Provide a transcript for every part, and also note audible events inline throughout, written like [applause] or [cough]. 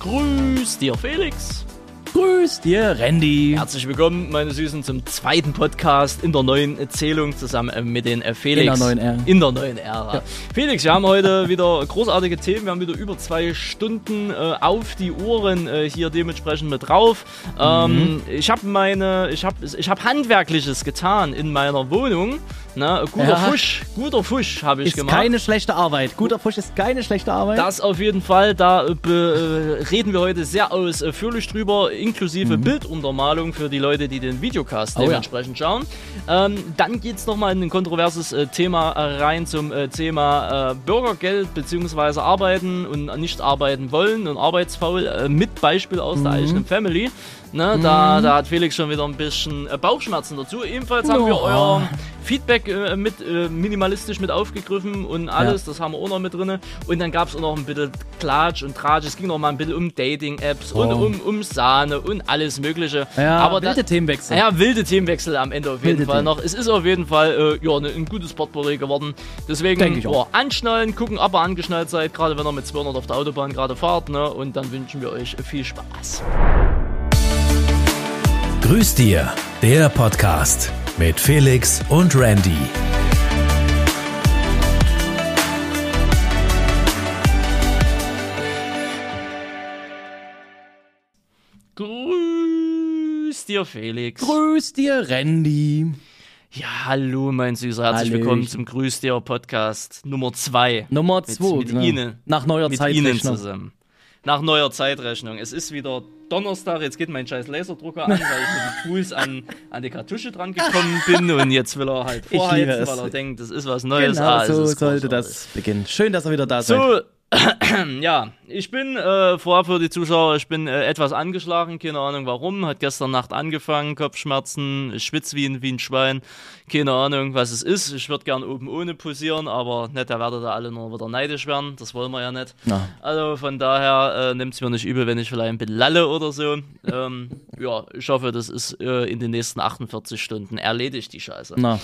Grüß dir, Felix. Grüß dir, Randy. Herzlich willkommen, meine Süßen, zum zweiten Podcast in der neuen Erzählung zusammen mit den äh, Felix. In der neuen Ära. In der neuen Ära. Ja. Felix, wir haben heute wieder großartige Themen. Wir haben wieder über zwei Stunden äh, auf die Ohren äh, hier dementsprechend mit drauf. Ähm, mhm. Ich habe meine, ich habe, ich habe handwerkliches getan in meiner Wohnung. Na, guter ja. Fusch, guter Fusch habe ich ist gemacht. Keine schlechte Arbeit. Guter Fusch ist keine schlechte Arbeit. Das auf jeden Fall. Da äh, reden wir heute sehr ausführlich drüber, inklusive mhm. Bilduntermalung für die Leute, die den Videocast oh, dementsprechend ja. schauen. Ähm, dann geht es nochmal in ein kontroverses äh, Thema rein zum äh, Thema äh, Bürgergeld bzw. Arbeiten und nicht arbeiten wollen und arbeitsfaul äh, mit Beispiel aus mhm. der eigenen Family. Ne, mhm. da, da hat Felix schon wieder ein bisschen äh, Bauchschmerzen dazu. Ebenfalls haben wir euer Feedback äh, mit äh, minimalistisch mit aufgegriffen und alles, ja. das haben wir auch noch mit drin. Und dann gab es auch noch ein bisschen Klatsch und Tratsch. Es ging noch mal ein bisschen um Dating-Apps oh. und um, um Sahne und alles Mögliche. Ja, Aber wilde da, Themenwechsel. Ja, wilde Themenwechsel am Ende auf jeden wilde Fall Themen. noch. Es ist auf jeden Fall äh, ja, ne, ein gutes Portfolio geworden. Deswegen boah, anschnallen, gucken, ob ihr angeschnallt seid, gerade wenn ihr mit 200 auf der Autobahn gerade fahrt. Ne? Und dann wünschen wir euch viel Spaß. Grüß dir, der Podcast mit Felix und Randy. Grüß dir, Felix. Grüß dir, Randy. Ja, hallo, mein Süßer. Herzlich Hallöchen. willkommen zum Grüß dir Podcast Nummer 2. Nummer 2. Mit, mit genau. Ihnen. Nach neuer mit Zeitrechnung. Ihnen zusammen. Nach neuer Zeitrechnung. Es ist wieder Donnerstag, jetzt geht mein scheiß Laserdrucker an, weil ich mit den Tools an, an die Kartusche dran gekommen bin und jetzt will er halt vorheizen, weil er denkt, das ist was Neues. Genau, ah, so sollte das beginnen. Schön, dass er wieder da so, seid. [coughs] ja, ich bin äh, vorab für die Zuschauer, ich bin äh, etwas angeschlagen, keine Ahnung warum. Hat gestern Nacht angefangen, Kopfschmerzen, ich schwitze wie ein, wie ein Schwein, keine Ahnung, was es ist. Ich würde gern oben ohne posieren, aber nicht, da werdet ihr alle nur wieder neidisch werden. Das wollen wir ja nicht. Na. Also von daher äh, nimmt es mir nicht übel, wenn ich vielleicht ein bisschen lalle oder so. [laughs] ähm, ja, ich hoffe, das ist äh, in den nächsten 48 Stunden erledigt, die Scheiße. Na.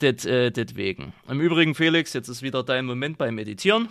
Det, äh, deswegen. Im Übrigen, Felix, jetzt ist wieder dein Moment beim Meditieren.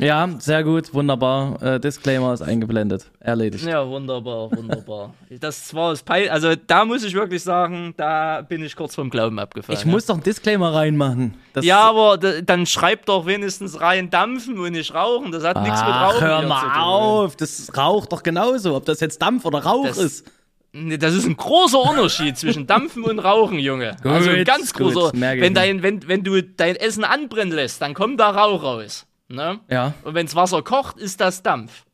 Ja, sehr gut, wunderbar. Äh, Disclaimer ist eingeblendet. Erledigt. Ja, wunderbar, wunderbar. [laughs] das war das Peil. Also da muss ich wirklich sagen, da bin ich kurz vom Glauben abgefallen. Ich ja. muss doch einen Disclaimer reinmachen. Das ja, aber dann schreib doch wenigstens rein dampfen und nicht rauchen. Das hat Ach, nichts mit Rauchen hör mal zu tun. auf, das raucht doch genauso, ob das jetzt Dampf oder Rauch das, ist. Das ist ein großer Unterschied zwischen [laughs] Dampfen und Rauchen, Junge. Gut, also ein ganz großer. Gut, wenn, dein, wenn, wenn du dein Essen anbrennen lässt, dann kommt da Rauch raus. Ne? Ja. Und wenn das Wasser kocht, ist das Dampf.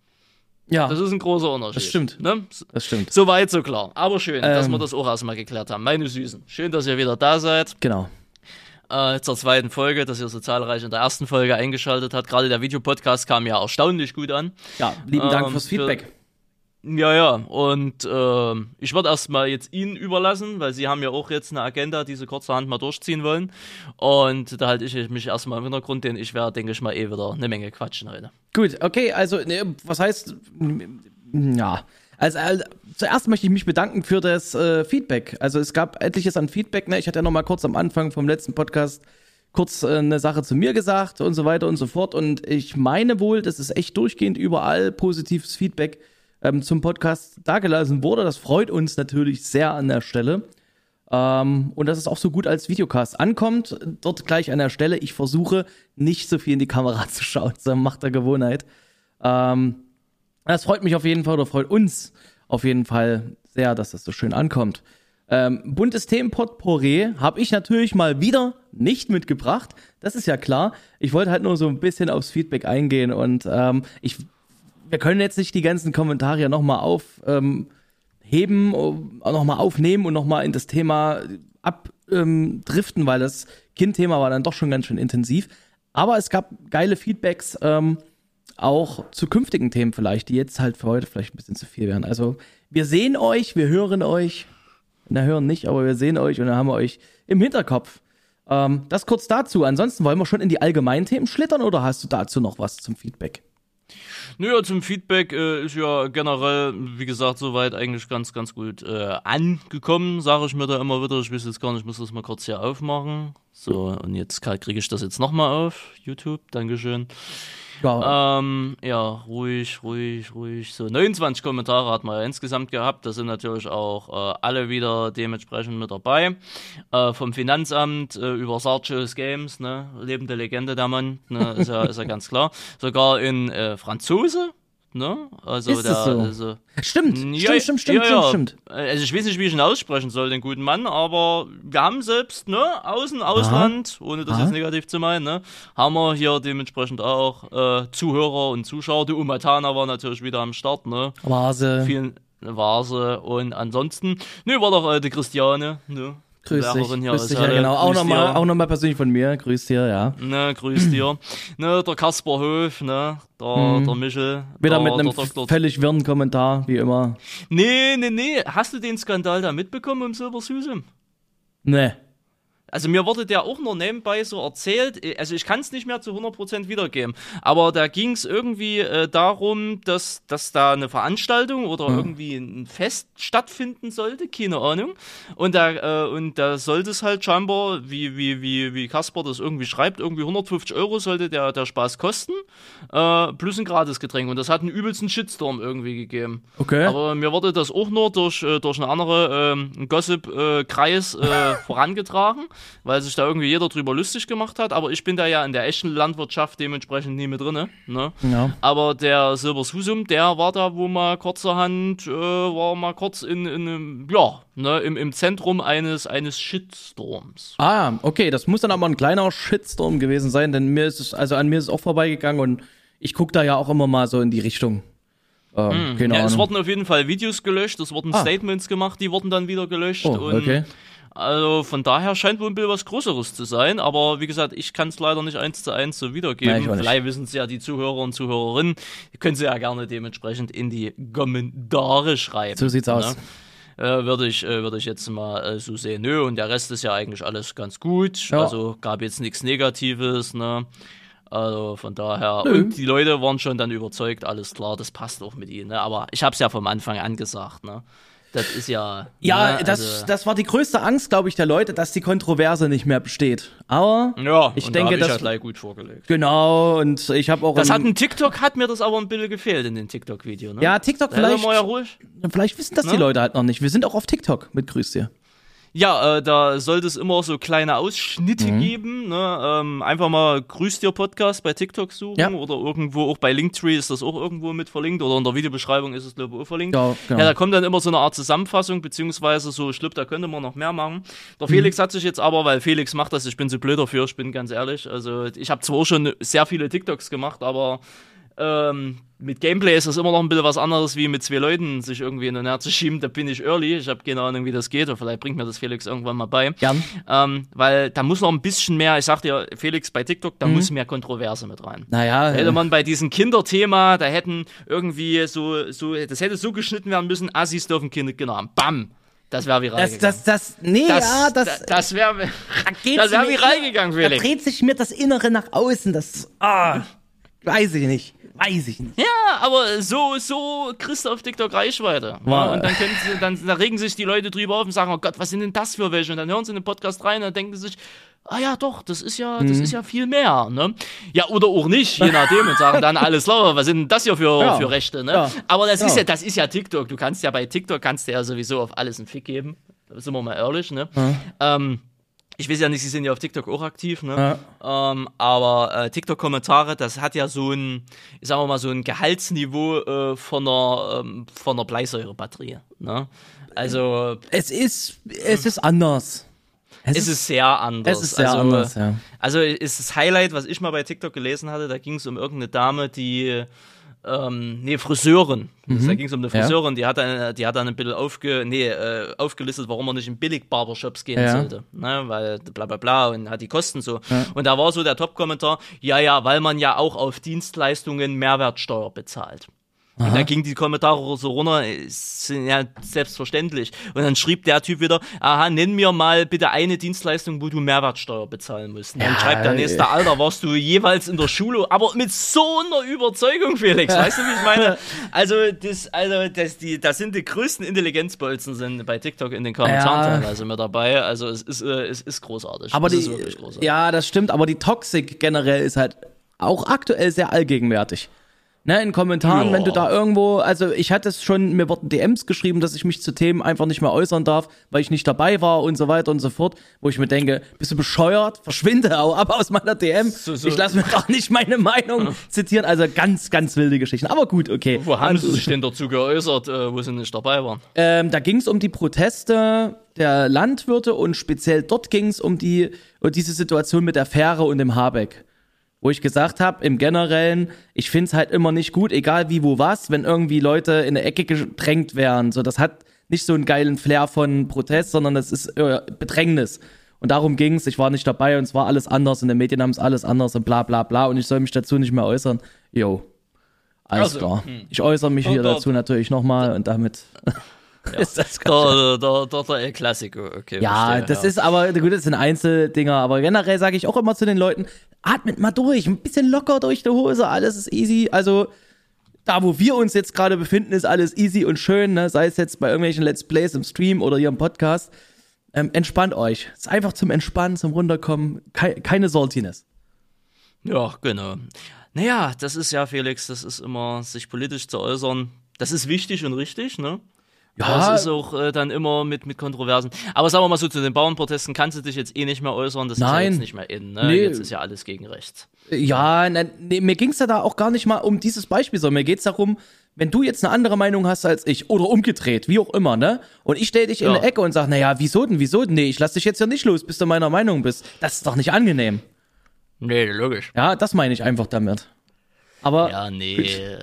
Ja. Das ist ein großer Unterschied. Das stimmt. Ne? Das stimmt. So weit, so klar. Aber schön, ähm, dass wir das auch erstmal geklärt haben. Meine Süßen. Schön, dass ihr wieder da seid. Genau. Äh, zur zweiten Folge, dass ihr so zahlreich in der ersten Folge eingeschaltet habt. Gerade der Videopodcast kam ja erstaunlich gut an. Ja, lieben Dank ähm, fürs Feedback. Für, ja, ja, und äh, ich würde erstmal jetzt Ihnen überlassen, weil Sie haben ja auch jetzt eine Agenda, die Sie kurzerhand mal durchziehen wollen. Und da halte ich mich erstmal im Hintergrund, denn ich werde, denke ich mal, eh wieder eine Menge quatschen heute. Gut, okay, also, ne, was heißt, ja. Also, also, zuerst möchte ich mich bedanken für das äh, Feedback. Also es gab etliches an Feedback. Ne? Ich hatte ja noch mal kurz am Anfang vom letzten Podcast kurz äh, eine Sache zu mir gesagt und so weiter und so fort. Und ich meine wohl, das ist echt durchgehend überall positives Feedback ähm, zum Podcast dagelassen wurde. Das freut uns natürlich sehr an der Stelle. Ähm, und dass es auch so gut als Videocast ankommt. Dort gleich an der Stelle. Ich versuche nicht so viel in die Kamera [laughs] zu schauen, sondern macht der Gewohnheit. Ähm, das freut mich auf jeden Fall oder freut uns auf jeden Fall sehr, dass das so schön ankommt. Ähm, buntes Themenpotpourri habe ich natürlich mal wieder nicht mitgebracht. Das ist ja klar. Ich wollte halt nur so ein bisschen aufs Feedback eingehen und ähm, ich wir können jetzt nicht die ganzen Kommentare nochmal aufheben, ähm, nochmal aufnehmen und nochmal in das Thema abdriften, ähm, weil das Kindthema war dann doch schon ganz schön intensiv. Aber es gab geile Feedbacks, ähm, auch zu künftigen Themen vielleicht, die jetzt halt für heute vielleicht ein bisschen zu viel wären. Also wir sehen euch, wir hören euch. Na, hören nicht, aber wir sehen euch und dann haben wir euch im Hinterkopf. Ähm, das kurz dazu. Ansonsten wollen wir schon in die allgemeinen Themen schlittern oder hast du dazu noch was zum Feedback? Naja, zum Feedback äh, ist ja generell, wie gesagt, soweit eigentlich ganz, ganz gut äh, angekommen, sage ich mir da immer wieder. Ich weiß jetzt gar nicht, ich muss das mal kurz hier aufmachen. So, und jetzt kriege ich das jetzt nochmal auf YouTube. Dankeschön. Ja. Ähm, ja, ruhig, ruhig, ruhig. So 29 Kommentare hat man ja insgesamt gehabt. Da sind natürlich auch äh, alle wieder dementsprechend mit dabei. Äh, vom Finanzamt äh, über Sarchos Games, ne? lebende Legende der Mann, ne? ist, ja, ist ja [laughs] ganz klar. Sogar in äh, Franzose Ne? Also ist der, so? also, stimmt, ja, stimmt, stimmt, stimmt, ja, ja. stimmt, Also ich weiß nicht, wie ich ihn aussprechen soll, den guten Mann, aber wir haben selbst, ne, Außen, Ausland, Aha. ohne das Aha. jetzt negativ zu meinen, ne, haben wir hier dementsprechend auch äh, Zuhörer und Zuschauer. Die Umatana war natürlich wieder am Start, ne? Vase. Vielen Vase und ansonsten, ne, war doch äh, die Christiane, ne? Grüß dich, hier grüß dich, ja, genau. Auch nochmal, auch nochmal persönlich von mir. Grüß dir, ja. Ne, grüß dir. ne, der Kasper Höf, ne, der, mhm. der Michel. Wieder der, mit einem völlig wirren Kommentar, wie immer. Nee, nee, nee. Hast du den Skandal da mitbekommen Silver Susan? Nee. Also mir wurde der auch nur nebenbei so erzählt, also ich kann es nicht mehr zu 100% wiedergeben, aber da ging es irgendwie äh, darum, dass, dass da eine Veranstaltung oder mhm. irgendwie ein Fest stattfinden sollte, keine Ahnung. Und da, äh, und da sollte es halt scheinbar, wie, wie, wie, wie Kasper das irgendwie schreibt, irgendwie 150 Euro sollte der, der Spaß kosten, äh, plus ein Gratisgetränk. Und das hat einen übelsten Shitstorm irgendwie gegeben. Okay. Aber mir wurde das auch nur durch, äh, durch eine andere ähm, Gossip-Kreis äh, [laughs] vorangetragen weil sich da irgendwie jeder drüber lustig gemacht hat. Aber ich bin da ja in der echten Landwirtschaft dementsprechend nie mit drin. Ne? Ja. Aber der Silber Susum, der war da, wo mal kurzerhand, äh, war mal kurz in, in ja, ne, im, im Zentrum eines, eines Shitstorms. Ah, okay, das muss dann aber ein kleiner Shitstorm gewesen sein, denn mir ist es, also an mir ist es auch vorbeigegangen und ich gucke da ja auch immer mal so in die Richtung. Ähm, hm. ja, es wurden auf jeden Fall Videos gelöscht, es wurden ah. Statements gemacht, die wurden dann wieder gelöscht. Oh, okay. Also von daher scheint wohl ein bisschen was Größeres zu sein. Aber wie gesagt, ich kann es leider nicht eins zu eins so wiedergeben. Ja, Vielleicht wissen es ja die Zuhörer und Zuhörerinnen. Können sie ja gerne dementsprechend in die Kommentare schreiben. So sieht's ne? aus. Äh, würde ich, äh, würde ich jetzt mal äh, so sehen. Nö, und der Rest ist ja eigentlich alles ganz gut. Ja. Also gab jetzt nichts Negatives, ne? Also von daher. Nö. Und die Leute waren schon dann überzeugt, alles klar, das passt auch mit ihnen. Ne? Aber ich habe es ja vom Anfang an gesagt, ne? Das ist ja. Ja, ja das, also das war die größte Angst, glaube ich, der Leute, dass die Kontroverse nicht mehr besteht. Aber ja, ich denke, da das gleich gut vorgelegt. Genau, und ich habe auch. Das hat ein TikTok, hat mir das aber ein bisschen gefehlt in dem TikTok-Video. Ne? Ja, TikTok da vielleicht. Ja vielleicht wissen das ne? die Leute halt noch nicht. Wir sind auch auf TikTok mit Grüß dir. Ja, äh, da sollte es immer so kleine Ausschnitte mhm. geben. Ne? Ähm, einfach mal Grüß dir Podcast bei TikTok suchen ja. oder irgendwo, auch bei Linktree ist das auch irgendwo mit verlinkt oder in der Videobeschreibung ist es, glaube ich, auch verlinkt. Ja, genau. ja, da kommt dann immer so eine Art Zusammenfassung, beziehungsweise so, ich glaube, da könnte man noch mehr machen. Der mhm. Felix hat sich jetzt aber, weil Felix macht das, ich bin so blöd dafür, ich bin ganz ehrlich. Also ich habe zwar schon sehr viele TikToks gemacht, aber ähm, mit Gameplay ist das immer noch ein bisschen was anderes, wie mit zwei Leuten sich irgendwie in den Herz zu schieben. Da bin ich early. Ich habe keine Ahnung, wie das geht. Oder vielleicht bringt mir das Felix irgendwann mal bei. Gern. Ähm, weil da muss noch ein bisschen mehr, ich sag dir, Felix bei TikTok, da mhm. muss mehr Kontroverse mit rein. Naja. Da hätte man bei diesem Kinderthema, da hätten irgendwie so, so, das hätte so geschnitten werden müssen, Assis dürfen Kinder genommen. Bam. Das wäre viral das, gegangen. Das, das, nee, das, ja, das, das, das wäre das wär [laughs] viral gegangen, Felix. Da dreht sich mir das Innere nach außen. Das, ah, weiß ich nicht. Weiß ich nicht. Ja, aber so, so kriegst du auf TikTok Reichweite. Ja, und dann, können sie, dann, dann regen sich die Leute drüber auf und sagen, oh Gott, was sind denn das für welche? Und dann hören sie in den Podcast rein und denken sich, ah ja, doch, das ist ja, das mhm. ist ja viel mehr, ne? Ja, oder auch nicht, je nachdem, und sagen dann alles klar, was sind denn das hier für, ja. für Rechte, ne? Ja. Aber das ja. ist ja, das ist ja TikTok. Du kannst ja bei TikTok kannst du ja sowieso auf alles einen Fick geben. Da sind wir mal ehrlich, ne? Mhm. Ähm, ich weiß ja nicht, sie sind ja auf TikTok auch aktiv, ne? Ja. Ähm, aber äh, TikTok-Kommentare, das hat ja so ein, ich sag mal so ein Gehaltsniveau äh, von einer, ähm, von einer Bleisäurebatterie, ne? Also. Es ist, es ist anders. Es, es ist, sehr anders. Es ist sehr also, anders, ja. Also ist das Highlight, was ich mal bei TikTok gelesen hatte, da ging es um irgendeine Dame, die ähm, nee, Friseurin. Mhm. Da ging es um eine Friseurin, ja. die hat dann, die hat dann ein bisschen aufge, nee, äh, aufgelistet, warum man nicht in Billig-Barbershops gehen ja. sollte. Ne? Weil bla bla bla und hat die Kosten so. Ja. Und da war so der Top-Kommentar, ja, ja, weil man ja auch auf Dienstleistungen Mehrwertsteuer bezahlt. Aha. Und da ging die Kommentare so runter, sind ja selbstverständlich. Und dann schrieb der Typ wieder, aha, nenn mir mal bitte eine Dienstleistung, wo du Mehrwertsteuer bezahlen musst. Und dann ja, schreibt der nächste, Alter, warst du jeweils in der Schule, aber mit so einer Überzeugung, Felix, weißt du, wie ich meine? [laughs] Also, das, also, das, die, das sind die größten Intelligenzbolzen sind bei TikTok in den Kommentaren ja. teilweise mit dabei. Also, es ist, äh, es ist großartig. Aber es die, großartig. ja, das stimmt, aber die Toxik generell ist halt auch aktuell sehr allgegenwärtig. Ne, in Kommentaren, Ja. wenn du da irgendwo, also ich hatte es schon, mir wurden DMs geschrieben, dass ich mich zu Themen einfach nicht mehr äußern darf, weil ich nicht dabei war und so weiter und so fort, wo ich mir denke, bist du bescheuert? Verschwinde auch ab aus meiner DM. So, so. Ich lasse mir doch nicht meine Meinung zitieren. Also ganz, ganz wilde Geschichten. Aber gut, okay. Wo haben sie sich denn dazu geäußert, äh, wo sie nicht dabei waren? Ähm, da ging es um die Proteste der Landwirte und speziell dort ging es um die um diese Situation mit der Fähre und dem Habeck. Wo ich gesagt habe, im Generellen, ich find's halt immer nicht gut, egal wie, wo, was, wenn irgendwie Leute in eine Ecke gedrängt werden. So, das hat nicht so einen geilen Flair von Protest, sondern das ist äh, Bedrängnis. Und darum ging's. ich war nicht dabei und es war alles anders und die Medien haben es alles anders und bla bla bla und ich soll mich dazu nicht mehr äußern. Jo. Alles Also, klar. Ich äußere mich hier Und da- dazu natürlich nochmal und damit [laughs] ist das ganz Der, der, der, der Clasico, okay. ja, verstehe, das ist aber, gut, das sind Einzeldinger, aber generell sage ich auch immer zu den Leuten, atmet mal durch, ein bisschen locker durch die Hose, alles ist easy. Also, da wo wir uns jetzt gerade befinden, ist alles easy und schön, ne? sei es jetzt bei irgendwelchen Let's Plays im Stream oder hier im Podcast. Ähm, entspannt euch. Es ist einfach zum Entspannen, zum Runterkommen, kei keine Saltiness. Ja, genau. Naja, das ist ja, Felix, das ist immer, sich politisch zu äußern. Das ist wichtig und richtig, ne? Ja. Aber es ist auch äh, dann immer mit, mit Kontroversen. Aber sagen wir mal so, zu den Bauernprotesten kannst du dich jetzt eh nicht mehr äußern. Das ist ja Nein. jetzt nicht mehr in. Ne? Nee. Jetzt ist ja alles gegen rechts. Ja, ne, nee, mir ging's ja da auch gar nicht mal um dieses Beispiel, sondern mir geht's darum, wenn du jetzt eine andere Meinung hast als ich oder umgedreht, wie auch immer, ne? Und ich stell dich in Ja. eine Ecke und sag, naja, wieso denn, wieso denn? Nee, ich lass dich jetzt ja nicht los, bis du meiner Meinung bist. Das ist doch nicht angenehm. Nee, logisch. Ja, das meine ich einfach damit. Aber Ja, nee,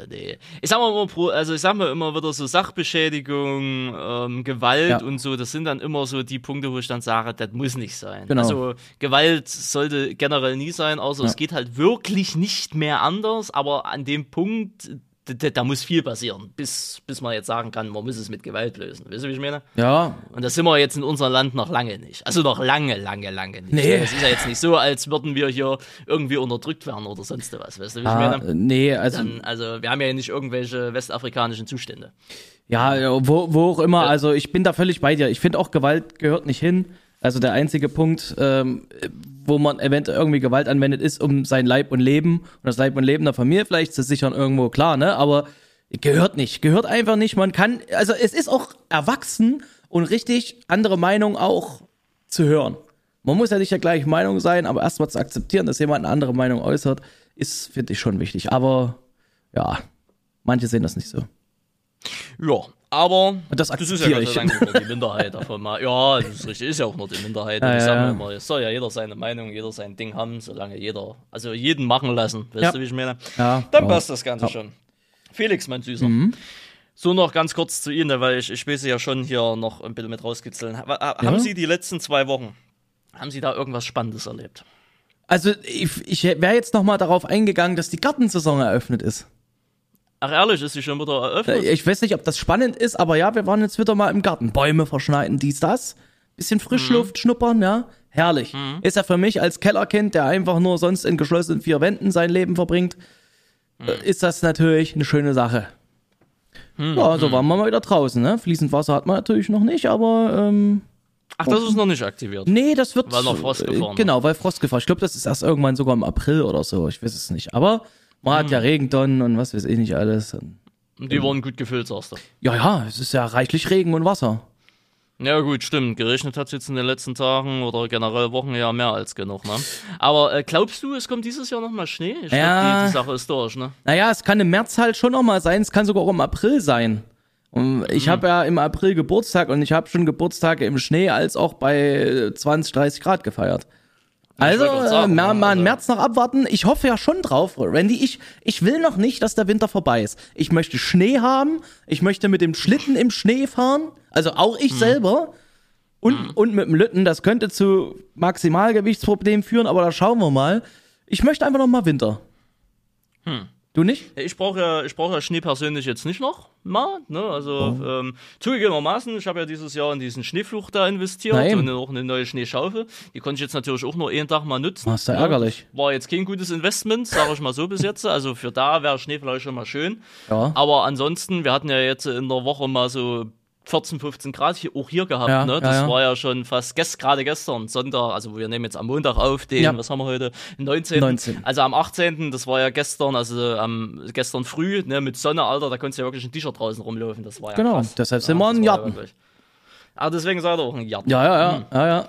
nee. Ich sag mal immer, also ich sag mal immer wieder so Sachbeschädigung, ähm, Gewalt Ja. und so, das sind dann immer so die Punkte, wo ich dann sage, das muss nicht sein. Genau. Also Gewalt sollte generell nie sein, außer Ja. es geht halt wirklich nicht mehr anders, aber an dem Punkt, da muss viel passieren, bis, bis man jetzt sagen kann, man muss es mit Gewalt lösen. Weißt du, wie ich meine? ja, Und das sind wir jetzt in unserem Land noch lange nicht. Also noch lange, lange, lange nicht. Nee. Es ist ja jetzt nicht so, als würden wir hier irgendwie unterdrückt werden oder sonst was. Weißt du, wie ich ah, meine? nee, also Dann, also wir haben ja nicht irgendwelche westafrikanischen Zustände. Ja, ja, wo, wo auch immer. Also ich bin da völlig bei dir. Ich finde auch, Gewalt gehört nicht hin. Also der einzige Punkt, ähm, wo man eventuell irgendwie Gewalt anwendet, ist, um sein Leib und Leben und das Leib und Leben der Familie vielleicht zu sichern, irgendwo klar, ne? Aber gehört nicht. Gehört einfach nicht. Man kann, also es ist auch erwachsen und richtig, andere Meinung auch zu hören. Man muss ja nicht der gleichen Meinung sein, aber erstmal zu akzeptieren, dass jemand eine andere Meinung äußert, ist, finde ich, schon wichtig. Aber ja, manche sehen das nicht so. Ja, aber Und das ist ja Gott sei Dank nur die Minderheit davon mal. Ja, das ist richtig, ist ja auch nur die Minderheit. Ja, ich ja, sag ja. mal immer, es soll ja jeder seine Meinung, jeder sein Ding haben, solange jeder, also jeden machen lassen. Weißt Ja. du, wie ich meine? Ja, Dann passt das Ganze schon. Felix, mein Süßer. Mhm. So noch ganz kurz zu Ihnen, weil ich, ich will Sie ja schon hier noch ein bisschen mit rauskitzeln. Ha- ha- Haben. Sie die letzten zwei Wochen, haben Sie da irgendwas Spannendes erlebt? Also ich, ich wäre jetzt noch mal darauf eingegangen, dass die Gartensaison eröffnet ist. Ach ehrlich, ist sie schon wieder eröffnet? Ich weiß nicht, ob das spannend ist, aber ja, wir waren jetzt wieder mal im Garten. Bäume verschneiden, dies, das. Bisschen Frischluft schnuppern, ja. Herrlich. Ist ja für mich als Kellerkind, der einfach nur sonst in geschlossenen vier Wänden sein Leben verbringt, äh, ist das natürlich eine schöne Sache. Ja, so waren wir mal wieder draußen, ne? Fließend Wasser hat man natürlich noch nicht, aber ähm, Ach, das ist noch nicht aktiviert. Nee, das wird. Weil noch Frostgefahr äh, noch. Genau, weil Frostgefahr. Ich glaube, das ist erst irgendwann sogar im April oder so. Ich weiß es nicht. Aber man hat ja Hm. Regentonnen und was weiß ich nicht alles. Und Und die wurden gut gefüllt, sagst du. ja, ja, es ist ja reichlich Regen und Wasser. Ja gut, stimmt. Geregnet hat es jetzt in den letzten Tagen oder generell Wochen ja mehr als genug, ne? Aber äh, glaubst du, es kommt dieses Jahr nochmal Schnee? Ich Ja. glaub, die, die Sache ist durch, ne? Naja, es kann im März halt schon noch mal sein. Es kann sogar auch im April sein. Und ich Hm. habe ja im April Geburtstag und ich habe schon Geburtstage im Schnee als auch bei 20, 30 Grad gefeiert. Also, grad äh, sagen, mal, ja, mal also- März noch abwarten. Ich hoffe ja schon drauf, Randy. Ich, ich will noch nicht, dass der Winter vorbei ist. Ich möchte Schnee haben. Ich möchte mit dem Schlitten im Schnee fahren. Also auch Hm. ich selber. Und, und mit dem Lütten. Das könnte zu Maximalgewichtsproblemen führen, aber da schauen wir mal. Ich möchte einfach noch mal Winter. Hm. Du nicht? Ich brauche ja, ich brauche ja Schnee persönlich jetzt nicht noch mal, ne? Also Oh. ähm, zugegebenermaßen, ich habe ja dieses Jahr in diesen Schneefluch da investiert Na eben. und auch eine neue Schneeschaufel. Die konnte ich jetzt natürlich auch nur einen Tag mal nutzen. Das ist ja ärgerlich. War jetzt kein gutes Investment, sage ich mal so bis jetzt. Also für da wäre Schnee vielleicht schon mal schön. Ja. Aber ansonsten, wir hatten ja jetzt in der Woche mal so 14, 15 Grad hier, auch hier gehabt. Ja, ne? Das ja, ja. war ja schon fast gest, gerade gestern, Sonntag, also wir nehmen jetzt am Montag auf, den, was haben wir heute? 19. 19.. Also am 18. Das war ja gestern, also am gestern früh, ne, mit Sonne, Alter, da konntest du ja wirklich ein T-Shirt draußen rumlaufen. Das war ja Genau, krass. deshalb sind wir das ein wirklich- Ah, deswegen seid ihr auch ein Garten. Ja, ja, ja, ja, ja.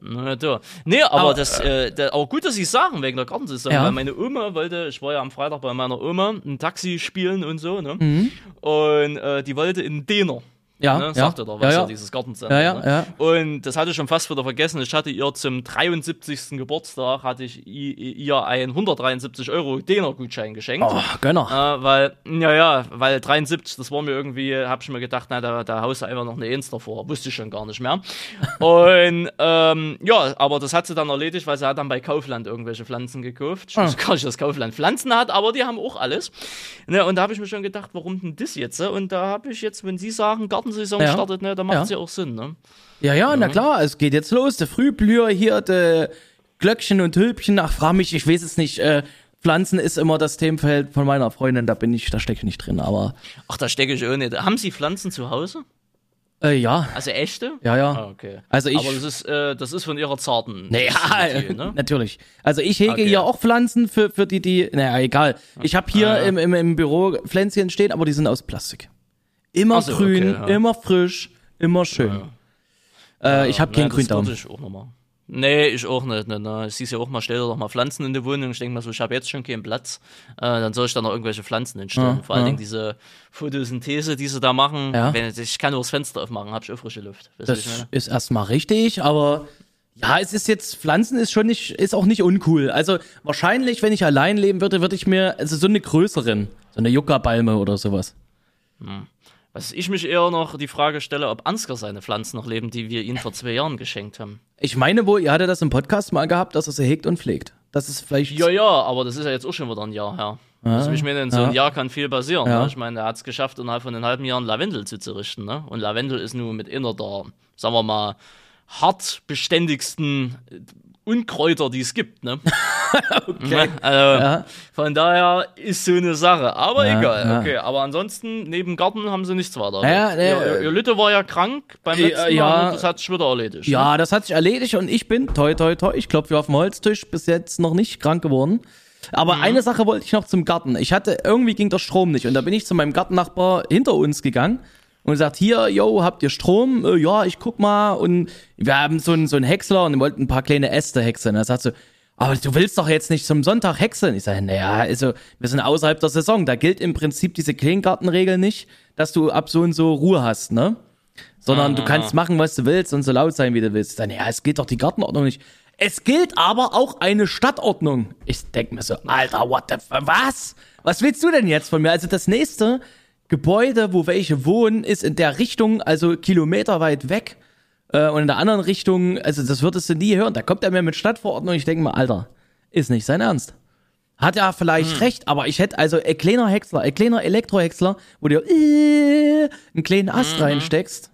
Na, da. Nee, aber, Aber, das, äh, da, aber gut, dass Sie es sagen, wegen der Gartensaison, Ja. weil meine Oma wollte, ich war ja am Freitag bei meiner Oma, ein Taxi spielen und so, ne? Mhm. Und äh, die wollte in Dehner. Ja, ne? ja. Sagte doch, Ja, was ja, ja. dieses Gartencenter. Ja, ja, ne? ja. Und das hatte ich schon fast wieder vergessen. Ich hatte ihr zum 73. Geburtstag, hatte ich ihr einen 173 Euro Dehner-Gutschein geschenkt. Oh, Gönner. Äh, weil, ja, ja, weil 73, das war mir irgendwie, hab ich mir gedacht, na, da, da haust du einfach noch eine Eins davor. Wusste ich schon gar nicht mehr. [laughs] Und, ähm, ja, aber das hat sie dann erledigt, weil sie hat dann bei Kaufland irgendwelche Pflanzen gekauft. Ich wusste gar nicht, dass Kaufland Pflanzen hat, aber die haben auch alles. Ne, und da habe ich mir schon gedacht, warum denn das jetzt? Und da habe ich jetzt, wenn Sie sagen, Gartensaison Ja. startet, ne, da macht es Ja. ja auch Sinn, ne? Ja, ja, na klar, es geht jetzt los. Der Frühblüher hier, der Glöckchen und Hülpchen. Ach, frag mich, ich weiß es nicht. Äh, Pflanzen ist immer das Themenfeld von meiner Freundin, da bin ich, da stecke ich nicht drin, aber Ach, da stecke ich auch nicht. Haben Sie Pflanzen zu Hause? äh, ja, Also echte? ja, ja. Ah, okay. Also ich- aber das ist, äh, das ist von Ihrer zarten. Naja, Idee, [laughs] ne? natürlich. Also ich hege Okay. hier auch Pflanzen für, für die, die, naja, egal. Ich habe hier Ah, ja. im, im, im Büro Pflänzchen stehen, aber die sind aus Plastik. Immer so, grün, okay, ja. immer frisch, immer schön. Äh, ich habe keinen Ja, würde ich auch noch mal. Nee, ich auch nicht. Ne, ne. Ich siehst ja auch mal, stell dir doch mal Pflanzen in die Wohnung. Ich denke mal so, ich habe jetzt schon keinen Platz. Äh, dann soll ich da noch irgendwelche Pflanzen hinstellen. Ja, Vor allen ja. Dingen diese Photosynthese, die sie da machen. Ja. Wenn, ich kann nur das Fenster aufmachen, habe ich auch frische Luft. Weißt Das ist erstmal richtig, aber ja, es ist jetzt, Pflanzen ist schon nicht, ist auch nicht uncool. Also wahrscheinlich, wenn ich allein leben würde, würde ich mir, also so eine größeren, so eine Yucca-Balme oder sowas. Was ich mich eher noch die Frage stelle, ob Ansgar seine Pflanzen noch leben, die wir ihm vor zwei Jahren geschenkt haben. Ich meine wohl, ihr hattet das im Podcast mal gehabt, dass er sie hegt und pflegt. Das ist vielleicht. Ja, ja, aber das ist ja jetzt auch schon wieder ein Jahr her. Also ich meine, in so ja. einem Jahr kann viel passieren. Ja. Ne? Ich meine, er hat es geschafft, innerhalb von einem halben Jahr einen Lavendel zuzurichten. Ne? Und Lavendel ist nun mit einer der, sagen wir mal, hart beständigsten Unkräuter, die es gibt. Ne? [laughs] okay. Also, Ja. Von daher ist so eine Sache. Aber Ja, egal. ja. Okay, aber ansonsten, neben Garten haben sie nichts weiter. Ja, ihr, ihr Lütte war ja krank beim Ja, letzten ja. Mal. ne? Das hat sich wieder erledigt. Ne? Ja, das hat sich erledigt und ich bin, toi, toi, toi, ich klopfe auf den Holztisch, bis jetzt noch nicht krank geworden. Aber eine Sache wollte ich noch zum Garten. Ich hatte, irgendwie ging der Strom nicht und da bin ich zu meinem Gartennachbar hinter uns gegangen und gesagt, hier, yo, habt ihr Strom? Äh, ja, ich guck mal und wir haben so einen, so einen Häcksler und wollten ein paar kleine Äste häckseln. Er sagt so, aber du willst doch jetzt nicht zum Sonntag häckseln. Ich sage, naja, also wir sind außerhalb der Saison. Da gilt im Prinzip diese Kleingartenregel nicht, dass du ab so und so Ruhe hast, ne? sondern du kannst machen, was du willst und so laut sein, wie du willst. Dann, ja, es gilt doch die Gartenordnung nicht. Es gilt aber auch eine Stadtordnung. Ich denk mir so, Alter, what the f was? Was willst du denn jetzt von mir? Also das nächste Gebäude, wo welche wohnen, ist in der Richtung, also kilometerweit weg. Äh, und in der anderen Richtung, also das würdest du nie hören. Da kommt er mir mit Stadtverordnung. Ich denke mir, Alter, ist nicht sein Ernst. Hat er vielleicht recht, aber ich hätte also ein kleiner Häcksler, ein kleiner Elektrohäcksler, wo du äh, einen kleinen Ast reinsteckst.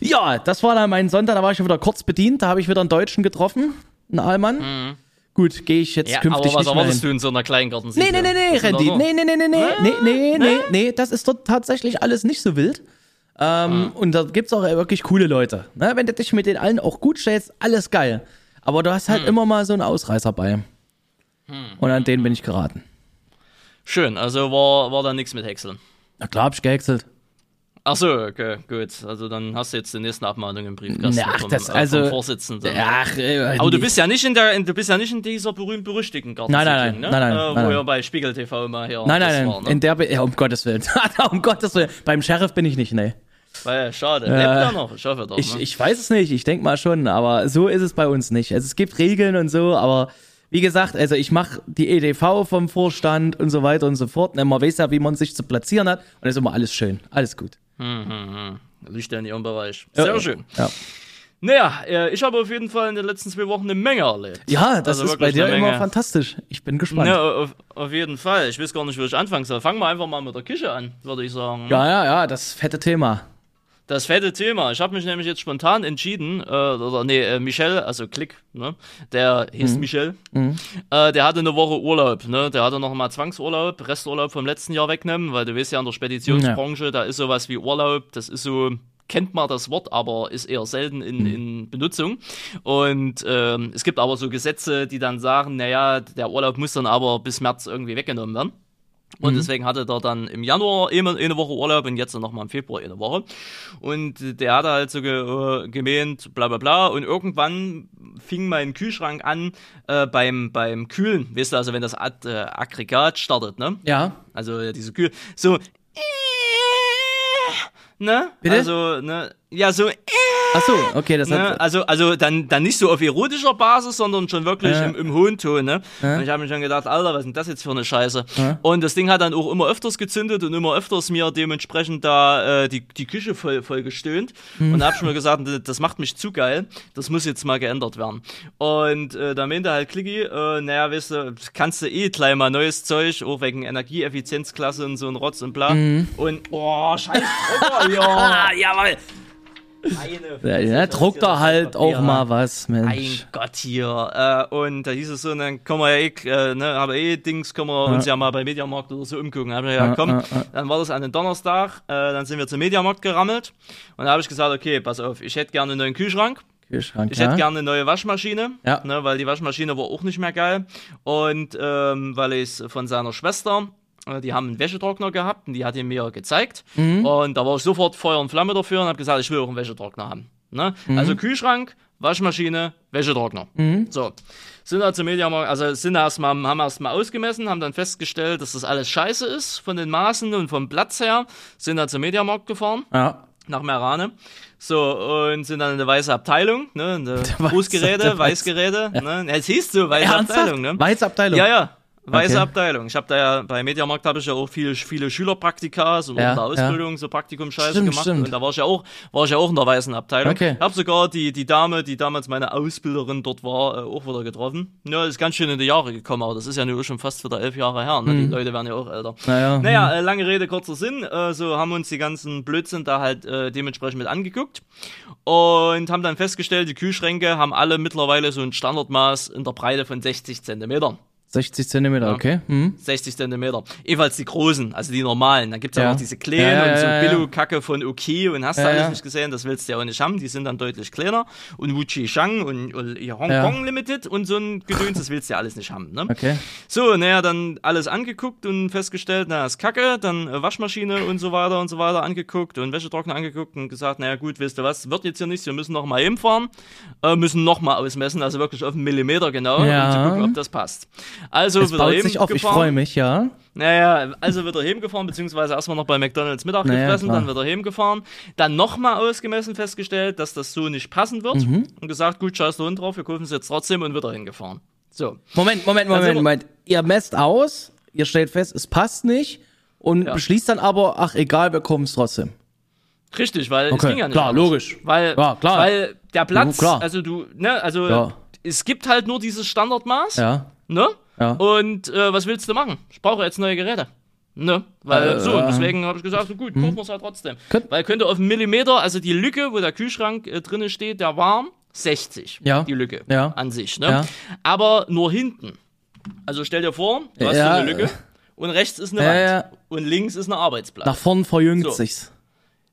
Ja, das war dann mein Sonntag, da war ich schon wieder kurz bedient, da habe ich wieder einen Deutschen getroffen, einen Allmann. Gut, gehe ich jetzt Ja, künftig aber was nicht mehr hin. du in so einer Kleingarten? Nee, nee, nee, nee, Randy, nee, nee, nee, nee, nee, nee, nee, nee, nee, das ist dort tatsächlich alles nicht so wild. Ähm, Und da gibt's auch wirklich coole Leute. Ne? Wenn du dich mit den allen auch gut stellst, alles geil. Aber du hast halt immer mal so einen Ausreißer bei. Und an den bin ich geraten. Schön, also war, war da nichts mit Häckseln. Na klar, hab ich gehäckselt. Ach so, okay, gut. Also dann hast du jetzt die nächsten Abmahnungen im Briefkasten Ach, vom, das- äh, also- vom Vorsitzenden. Ach, äh, Aber du bist ja nicht in der, in, du bist ja nicht in dieser berühmt berüchtigten Garten. Nein, nein, nein, ne? nein, nein, äh, nein, Wo nein. ja bei Spiegel TV mal her. Nein, nein, nein. War, ne? In der ja, um Gottes Willen. [laughs] um Gottes Willen. Beim Sheriff bin ich nicht, nee. Weil, schade. Lebt er noch? Ich hoffe doch. Ich, ne? ich weiß es nicht, ich denke mal schon, aber so ist es bei uns nicht. Also es gibt Regeln und so, aber wie gesagt, also ich mache die EDV vom Vorstand und so weiter und so fort. Und man weiß ja, wie man sich zu platzieren hat und ist immer alles schön, alles gut. Liegt ja in ihrem Bereich. Sehr Ja, schön. Ja, Naja, äh, ich habe auf jeden Fall in den letzten zwei Wochen eine Menge erlebt. ja das Also ist bei wirklich dir immer fantastisch. Ich bin gespannt. Ja, auf, auf jeden Fall. Ich weiß gar nicht, wo ich anfangen soll. Fangen wir einfach mal mit der Küche an, würde ich sagen. ja, ja, ja, das fette Thema. Das fette Thema. Ich habe mich nämlich jetzt spontan entschieden, äh, oder nee, äh, Michel, also Klick, ne? Der hieß Mhm. Michel. Äh, der hatte eine Woche Urlaub, ne? Der hatte noch mal Zwangsurlaub, Resturlaub vom letzten Jahr wegnehmen, weil du weißt ja in der Speditionsbranche, da ist sowas wie Urlaub, das ist so kennt man das Wort, aber ist eher selten in, mhm. in Benutzung. Und ähm, es gibt aber so Gesetze, die dann sagen, naja, der Urlaub muss dann aber bis März irgendwie weggenommen werden. Und mhm. deswegen hatte der dann im Januar immer eine Woche Urlaub und jetzt dann nochmal im Februar eine Woche. Und der hatte halt so ge, äh, gemeint, bla bla bla. Und irgendwann fing mein Kühlschrank an äh, beim, beim Kühlen. Weißt du, also wenn das Ad, äh, Aggregat startet, ne? Ja. Also diese Kühl. So. Ne? Bitte? Also, ne? Ja, so. Ach so, okay, das ne? hat. Also, also dann, dann nicht so auf erotischer Basis, sondern schon wirklich Ja. im, im hohen Ton, ne? Ja. Und ich habe mir schon gedacht, Alter, was ist denn das jetzt für eine Scheiße? Ja. Und das Ding hat dann auch immer öfters gezündet und immer öfters mir dementsprechend da äh, die, die Küche voll, voll gestöhnt. Hm. Und da habe ich mir gesagt, das macht mich zu geil, das muss jetzt mal geändert werden. Und äh, da meinte halt Clicky, äh, naja, weißt du, kannst du eh gleich mal neues Zeug, auch wegen Energieeffizienzklasse und so ein Rotz und bla. Mhm. Und, oh, scheiß Drucker, ja, [laughs] jawohl. Meine Ja, ja, druckt da halt auch mal was, mein Mensch. Gott hier. Äh, und da hieß es so, dann können wir ja eh, äh, ne, aber eh Dings, können wir uns ja mal bei Mediamarkt oder so umgucken. Gesagt, ja, Ja, komm, ja, ja. dann war das an den Donnerstag, äh, dann sind wir zum Mediamarkt gerammelt und da habe ich gesagt, okay, pass auf, ich hätte gerne einen neuen Kühlschrank. Kühlschrank, Ich ja. hätte gerne eine neue Waschmaschine, Ja. ne, weil die Waschmaschine war auch nicht mehr geil. Und ähm, weil ich es von seiner Schwester, die haben einen Wäschetrockner gehabt und die hat ihn mir gezeigt. Mhm. Und da war ich sofort Feuer und Flamme dafür und habe gesagt, ich will auch einen Wäschetrockner haben. Ne? Mhm. Also Kühlschrank, Waschmaschine, Wäschetrockner. So. Sind da zum Mediamarkt, also sind erstmal, haben erstmal ausgemessen, haben dann festgestellt, dass das alles scheiße ist von den Maßen und vom Platz her, sind da zum Mediamarkt gefahren Ja. nach Merane. So, und sind dann in der weiße Abteilung, ne, in der [laughs] weiße- Weißgeräte, ne, es hieß so, weiße Ernsthaft? Abteilung, ne. Weiße Abteilung. Ja, ja. Weiße Okay. Abteilung. Ich habe da ja bei Mediamarkt habe ich ja auch viele viele Schülerpraktika so Ja, in der Ausbildung so Praktikum Scheiße Stimmt, gemacht stimmt. und da war ich ja auch war ich ja auch in der weißen Abteilung. Okay. Ich habe sogar die die Dame, die damals meine Ausbilderin dort war, äh, auch wieder getroffen. Ja, ist ganz schön in die Jahre gekommen, aber das ist ja nur schon fast wieder elf Jahre her. Ne? Die Leute werden ja auch älter. Naja. Naja, äh, lange Rede, kurzer Sinn. Äh, so haben wir uns die ganzen Blödsinn da halt äh, dementsprechend mit angeguckt und haben dann festgestellt, die Kühlschränke haben alle mittlerweile so ein Standardmaß in der Breite von 60 Zentimetern. 60 Zentimeter, okay. Hm. 60 Zentimeter. Ebenfalls die großen, also die normalen. Dann gibt's ja, Ja. noch diese kleinen Ja, ja, und so ja, ja. Billo-Kacke von OK und hast du Ja, alles ja. nicht gesehen, das willst du ja auch nicht haben. Die sind dann deutlich kleiner. Und Wuchi Shang und, und Hongkong Limited und so ein Gedöns, das willst du ja alles nicht haben. Ne? Okay. So, naja, dann alles angeguckt und festgestellt, na, ist kacke, dann äh, Waschmaschine und so weiter und so weiter angeguckt und Wäschetrockner angeguckt und gesagt, naja gut, wisst ihr was, wird jetzt hier nichts, wir müssen noch mal hinfahren, äh, müssen noch mal ausmessen, also wirklich auf einen Millimeter genau, Ja. um zu gucken, ob das passt. Also Es wieder baut sich auf, ich gefahren. freue mich, ja. Naja, also wird er heimgefahren, beziehungsweise erstmal noch bei McDonalds Mittag Naja, gefressen, klar. dann wird er heimgefahren, dann nochmal ausgemessen, festgestellt, dass das so nicht passen wird Mhm. und gesagt, gut, scheiß Hund drauf, wir kaufen es jetzt trotzdem und wieder hingefahren. So. Moment, Moment, Moment, Moment. Ihr messt aus, ihr stellt fest, es passt nicht und Ja. beschließt dann aber, ach egal, wir kommen es trotzdem. Richtig, weil es Okay, ging ja nicht klar, anders. logisch. Weil, Ja, klar. weil der Platz, Ja, klar. also du, ne, also Ja. es gibt halt nur dieses Standardmaß, Ja. ne? Ja. Und äh, was willst du machen? Ich brauche jetzt neue Geräte. Ne? Weil Äh, so, äh, deswegen habe ich gesagt, so gut, kaufen wir es halt trotzdem. Könnt- Weil könnte auf einen Millimeter, also die Lücke, wo der Kühlschrank äh, drinne steht, der war 60. Ja. Die Lücke Ja. an sich, ne? Ja. Aber nur hinten. Also stell dir vor, du hast Ja, so eine Lücke und rechts ist eine Ja, Wand und links ist ein Arbeitsplatz. Nach vorn verjüngt So. sich's.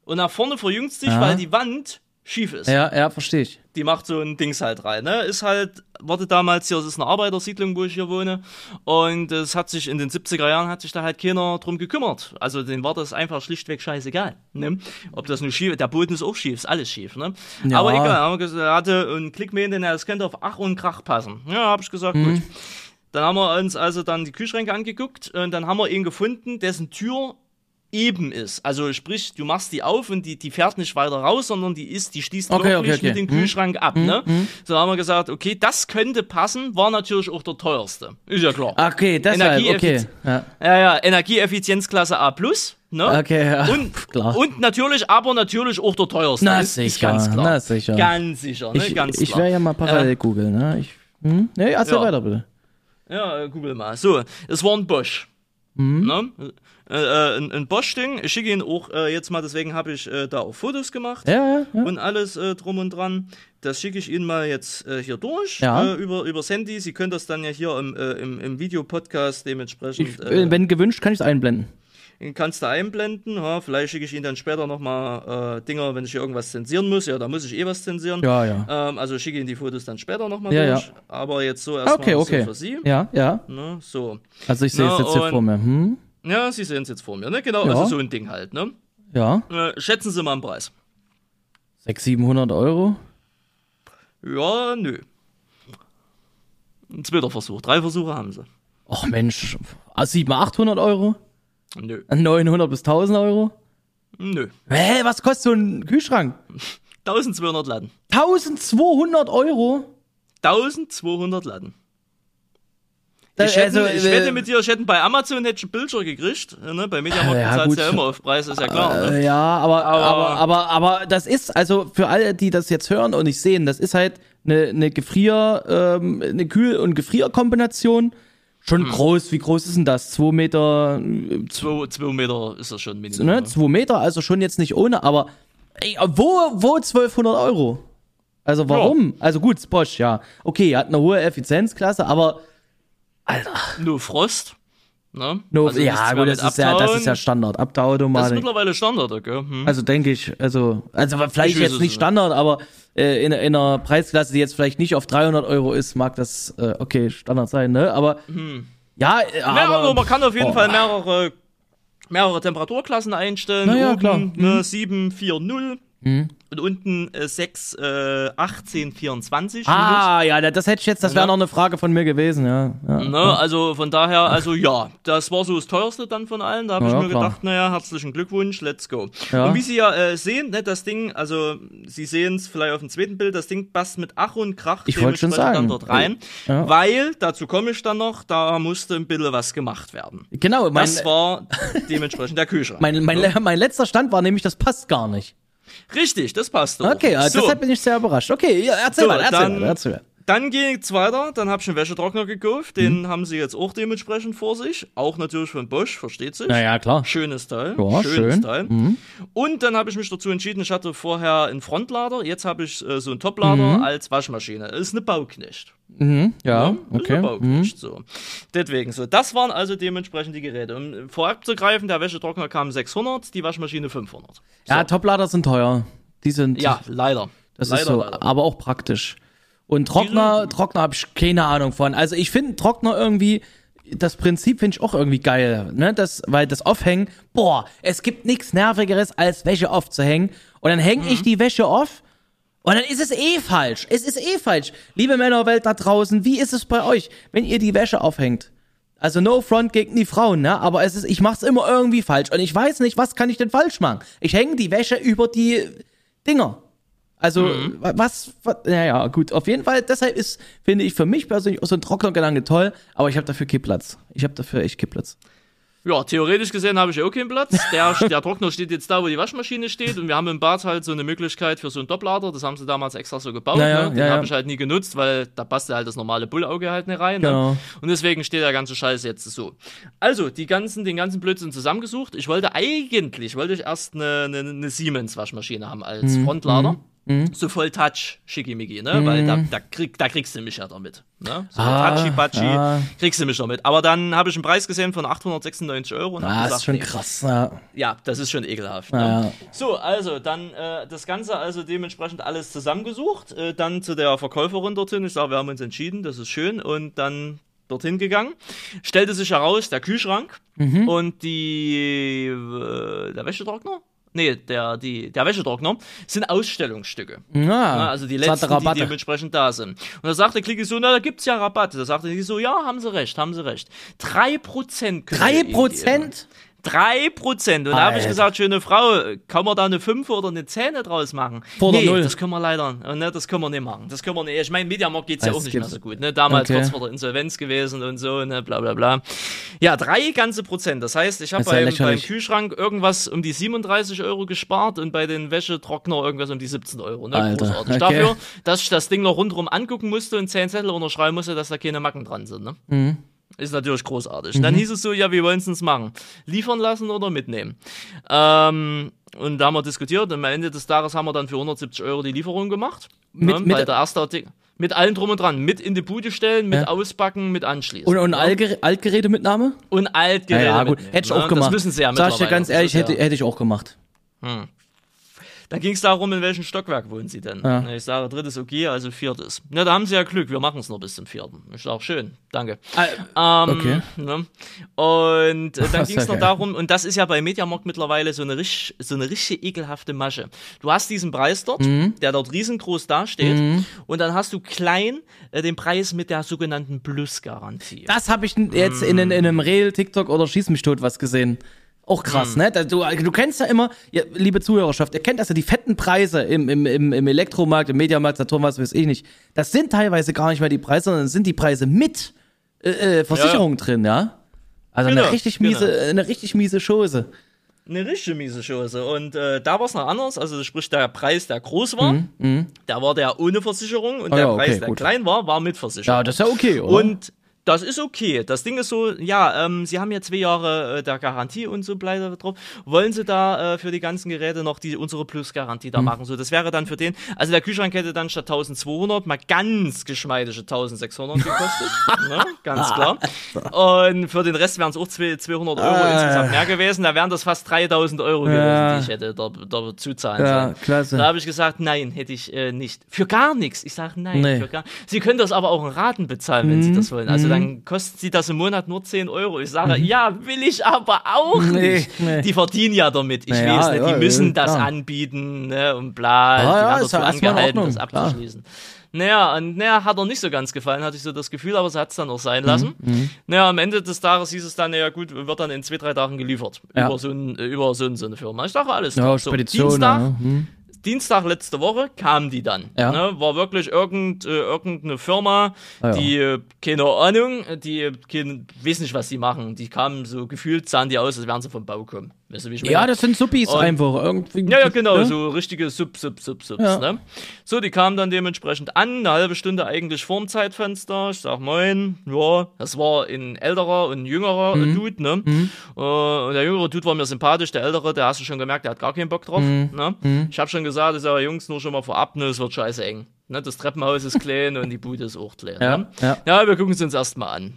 Und nach vorne verjüngt sich, weil die Wand schief ist. Ja, ja, verstehe ich. Die macht so ein Dings halt rein. Ne? Ist halt, wurde damals hier, das ist eine Arbeitersiedlung, wo ich hier wohne. Und es hat sich in den 70er Jahren hat sich da halt keiner drum gekümmert. Also denen war das einfach schlichtweg scheißegal. Ne? Ob das nur schief, der Boden ist auch schief, ist alles schief. Ne? Ja. Aber egal, haben wir gesagt, er hatte einen Klickmähen, den er das könnte auf Ach und Krach passen. Ja, habe ich gesagt, Mhm. gut. Dann haben wir uns also dann die Kühlschränke angeguckt und dann haben wir ihn gefunden, dessen Tür eben ist. Also sprich, du machst die auf und die, die fährt nicht weiter raus, sondern die ist, die schließt Okay, wirklich okay, okay. mit dem Hm. Kühlschrank ab. Ne? So haben wir gesagt, okay, das könnte passen, war natürlich auch der teuerste. Ist ja klar. Okay, deshalb, okay. Ja. Ja, ja, Energieeffizienzklasse A+. Ne? Okay, ja. Und, [laughs] klar. und natürlich, aber natürlich auch der teuerste. Na, ist, ist sicher, ganz klar. na, sicher. Ganz sicher, ne? Ich, ganz ich werde ja mal parallel googeln, ne? Ich, hm? Nee, erzähl Ja. weiter bitte. Ja, äh, google mal. So, es war ein Bosch. Mhm. Ne? Äh, äh, ein, ein Bosch-Ding. Ich schicke ihn auch äh, jetzt mal, deswegen habe ich äh, da auch Fotos gemacht. Ja, ja, ja. und alles äh, drum und dran. Das schicke ich Ihnen mal jetzt hier durch Ja. über übers Handy. Sie können das dann ja hier im, im, im Videopodcast dementsprechend. Ich, wenn gewünscht, kann ich es einblenden. Den kannst du einblenden. Vielleicht schicke ich Ihnen dann später nochmal äh, Dinger, wenn ich hier irgendwas zensieren muss. Ja, da muss ich eh was zensieren. Ja, ja. Ähm, also schicke Ihnen die Fotos dann später nochmal Ja, durch. ja. Aber jetzt so erstmal Okay, okay. für Sie. Ja, ja. Ne, so. Also ich sehe es Na, jetzt hier vor mir. Hm? Ja, Sie sehen es jetzt vor mir. Ne? Genau, Ja. also so ein Ding halt. Ne? Ja. Äh, schätzen Sie mal einen Preis. 600, 700 Euro. Ja, nö. Ein zweiter Versuch. Drei Versuche haben Sie. Och Mensch, ah, 700, 800 Euro? Nö. 900 bis 1000 Euro? Nö. Hä, was kostet so ein Kühlschrank? 1200 Latten. 1200 Euro? 1200 Latten. Da- Ich, hätte, also, ich äh, wette mit dir, ich hätte bei Amazon hätte ich einen Bildschirm gekriegt. Ne? Bei Mediamarkt Ja, du ja immer auf Preis, ist ja klar. Ne? Äh, ja, aber, aber, Aber- aber, aber, das ist, also für alle, die das jetzt hören und nicht sehen, das ist halt eine, eine Gefrier, ähm, eine Kühl- und Gefrierkombination. Hm. Schon groß, wie groß ist denn das? Zwei Meter, äh, Zwei, zwei Meter ist das schon Minimum. ne? Zwei Meter, also schon jetzt nicht ohne, aber ey, wo, wo 1200 Euro? Also warum? Also gut, Bosch, ja. Okay, hat eine hohe Effizienzklasse, aber Nur Frost. Ne? no, Also ja, gut, das ist ja, das ist ja. Standard. Das ist Abtauautomatik. mittlerweile Standard, okay? Hm. Also denke ich, also, also vielleicht Ich jetzt nicht nicht. Standard, aber äh, in, in einer Preisklasse, die jetzt vielleicht nicht auf 300 Euro ist, mag das, äh, okay, Standard sein, ne? Aber, ja, äh, aber aber, man kann auf jeden oh. Fall mehrere, mehrere Temperaturklassen einstellen. Na ja, Oben klar. Mhm. Ne, 7, 4, 0. Und unten äh, 6, äh, 18, 24. ah, ja, da- das hätte ich jetzt, das wäre Ja. noch eine Frage von mir gewesen, ja. ja. Ne, also von daher, also ja, das war so das teuerste dann von allen. Da habe Ja, ich mir klar. gedacht, naja, herzlichen Glückwunsch, let's go. Und wie Sie ja äh, sehen, ne, das Ding, also Sie sehen es vielleicht auf dem zweiten Bild, das Ding passt mit Ach und Krach Ich wollte schon sagen. dann dort rein, weil, dazu komme ich dann noch, da musste ein bisschen was gemacht werden. Genau, mein, Das war dementsprechend der Kühlschrank. [laughs] mein, mein, mein letzter Stand war nämlich, das passt gar nicht. Richtig, das passt auch. Okay, ja, so, deshalb bin ich sehr überrascht. Okay, ja, erzähl So, mal, erzähl dann- mal, erzähl mal. Dann geht's weiter, dann habe ich einen Wäschetrockner gekauft, den Mhm. haben sie jetzt auch dementsprechend vor sich, auch natürlich von Bosch, versteht sich. Na ja, klar. Schönes Teil. Ja, schönes schön. Teil. Mhm. Und dann habe ich mich dazu entschieden, ich hatte vorher einen Frontlader, jetzt habe ich äh, so einen Toplader Mhm. als Waschmaschine. Ist eine Bauknecht. Mhm, ja, Ist okay. eine Mhm. Bauknecht, so. Deswegen so. Das waren also dementsprechend die Geräte. Um vorabzugreifen, der Wäschetrockner kam 600, die Waschmaschine 500. Ja, Toplader sind teuer. Die sind, Ja, leider. Das leider, ist so, leider. aber auch praktisch. Und Trockner, Trockner habe ich keine Ahnung von. Also ich finde Trockner irgendwie, das Prinzip finde ich auch irgendwie geil, ne? Das, weil das Aufhängen, boah, es gibt nichts nervigeres als Wäsche aufzuhängen. Und dann hänge ich die Wäsche auf und dann ist es eh falsch. Es ist eh falsch. Liebe Männerwelt da draußen, wie ist es bei euch, wenn ihr die Wäsche aufhängt? Also no front gegen die Frauen, ne? Aber es ist, ich mach's immer irgendwie falsch und ich weiß nicht, was kann ich denn falsch machen? Ich hänge die Wäsche über die Dinger. Also, wa- was, was, naja, gut, auf jeden Fall, deshalb ist, finde ich für mich persönlich auch so ein Trocknergedanke toll, aber ich habe dafür Kippplatz. Ich habe dafür echt Kippplatz. Ja, theoretisch gesehen habe ich auch keinen Platz. Der, [laughs] der Trockner steht jetzt da, wo die Waschmaschine steht. Und wir haben im Bad halt so eine Möglichkeit für so einen Doppelader. Das haben sie damals extra so gebaut. Ja, ja, ne? Den ja, ja. habe ich halt nie genutzt, weil da passt ja halt das normale Bullauge halt nicht rein. Genau. Ne? Und deswegen steht der ganze Scheiß jetzt so. Also, die ganzen, den ganzen Blödsinn zusammengesucht. Ich wollte eigentlich, wollte ich erst eine, eine, eine Siemens-Waschmaschine haben als Mhm, Frontlader. So voll Touch, schickimicki, ne? Weil da, da, krieg, da kriegst du mich ja damit. Ne? So Ah, touchy-patchy ja. kriegst du mich damit. Aber dann habe ich einen Preis gesehen von 896 Euro und Ah, gesagt, ist schon nee, krass. Ja. ja, das ist schon ekelhaft. Ja. Ne? So, also dann äh, das Ganze also dementsprechend alles zusammengesucht. Äh, dann zu der Verkäuferin dorthin. Ich sage, wir haben uns entschieden, das ist schön. Und dann dorthin gegangen. Stellte sich heraus, der Kühlschrank Mhm. und die äh, der Wäschetrockner. Nee, der, die, der Wäschetrockner sind Ausstellungsstücke. Ja, Ja, also die letzten, die dementsprechend da sind. Und da sagte Klicki so, na, da gibt's ja Rabatte. Da sagte die so, ja, haben sie recht, haben sie recht. Drei Prozent Drei. Prozent? Drei Prozent. Und da habe ich gesagt, schöne Frau, kann man da eine 5 oder eine 10 draus machen? Vor der nee, Null. das können wir leider, äh, ne, das können wir nicht machen. Das können wir nicht. Ich meine, Mediamarkt geht's ja Das auch nicht mehr so gut, ne? Damals Okay. kurz vor der Insolvenz gewesen und so, ne, bla, bla, bla. Ja, drei ganze Prozent. Das heißt, ich habe ja beim, beim. Kühlschrank irgendwas um die 37 Euro gespart und bei den Wäschetrockner irgendwas um die 17 Euro, ne? Alter, Großartig. okay. Dafür, dass ich das Ding noch rundherum angucken musste und 10 Zettel unterschreiben musste, dass da keine Macken dran sind, ne? Mhm. Ist natürlich großartig. Dann hieß es so, ja, wie wollen sie es machen? Liefern lassen oder mitnehmen? Ähm, und da haben wir diskutiert und am Ende des Tages haben wir dann für 170 Euro die Lieferung gemacht. Mit- ne, mit- weil der erste Artikel. Mit allem drum und dran. Mit in die Bude stellen, mit ja. ausbacken, mit anschließen. Und, und ja. Altgerätemitnahme? Und Altgeräte. Ja, ja gut. Hätte ich auch gemacht. Das müssen sie ja Sag ich dir ganz ehrlich, hätte, hätte ich auch gemacht. Hm. Da ging es darum, in welchem Stockwerk wohnen sie denn. Ja. Ich sage, drittes okay, also viertes. Ja, da haben sie ja Glück, wir machen es noch bis zum vierten. Ist auch schön, danke. Ah, ähm, okay. Ne? Und äh, dann [laughs] ging es noch darum, und das ist ja bei Mediamarkt mittlerweile so eine, richtig, so eine richtig ekelhafte Masche. Du hast diesen Preis dort, mhm. der dort riesengroß dasteht, mhm. und dann hast du klein äh, den Preis mit der sogenannten Plus-Garantie. Das habe ich jetzt mhm. in, in, in einem Reel, TikTok oder Schieß mich tot was gesehen. Auch krass, mhm. ne? Du, du kennst ja immer, ja, liebe Zuhörerschaft, ihr kennt das ja, die fetten Preise im, im, im, im Elektromarkt, im Mediamarkt, Saturn, was weiß ich nicht. Das sind teilweise gar nicht mehr die Preise, sondern sind die Preise mit äh, äh Versicherung ja. drin, ja? Also genau, eine richtig miese, genau. eine richtig miese Chose. Eine richtig miese Chose. Und äh, da war es noch anders. Also sprich, der Preis, der groß war, mhm, mhm. der war der ohne Versicherung und oh, der ja, okay, Preis, der gut. klein war, war mit Versicherung. Ja, das ist ja okay, oder? Und das ist okay. Das Ding ist so, ja, ähm, sie haben ja zwei Jahre äh, der Garantie und so bleibt drauf. Wollen sie da äh, für die ganzen Geräte noch die unsere Plus-Garantie da mhm. machen? So, das wäre dann für den, also der Kühlschrank hätte dann statt 1200 mal ganz geschmeidige 1600 gekostet. [laughs] ne? Ganz klar. Und für den Rest wären es auch 200 Euro ah, insgesamt mehr gewesen. Da wären das fast 3000 Euro gewesen, die ich hätte da, da zuzahlen ja, sollen. Klasse. Da habe ich gesagt, nein, hätte ich äh, nicht. Für gar nichts. Ich sage nein, nee. für gar Sie können das aber auch in Raten bezahlen, wenn mhm. Sie das wollen. Also dann mhm. kostet sie das im Monat nur 10 Euro. Ich sage, mhm. ja, will ich aber auch nee, nicht. Nee. Die verdienen ja damit. Ich naja, weiß nicht, die ja, müssen ja, das anbieten ne, und bla. Ja, die werden dazu angehalten, das abzuschließen. Klar. Naja, und naja, hat er nicht so ganz gefallen, hatte ich so das Gefühl, aber sie hat es dann auch sein lassen. Mhm, mhm. Naja, am Ende des Tages hieß es dann, naja gut, wird dann in zwei, drei Tagen geliefert. Ja. Über, so ein, über so, ein, so eine Firma. Ich dachte, alles ja, so, Dienstag, ja. mhm. Dienstag letzte Woche kam die dann. Ja. Ne? War wirklich irgend, äh, irgendeine Firma, ah, ja. die, äh, keine Ahnung, die, kein, weiß nicht, was sie machen. Die kamen so gefühlt, sahen die aus, als wären sie vom Bau kommen. Weißt du, wie ich meine? Ja, das sind Suppis und, einfach. Irgendwie, ja, ja, genau, ne? so richtige Sub, Sub, Sub, Subs. Ja. Ne? So, die kamen dann dementsprechend an, eine halbe Stunde eigentlich vorm Zeitfenster. Ich sag, moin, ja, das war ein älterer und ein jüngerer mhm. Dude, ne? Mhm. Uh, und der jüngere Dude war mir sympathisch, der ältere, der hast du schon gemerkt, der hat gar keinen Bock drauf. Mhm. Ne? Mhm. Ich habe schon gesagt, ich sage, Jungs, nur schon mal vorab, ne, es wird scheiße eng. Ne? Das Treppenhaus ist klein und die Bude ist auch klein. Ja, ne? ja. ja, wir gucken es uns erstmal an.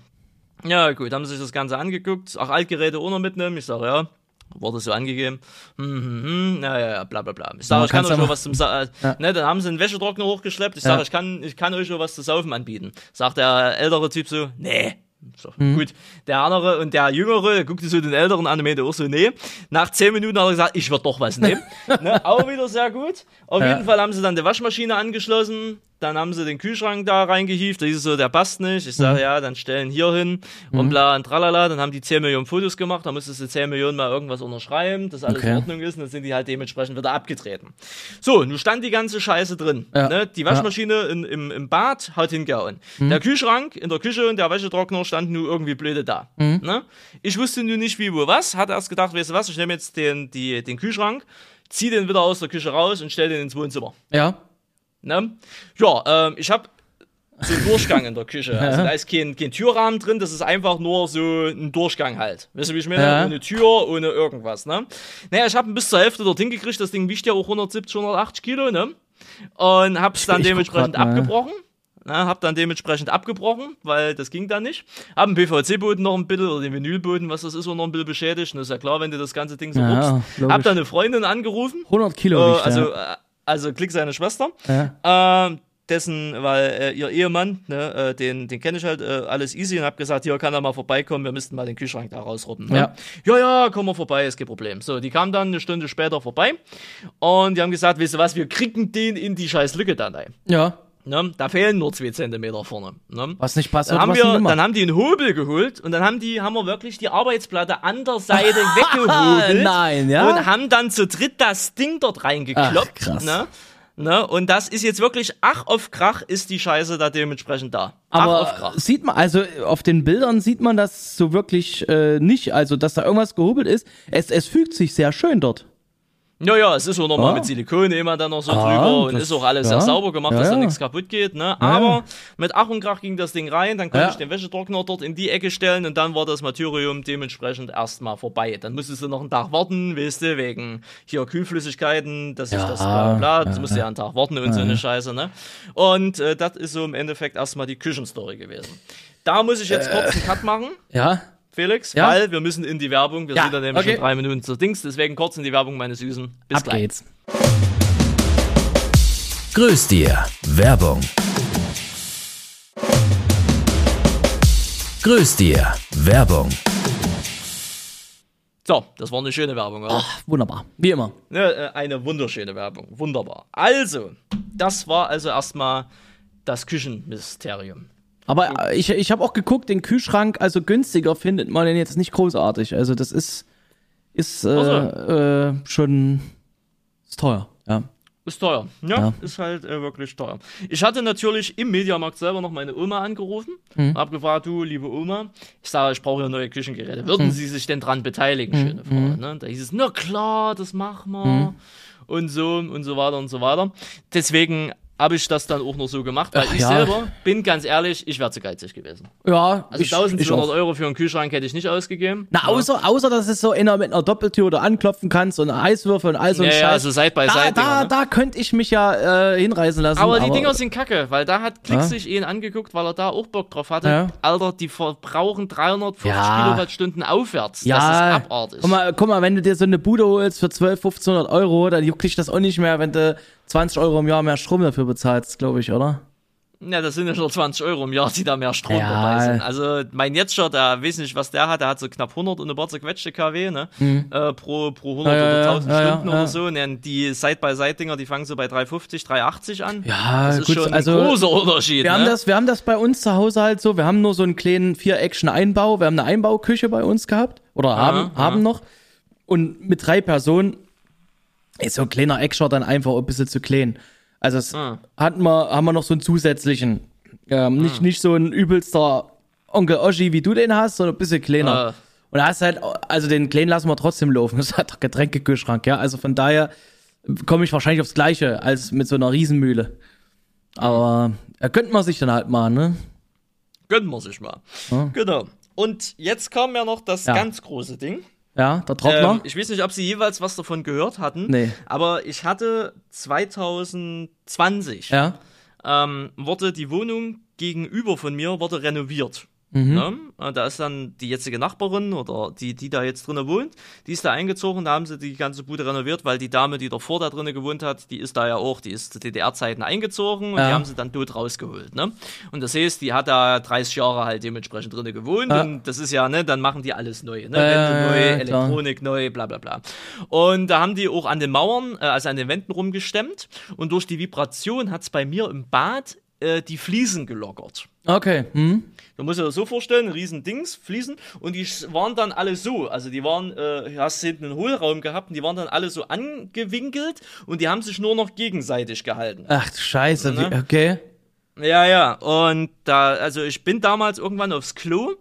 Ja, gut, haben sie sich das Ganze angeguckt. Auch Altgeräte noch mitnehmen. Ich sage, ja, wurde so angegeben. Hm, hm, hm, ja, ja, bla, bla, bla. Ich sage, ich kann euch schon was zum, Sa äh, ja. ne, dann haben sie einen Wäschetrockner hochgeschleppt. Ich sage, ja. ich kann, ich kann euch schon was zu saufen anbieten. Sagt der ältere Typ so, nee. So, mhm. Gut, der andere und der Jüngere, der guckte so den Älteren an und meinte auch so, nee. Nach zehn Minuten hat er gesagt, ich würde doch was nehmen. [laughs] ne, auch wieder sehr gut. Auf jeden Fall haben sie dann die Waschmaschine angeschlossen, dann haben sie den Kühlschrank da reingehievt, da hieß es so, der passt nicht. Ich sage, mhm. ja, dann stellen hier hin mhm. und bla und tralala. Dann haben die 10 Millionen Fotos gemacht, da musstest du 10 Millionen mal irgendwas unterschreiben, dass alles okay. in Ordnung ist und dann sind die halt dementsprechend wieder abgetreten. So, nun stand die ganze Scheiße drin. Ja. Ne? Die Waschmaschine ja. in, im, im Bad hat hingehauen. Mhm. Der Kühlschrank in der Küche und der Wäschetrockner standen nur irgendwie blöde da. Mhm. Ne? Ich wusste nur nicht wie, wo, was. Hatte erst gedacht, weißt du was, ich nehme jetzt den, die, den Kühlschrank, zieh den wieder aus der Küche raus und stell den ins Wohnzimmer. Ja. Ne? Ja, ähm, ich habe so einen Durchgang in der Küche. [laughs] Also da ist kein, kein Türrahmen drin, das ist einfach nur so ein Durchgang halt. Weißt du, wie ich meine? Ja. Ohne Tür, ohne irgendwas, ne? Naja, ich habe bis zur Hälfte dorthin gekriegt, das Ding wiegt ja auch 170, 180 Kilo, ne? Und hab's dann ich dementsprechend abgebrochen. Na, hab dann dementsprechend abgebrochen, weil das ging dann nicht. Hab den PVC-Boden noch ein bisschen oder den Vinylboden, was das ist, noch ein bisschen beschädigt. Und das ist ja klar, wenn du das ganze Ding so ja, rupst. Hab dann eine Freundin angerufen. 100 Kilo. Äh, also, ja also Klick seine Schwester. Ja. Ähm, dessen, weil äh, ihr Ehemann, ne, äh, den, den kenne ich halt, äh, alles easy und hab gesagt, hier kann er mal vorbeikommen, wir müssten mal den Kühlschrank da rausrubben. Ne? Ja. ja, ja, komm mal vorbei, ist kein Problem. So, die kamen dann eine Stunde später vorbei und die haben gesagt, weißt du was, wir kriegen den in die scheiß Lücke dann ein. Ja. Ne? Da fehlen nur zwei Zentimeter vorne. Ne? Was nicht passt, dann haben, wir, dann haben die einen Hobel geholt und dann haben die, haben wir wirklich die Arbeitsplatte an der Seite [laughs] weggehobelt. Nein, ja. Und haben dann zu dritt das Ding dort reingekloppt. Ach, krass. Ne? Ne? Und das ist jetzt wirklich, ach auf Krach ist die Scheiße da dementsprechend da. Aber sieht man, also auf den Bildern sieht man das so wirklich äh, nicht, also dass da irgendwas gehobelt ist. Es, es fügt sich sehr schön dort. Naja, es ist so nochmal ah. mit Silikon immer dann noch so ah, drüber und ist auch alles ja. sehr sauber gemacht, ja, dass da nichts kaputt geht. Ne? Aber mit Ach und Krach ging das Ding rein, dann konnte ich den Wäschetrockner dort in die Ecke stellen und dann war das Martyrium dementsprechend erstmal vorbei. Dann musstest du noch einen Tag warten, weißt du, wegen hier Kühlflüssigkeiten, das ist das bla bla, das musst du ja einen Tag warten und so eine Scheiße. Ne? Und äh, das ist so im Endeffekt erstmal die Küchenstory gewesen. Da muss ich jetzt kurz einen Cut machen. Ja. Felix, ja? weil wir müssen in die Werbung. Wir ja, sind dann nämlich okay. schon drei Minuten zu Dings, deswegen kurz in die Werbung, meine Süßen. Bis Ab gleich. geht's. Grüß dir. Werbung. Grüß dir. Werbung. So, das war eine schöne Werbung, oder? Ach, wunderbar. Wie immer. Ja, äh, eine wunderschöne Werbung. Wunderbar. Also, das war also erstmal das Küchenmysterium. Aber ich, ich habe auch geguckt, den Kühlschrank, also günstiger findet man den jetzt nicht großartig. Also das ist, ist äh, äh, schon ist teuer, ja. Ist teuer, ja, ja. ist halt äh, wirklich teuer. Ich hatte natürlich im Mediamarkt selber noch meine Oma angerufen, mhm. hab gefragt, du, liebe Oma, ich sage, ich brauche ja neue Küchengeräte. Würden mhm. Sie sich denn dran beteiligen, mhm. schöne Frau? Mhm. Ne? Da hieß es, na klar, das machen wir. Mhm. Und so und so weiter und so weiter. Deswegen habe ich das dann auch noch so gemacht, weil Ach, ich ja. selber bin ganz ehrlich, ich wäre zu geizig gewesen. Ja, also ich, 1200 Euro für einen Kühlschrank hätte ich nicht ausgegeben. Na, außer, ja. außer dass es so einer mit einer Doppeltür oder anklopfen kannst und Eiswürfel und all so ein ja, Scheiß. Ja, also Side by Side. Da, ne? da könnte ich mich ja äh, hinreißen lassen. Aber, aber die Dinger sind kacke, weil da hat Klick sich ihn angeguckt, weil er da auch Bock drauf hatte. Alter, die verbrauchen 350 Kilowattstunden aufwärts. Ja. Das ist abartig. Guck mal, guck mal, wenn du dir so eine Bude holst für 12, 1500 Euro, dann juckt dich das auch nicht mehr, wenn du 20 Euro im Jahr mehr Strom dafür bezahlst, glaube ich, oder? Ja, das sind ja schon 20 Euro im Jahr, die da mehr Strom ja. dabei sind. Also mein Jetztschert, der weiß nicht, was der hat, der hat so knapp 100 und ein paar zerquetschte kW, ne? Mhm. Äh, pro, pro 100 ja, oder 1000 ja, Stunden oder so. Und die Side-by-Side-Dinger, die fangen so bei 350, 380 an. Ja, das ist gut, schon ein also, großer Unterschied. Wir, ne? haben das, wir haben das bei uns zu Hause halt so, wir haben nur so einen kleinen Vier-Action-Einbau, wir haben eine Einbauküche bei uns gehabt oder haben, haben noch. Und mit drei Personen ist so ein kleiner Eckshot dann einfach ein bisschen zu klein. Also es ah. hatten wir, haben wir noch so einen zusätzlichen, ähm, nicht, ah. nicht so ein übelster Onkel Oschi, wie du den hast, sondern ein bisschen kleiner. Ah. Und da hast halt, also den kleinen lassen wir trotzdem laufen. [laughs] Das hat Getränkekühlschrank, ja. Also von daher komme ich wahrscheinlich aufs Gleiche als mit so einer Riesenmühle. Aber ja, könnte man sich dann halt mal, ne? Gönnen wir sich mal. Genau. Und jetzt kam ja noch das ja. ganz große Ding. Ja, der Trockner. Ähm, ich weiß nicht, ob Sie jeweils was davon gehört hatten. Nee. Aber ich hatte 2020 ja. ähm, wurde die Wohnung gegenüber von mir wurde renoviert. Mhm. Ne? Da ist dann die jetzige Nachbarin oder die, die da jetzt drinnen wohnt, die ist da eingezogen, da haben sie die ganze Bude renoviert, weil die Dame, die davor da drinnen gewohnt hat, die ist da ja auch, die ist zu DDR-Zeiten eingezogen und ja. die haben sie dann tot rausgeholt. Ne? Und das heißt, die hat da 30 Jahre halt dementsprechend drinnen gewohnt ja. und das ist ja, ne, dann machen die alles neu. Ne? Wände neu, Elektronik klar. neu, bla bla bla. Und da haben die auch an den Mauern, äh, also an den Wänden rumgestemmt und durch die Vibration hat es bei mir im Bad äh, die Fliesen gelockert. Okay. Hm. Du musst dir das so vorstellen, riesen Dings, Fliesen, und die waren dann alle so, also die waren, äh, hast hinten einen Hohlraum gehabt und die waren dann alle so angewinkelt und die haben sich nur noch gegenseitig gehalten. Ach Scheiße, ne? okay. Ja, ja, und da, also ich bin damals irgendwann aufs Klo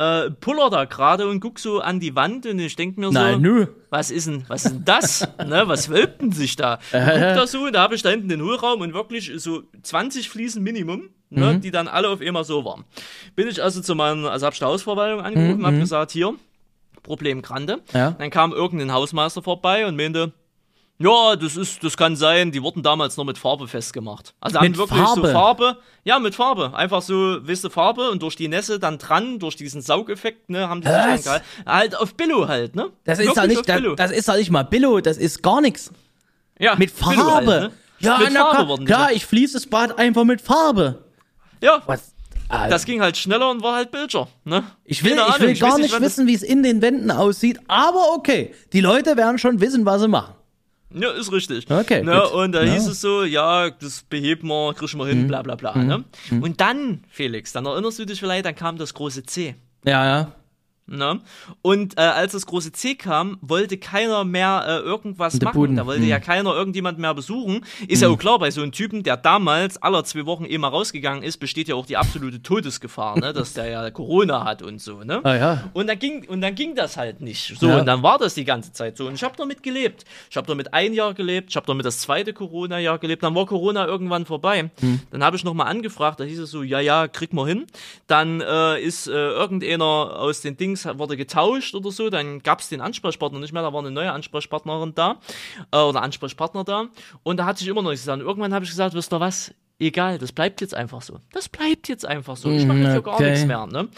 äh, puller da gerade und guck so an die Wand und ich denke mir Nein, so, nö. was ist denn, was ist denn das? [laughs] ne, was wölbt denn sich da? Äh, guck da so, da habe ich da hinten den Hohlraum und wirklich so 20 Fliesen Minimum, ne, mhm. die dann alle auf immer so waren. Bin ich also zu meiner, also hab ich die Hausverwaltung angerufen, mhm. hab mhm. gesagt, hier, Problem Grande. Ja. Dann kam irgendein Hausmeister vorbei und meinte, ja, das ist, das kann sein. Die wurden damals noch mit Farbe festgemacht. Also mit haben wirklich Farbe. so Farbe. Ja, mit Farbe. Einfach so, wisst Farbe und durch die Nässe dann dran, durch diesen Saugeffekt, ne, haben die Was? sich dann halt auf Billo halt, ne? Das ist doch nicht, das, das, ist doch nicht mal Billo, das ist gar nichts. Ja, mit Farbe. Halt, ne? Ja, mit na, Farbe wurden klar, ich fließe das Bad einfach mit Farbe. Ja. Was? Das ging halt schneller und war halt Bilder, ne? Ich will, ich will gar nicht wissen, wie es in den Wänden aussieht, aber okay. Die Leute werden schon wissen, was sie machen. Ja, ist richtig. Okay. Ne? Und da ja. hieß es so, ja, das beheben wir, kriegen wir hin, mhm. bla bla bla. Mhm. Ne? Mhm. Und dann, Felix, dann erinnerst du dich vielleicht, dann kam das große C. Ja, ja. Ne? Und äh, als das große C kam, wollte keiner mehr äh, irgendwas machen. Boden. Da wollte Hm. ja keiner irgendjemand mehr besuchen. Ist ja auch klar, bei so einem Typen, der damals aller zwei Wochen eh mal rausgegangen ist, besteht ja auch die absolute Todesgefahr, ne? dass der ja [laughs] Corona hat und so. Ne? Ah ja. Und dann ging und dann ging das halt nicht. So Ja. und dann war das die ganze Zeit so und ich habe damit gelebt. Ich habe damit ein Jahr gelebt, ich habe damit das zweite Corona Jahr gelebt. Dann war Corona irgendwann vorbei. Hm. Dann habe ich noch mal angefragt, da hieß es so, ja ja, krieg mal hin. Dann äh, ist äh, irgendeiner aus den Dings wurde getauscht oder so, dann gab es den Ansprechpartner nicht mehr, da war eine neue Ansprechpartnerin da äh, oder Ansprechpartner da und da hat sich immer noch nichts gesagt. Und irgendwann habe ich gesagt, wisst ihr was? Egal, das bleibt jetzt einfach so. Das bleibt jetzt einfach so. Ich mache dafür gar Okay. nichts mehr. Ne?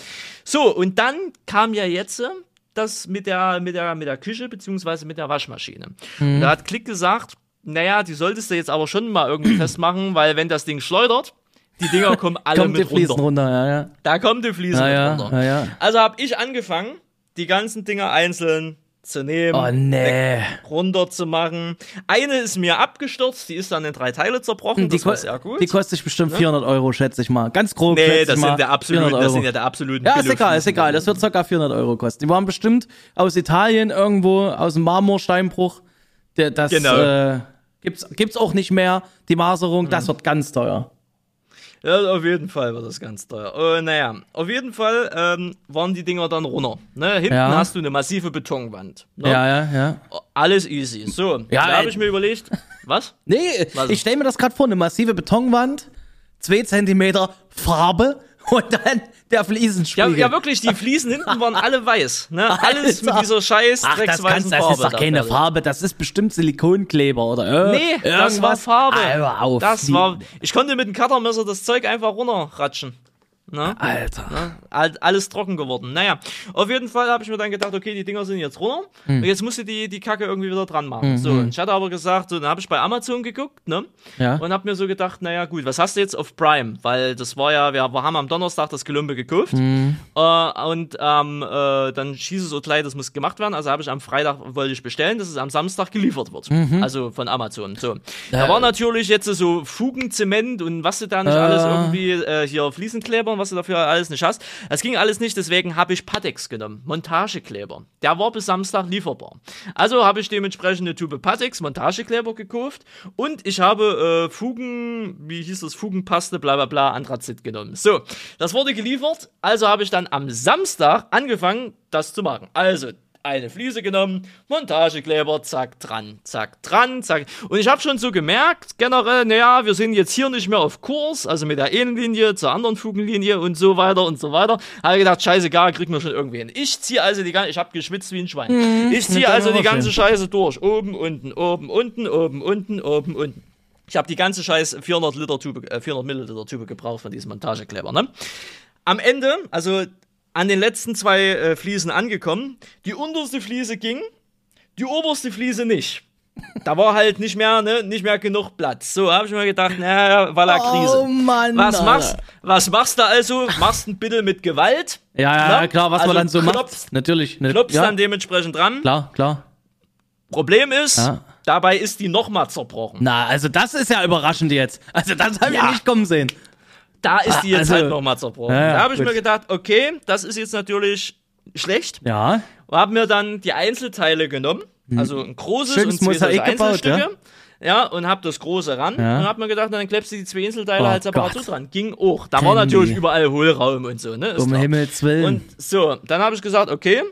So, und dann kam ja jetzt äh, das mit der, mit der, mit der Küche beziehungsweise mit der Waschmaschine. Und da hat Klick gesagt, naja, die solltest du jetzt aber schon mal irgendwie [clears throat] festmachen, weil wenn das Ding schleudert, die Dinger [laughs] kommen alle Kommt die mit Fliesen runter. runter, ja, ja. Da kommen die Fliesen Ja, mit runter. Also habe ich angefangen, die ganzen Dinger einzeln zu nehmen, Oh nee. runter zu machen. Eine ist mir abgestürzt, die ist dann in drei Teile zerbrochen, Die, ko sehr gut. die kostet bestimmt 400 Euro, schätze ich mal. Ganz grob. nee, das sind, der absoluten, 400 das sind ja der absoluten Ja, ist egal, ist egal. Das wird ca. 400 Euro kosten. Die waren bestimmt aus Italien irgendwo, aus dem Marmorsteinbruch. Der, das Genau. äh, gibt's, gibt's auch nicht mehr, die Maserung. Mhm. Das wird ganz teuer. Ja, auf jeden Fall war das ganz teuer. Oh, naja, auf jeden Fall ähm, waren die Dinger dann runter. Ne? Hinten Ja. hast du eine massive Betonwand. Ne? Ja, ja, ja. Alles easy. So, Ja, da habe ey. ich mir überlegt, [laughs] was? Nee, Was? ich stelle mir das gerade vor, eine massive Betonwand, zwei Zentimeter Farbe und dann der Ja, Fliesenspiegel. ja, wirklich, die Fliesen hinten waren alle weiß. Ne? [laughs] Alles mit Alter. dieser scheiß Ach, das, kannst, das Farbe. ist doch keine. Farbe, das ist bestimmt Silikonkleber oder äh, Nee, das war irgendwas. Farbe. Hör auf. Das war. Ich konnte mit dem Cuttermesser das Zeug einfach runterratschen. Ne? Alter. All- alles trocken geworden. Naja, auf jeden Fall habe ich mir dann gedacht, okay, die Dinger sind jetzt runter. Hm. Und jetzt musst du die, die Kacke irgendwie wieder dran machen. So, und ich hatte aber gesagt, so, dann habe ich bei Amazon geguckt, ne? Ja. Und habe mir so gedacht, naja, gut, was hast du jetzt auf Prime? Weil das war ja, wir, wir haben am Donnerstag das Gelümbe gekauft. Hm. Äh, und ähm, äh, dann schießt es so gleich, das muss gemacht werden. Also habe ich am Freitag, wollte ich bestellen, dass es am Samstag geliefert wird. Mhm. Also von Amazon. So. Da war natürlich jetzt so Fugenzement und was du da nicht Äh. alles irgendwie, äh, hier Fliesenkleber und was du dafür alles nicht hast. Das ging alles nicht, deswegen habe ich Patex genommen. Montagekleber. Der war bis Samstag lieferbar. Also habe ich dementsprechend eine Tube Patex, Montagekleber gekauft und ich habe äh, Fugen, wie hieß das, Fugenpaste, bla bla bla, Anthrazit genommen. So, das wurde geliefert, also habe ich dann am Samstag angefangen, das zu machen. Also, eine Fliese genommen, Montagekleber, zack, dran, zack, dran, zack. Und ich habe schon so gemerkt, generell, naja, wir sind jetzt hier nicht mehr auf Kurs, also mit der einen Linie zur anderen Fugenlinie und so weiter und so weiter. Habe gedacht, scheißegal, kriegen wir schon irgendwie hin. Ich ziehe also die ganze, ich habe geschwitzt wie ein Schwein. ich ziehe also die ganze. Scheiße durch. Oben, unten, oben, unten, oben, unten, oben, unten. Ich habe die ganze scheiß 400 Liter Tube, äh, 400 Milliliter Tube gebraucht von diesem Montagekleber, ne? Am Ende, also an den letzten zwei äh, Fliesen angekommen, die unterste Fliese ging, die oberste Fliese nicht. Da war halt nicht mehr, ne, nicht mehr genug Platz. So habe ich mir gedacht, naja, war la Krise. Oh Mann. was Alter. machst, was machst du also? Machst ein bitte mit Gewalt, Ja, ja, Ne? klar, was Also man dann so klopfst- macht. Natürlich. Ne, klopfst ja, dann dementsprechend dran. klar, klar. Problem ist, Ja. dabei ist die nochmal zerbrochen. Na, also das ist ja überraschend jetzt. Also das haben Ja. wir nicht kommen sehen. Da ist die jetzt also- halt nochmal zerbrochen. Ja, ja, da habe ich gut. mir gedacht, okay, das ist jetzt natürlich schlecht. Ja. Und habe mir dann die Einzelteile genommen, also ein großes Schönes und zwei Mosaik gebaut, Einzelstücke. Ja, und hab das große ran Ja. und hab mir gedacht, dann klebst du die zwei Einzelteile Oh halt separat so dran. Ging auch. Da war Kenny. natürlich überall Hohlraum und so, ne? Ist Um klar. Himmels Willen. Und so, dann habe ich gesagt, okay,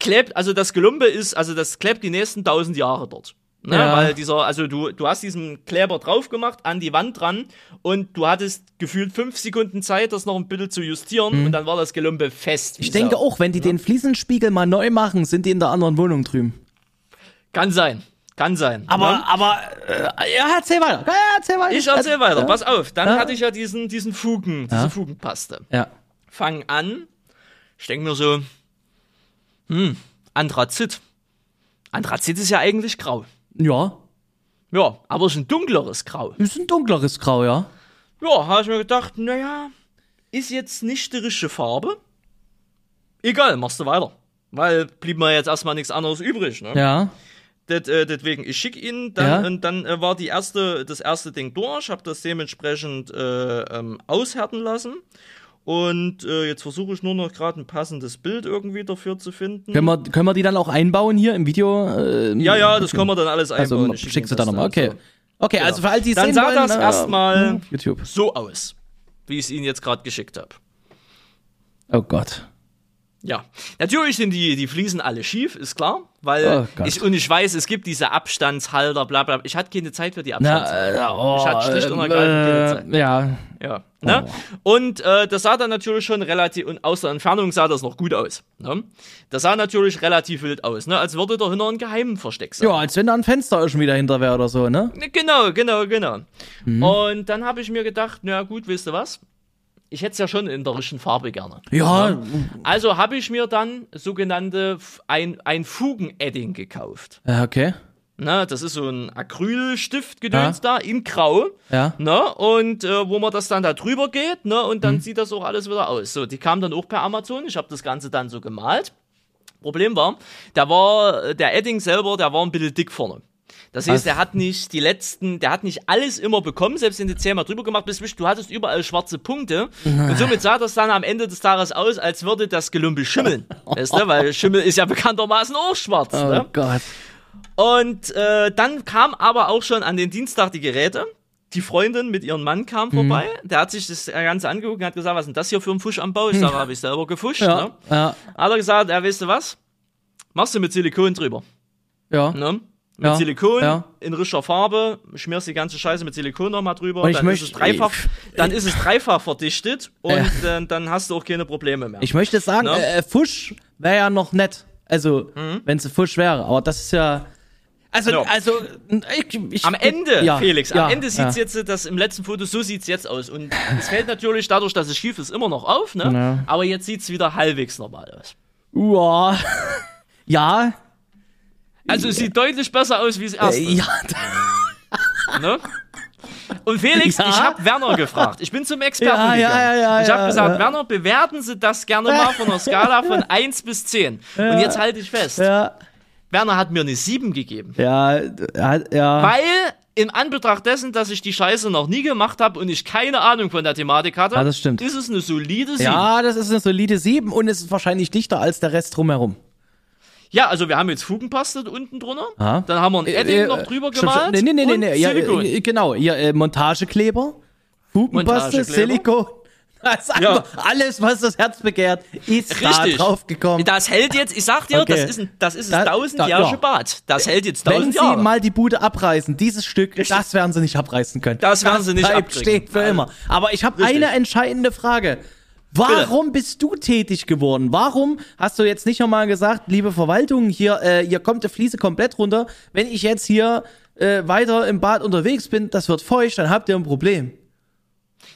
klebt, also das Gelumpe ist, also das klebt die nächsten tausend Jahre dort. Ne, Ja. Weil dieser, also du, du hast diesen Kleber drauf gemacht, an die Wand dran und du hattest gefühlt fünf Sekunden Zeit, das noch ein bisschen zu justieren und dann war das Gelumpe fest. Mhm. ich denke auch, wenn die den Fliesenspiegel mal neu machen, sind die in der anderen Wohnung drüben. Kann sein. Kann sein. Aber, ne? aber, äh, ja, erzähl weiter. Ja, erzähl weiter. Ich erzähl weiter, Ja. pass auf. Dann Ja. hatte ich ja diesen, diesen Fugen, diese Ja. Fugenpaste. Ja. Fang an. Ich denke mir so, hm, Anthrazit. Anthrazit ist ja eigentlich grau. Ja. Ja, aber es ist ein dunkleres Grau. Ist ein dunkleres Grau, ja. Ja, habe ich mir gedacht, naja, ist jetzt nicht die richtige Farbe. Egal, machst du weiter. Weil blieb mir jetzt erstmal nichts anderes übrig. Ne? Ja. Det, äh, deswegen, ich schick ihn, dann, Ja. und dann äh, war die erste, das erste Ding durch, habe das dementsprechend äh, ähm, aushärten lassen. Und äh, jetzt versuche ich nur noch gerade ein passendes Bild irgendwie dafür zu finden. Können wir, können wir die dann auch einbauen hier im Video? Äh, ja, ja, das können wir dann alles einbauen. Also schickst du dann nochmal, okay. So. Okay, genau. also für all die Dann sah wollen, das äh, erstmal so aus, wie ich es Ihnen jetzt gerade geschickt habe. Oh Gott. Ja, natürlich sind die, die Fliesen alle schief, ist klar, weil oh ich, und ich weiß, es gibt diese Abstandshalter, bla bla. Ich hatte keine Zeit für die Abstandshalter. Na, äh, oh, ich hatte schlicht und ergreifend keine Zeit. Ja. Ja. Ne? Oh. Und äh, das sah dann natürlich schon relativ, und aus der Entfernung sah das noch gut aus. Ne? Das sah natürlich relativ wild aus, ne? als würde da hinter ein Geheimen versteckt sein. Ja, als wenn da ein Fenster schon wieder hinter wäre oder so, ne? Genau, genau, genau. Mhm. Und dann habe ich mir gedacht, na gut, wisst ihr was? Ich hätte es ja schon in der richtigen Farbe gerne. Ja. Also habe ich mir dann sogenannte ein, ein Fugen-Edding gekauft. Ja, okay. Na, das ist so ein Acrylstift-Gedöns ja. da in Grau. Ja. Na, und äh, wo man das dann da drüber geht, ne, und dann mhm. sieht das auch alles wieder aus. So, die kam dann auch per Amazon. Ich habe das Ganze dann so gemalt. Problem war, der war, der Edding selber, der war ein bisschen dick vorne. Das heißt, er hat nicht die letzten, der hat nicht alles immer bekommen, selbst wenn du zehnmal drüber gemacht bist, du hattest überall schwarze Punkte. Und somit sah das dann am Ende des Tages aus, als würde das Gelümpel schimmeln. [laughs] weißt du, weil Schimmel ist ja bekanntermaßen auch schwarz. Oh ne? Gott. Und äh, dann kam aber auch schon an den Dienstag die Geräte. Die Freundin mit ihrem Mann kam mhm. vorbei. Der hat sich das Ganze angeguckt und hat gesagt, was ist denn das hier für ein Fusch am Bau? Ich sage, habe ich selber gefuscht. Ja, ne? ja. Hat er gesagt, ja, weißt du was? Machst du mit Silikon drüber. Ja. Ne? Mit ja, Silikon ja. in rischer Farbe, schmierst die ganze Scheiße mit Silikon nochmal drüber, dann, möchte, ist es dreifach, ich, dann ist es dreifach verdichtet und äh, dann hast du auch keine Probleme mehr. Ich möchte sagen, no? äh, Fusch wäre ja noch nett. Also, mhm. wenn es Fusch wäre, aber das ist ja. Also, no. also ich, ich, am Ende, ja, Felix, am Ende sieht es jetzt, das im letzten Foto, so sieht es jetzt aus. Und es fällt natürlich dadurch, dass es schief ist, immer noch auf, ne? Aber jetzt sieht es wieder halbwegs normal aus. Uah. [laughs] ja, also es sieht deutlich besser aus wie es erste. Äh, ja. ne? Und Felix, ja? ich habe Werner gefragt. Ich bin zum Experten ja, gegangen. Ja, ja, ich habe gesagt, Werner, bewerten Sie das gerne mal von einer Skala von [laughs] 1 bis 10. Und jetzt halte ich fest. Werner hat mir eine 7 gegeben. Ja, ja. Weil in Anbetracht dessen, dass ich die Scheiße noch nie gemacht habe und ich keine Ahnung von der Thematik hatte, ja, das stimmt. ist es eine solide 7. Ja, das ist eine solide 7 und es ist wahrscheinlich dichter als der Rest drumherum. Ja, also wir haben jetzt Fugenpaste unten drunter. Aha. Dann haben wir ein äh, Edding äh, noch drüber gemalt. Nee, nee, nee, nee, nee. Ja, äh, genau, ja, äh, Montagekleber, Fugenpaste, Silikon. [laughs] Ja. Alles, was das Herz begehrt, ist Richtig. da drauf gekommen. Das hält jetzt, ich sag dir, okay. das ist ein, das ist ein tausendjährige Bad. Das hält jetzt tausend Jahre. Wenn sie mal die Bude abreißen, dieses Stück, Richtig. das werden sie nicht abreißen können. Das werden das sie nicht abreißen. steht für immer. Aber ich habe eine entscheidende Frage. Warum bist du tätig geworden? Warum hast du jetzt nicht nochmal gesagt, liebe Verwaltung, hier, äh, hier kommt die Fliese komplett runter. Wenn ich jetzt hier äh, weiter im Bad unterwegs bin, das wird feucht, dann habt ihr ein Problem.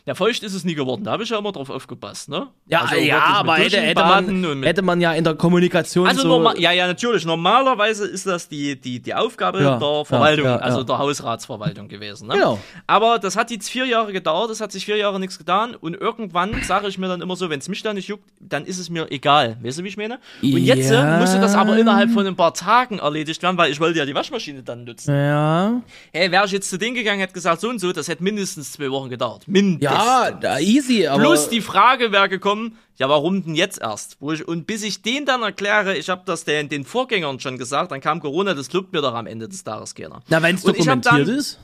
Ja, feucht ist es nie geworden. Da habe ich ja immer drauf aufgepasst, ne? Ja, also, ja aber hätte, hätte, man, hätte man ja in der Kommunikation also so normal, ja, ja, natürlich. Normalerweise ist das die, die, die Aufgabe ja, der Verwaltung, ja, ja, also der Hausratsverwaltung gewesen. Ne? Genau. Aber das hat jetzt vier Jahre gedauert, es hat sich vier Jahre nichts getan und irgendwann sage ich mir dann immer so, wenn es mich da nicht juckt, dann ist es mir egal. Weißt du, wie ich meine? Und jetzt äh, musste das aber innerhalb von ein paar Tagen erledigt werden, weil ich wollte ja die Waschmaschine dann nutzen. Ja. Hey, wäre ich jetzt zu denen gegangen, hätte gesagt, so und so, das hätte mindestens zwei Wochen gedauert. Mindestens. Ja, easy, aber. Plus die Frage wäre gekommen, ja, warum denn jetzt erst? Wo ich, und bis ich den dann erkläre, ich habe das den, den Vorgängern schon gesagt, dann kam Corona, das glaubt mir doch am Ende des Tages keiner. Na, wenn es dokumentiert dann, ist?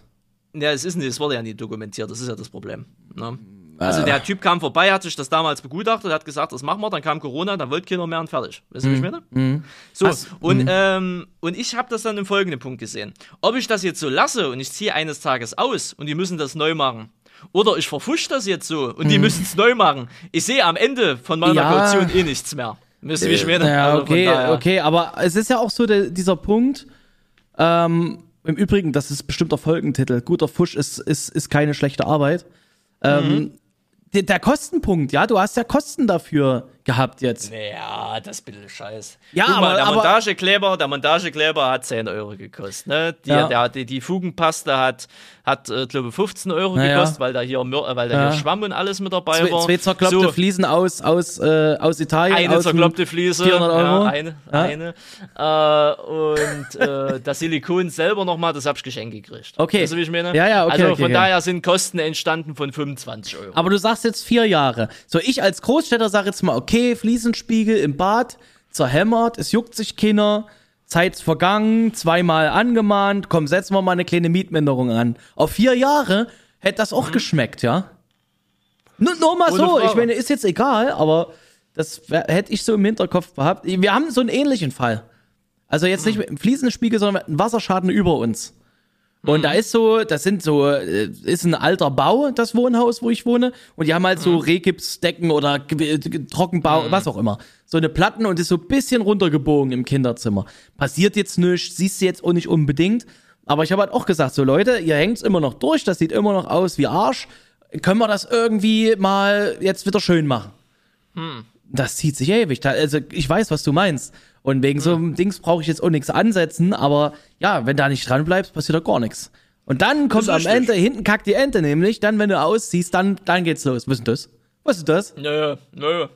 Ja, es ist nicht, es wurde ja nie dokumentiert, das ist ja das Problem. Ne? Also der Typ kam vorbei, hat sich das damals begutachtet, hat gesagt, das machen wir, dann kam Corona, dann wollte keiner mehr und fertig. Weißt du, wie ich meine? Mm. So, Was? und, mm. ähm, und ich habe das dann im folgenden Punkt gesehen. Ob ich das jetzt so lasse und ich ziehe eines Tages aus und die müssen das neu machen, oder ich verfusch das jetzt so und die hm. müssen es neu machen. Ich sehe am Ende von meiner ja. Kaution eh nichts mehr. Müsste ich mir Ja, also okay, okay, aber es ist ja auch so der, dieser Punkt. Ähm, Im Übrigen, das ist bestimmt der Folgentitel. Guter Fusch ist, ist, ist keine schlechte Arbeit. Ähm, mhm. der, der Kostenpunkt, ja, du hast ja Kosten dafür gehabt jetzt. Ja, das ist ein scheiß. Ja, Guck mal, aber- der aber- Montagekleber, der Montagekleber hat 10 Euro gekostet. Ne? Die, Ja. der, die, die Fugenpaste hat, hat äh, glaube ich, 15 Euro Na ja. gekostet, weil da hier, äh, weil da Ja. hier Schwamm und alles mit dabei Zwei, war. zwei zerkloppte so, Fliesen aus, aus, äh, aus Italien. eine aus zerkloppte Fliese. 400 Euro. Ja, eine. Ja. eine. Äh, und äh, [laughs] das Silikon selber nochmal, das hab ich geschenkt gekriegt. Okay. Weißt du, wie ich meine? Ja, ja, okay, Also okay, von okay. daher sind Kosten entstanden von 25 Euro. Aber du sagst jetzt vier Jahre. So, ich als Großstädter sage jetzt mal, okay, Fliesenspiegel im Bad, zerhämmert, es juckt sich keiner, Zeit vergangen, zweimal angemahnt, komm, setzen wir mal eine kleine Mietminderung an. Auf vier Jahre hätte das auch geschmeckt, ja? Nur, nur mal Ohne so, Frage. ich meine, ist jetzt egal, aber das hätte ich so im Hinterkopf gehabt. Wir haben so einen ähnlichen Fall. Also jetzt nicht mit einem Fliesenspiegel, sondern mit einem Wasserschaden über uns. Und da ist so, das sind so, äh, ist ein alter Bau, das Wohnhaus, wo ich wohne. Und die haben halt so Rehgipsdecken oder Ge- Trockenbau, was auch immer. So eine Platten und ist so ein bisschen runtergebogen im Kinderzimmer. Passiert jetzt nichts, siehst du jetzt auch nicht unbedingt. Aber ich habe halt auch gesagt, so Leute, ihr hängt's immer noch durch, das sieht immer noch aus wie Arsch. Können wir das irgendwie mal jetzt wieder schön machen? Das zieht sich ewig. Da, also ich weiß, was du meinst. Und wegen so einem Dings brauche ich jetzt auch nichts ansetzen, aber ja, wenn da nicht dran bleibst, passiert da gar nichts. Und dann kommt am. Ende, hinten kackt die Ente nämlich, dann wenn du ausziehst, dann, dann geht's los. Was ist das? Was ist das? Nö, nö.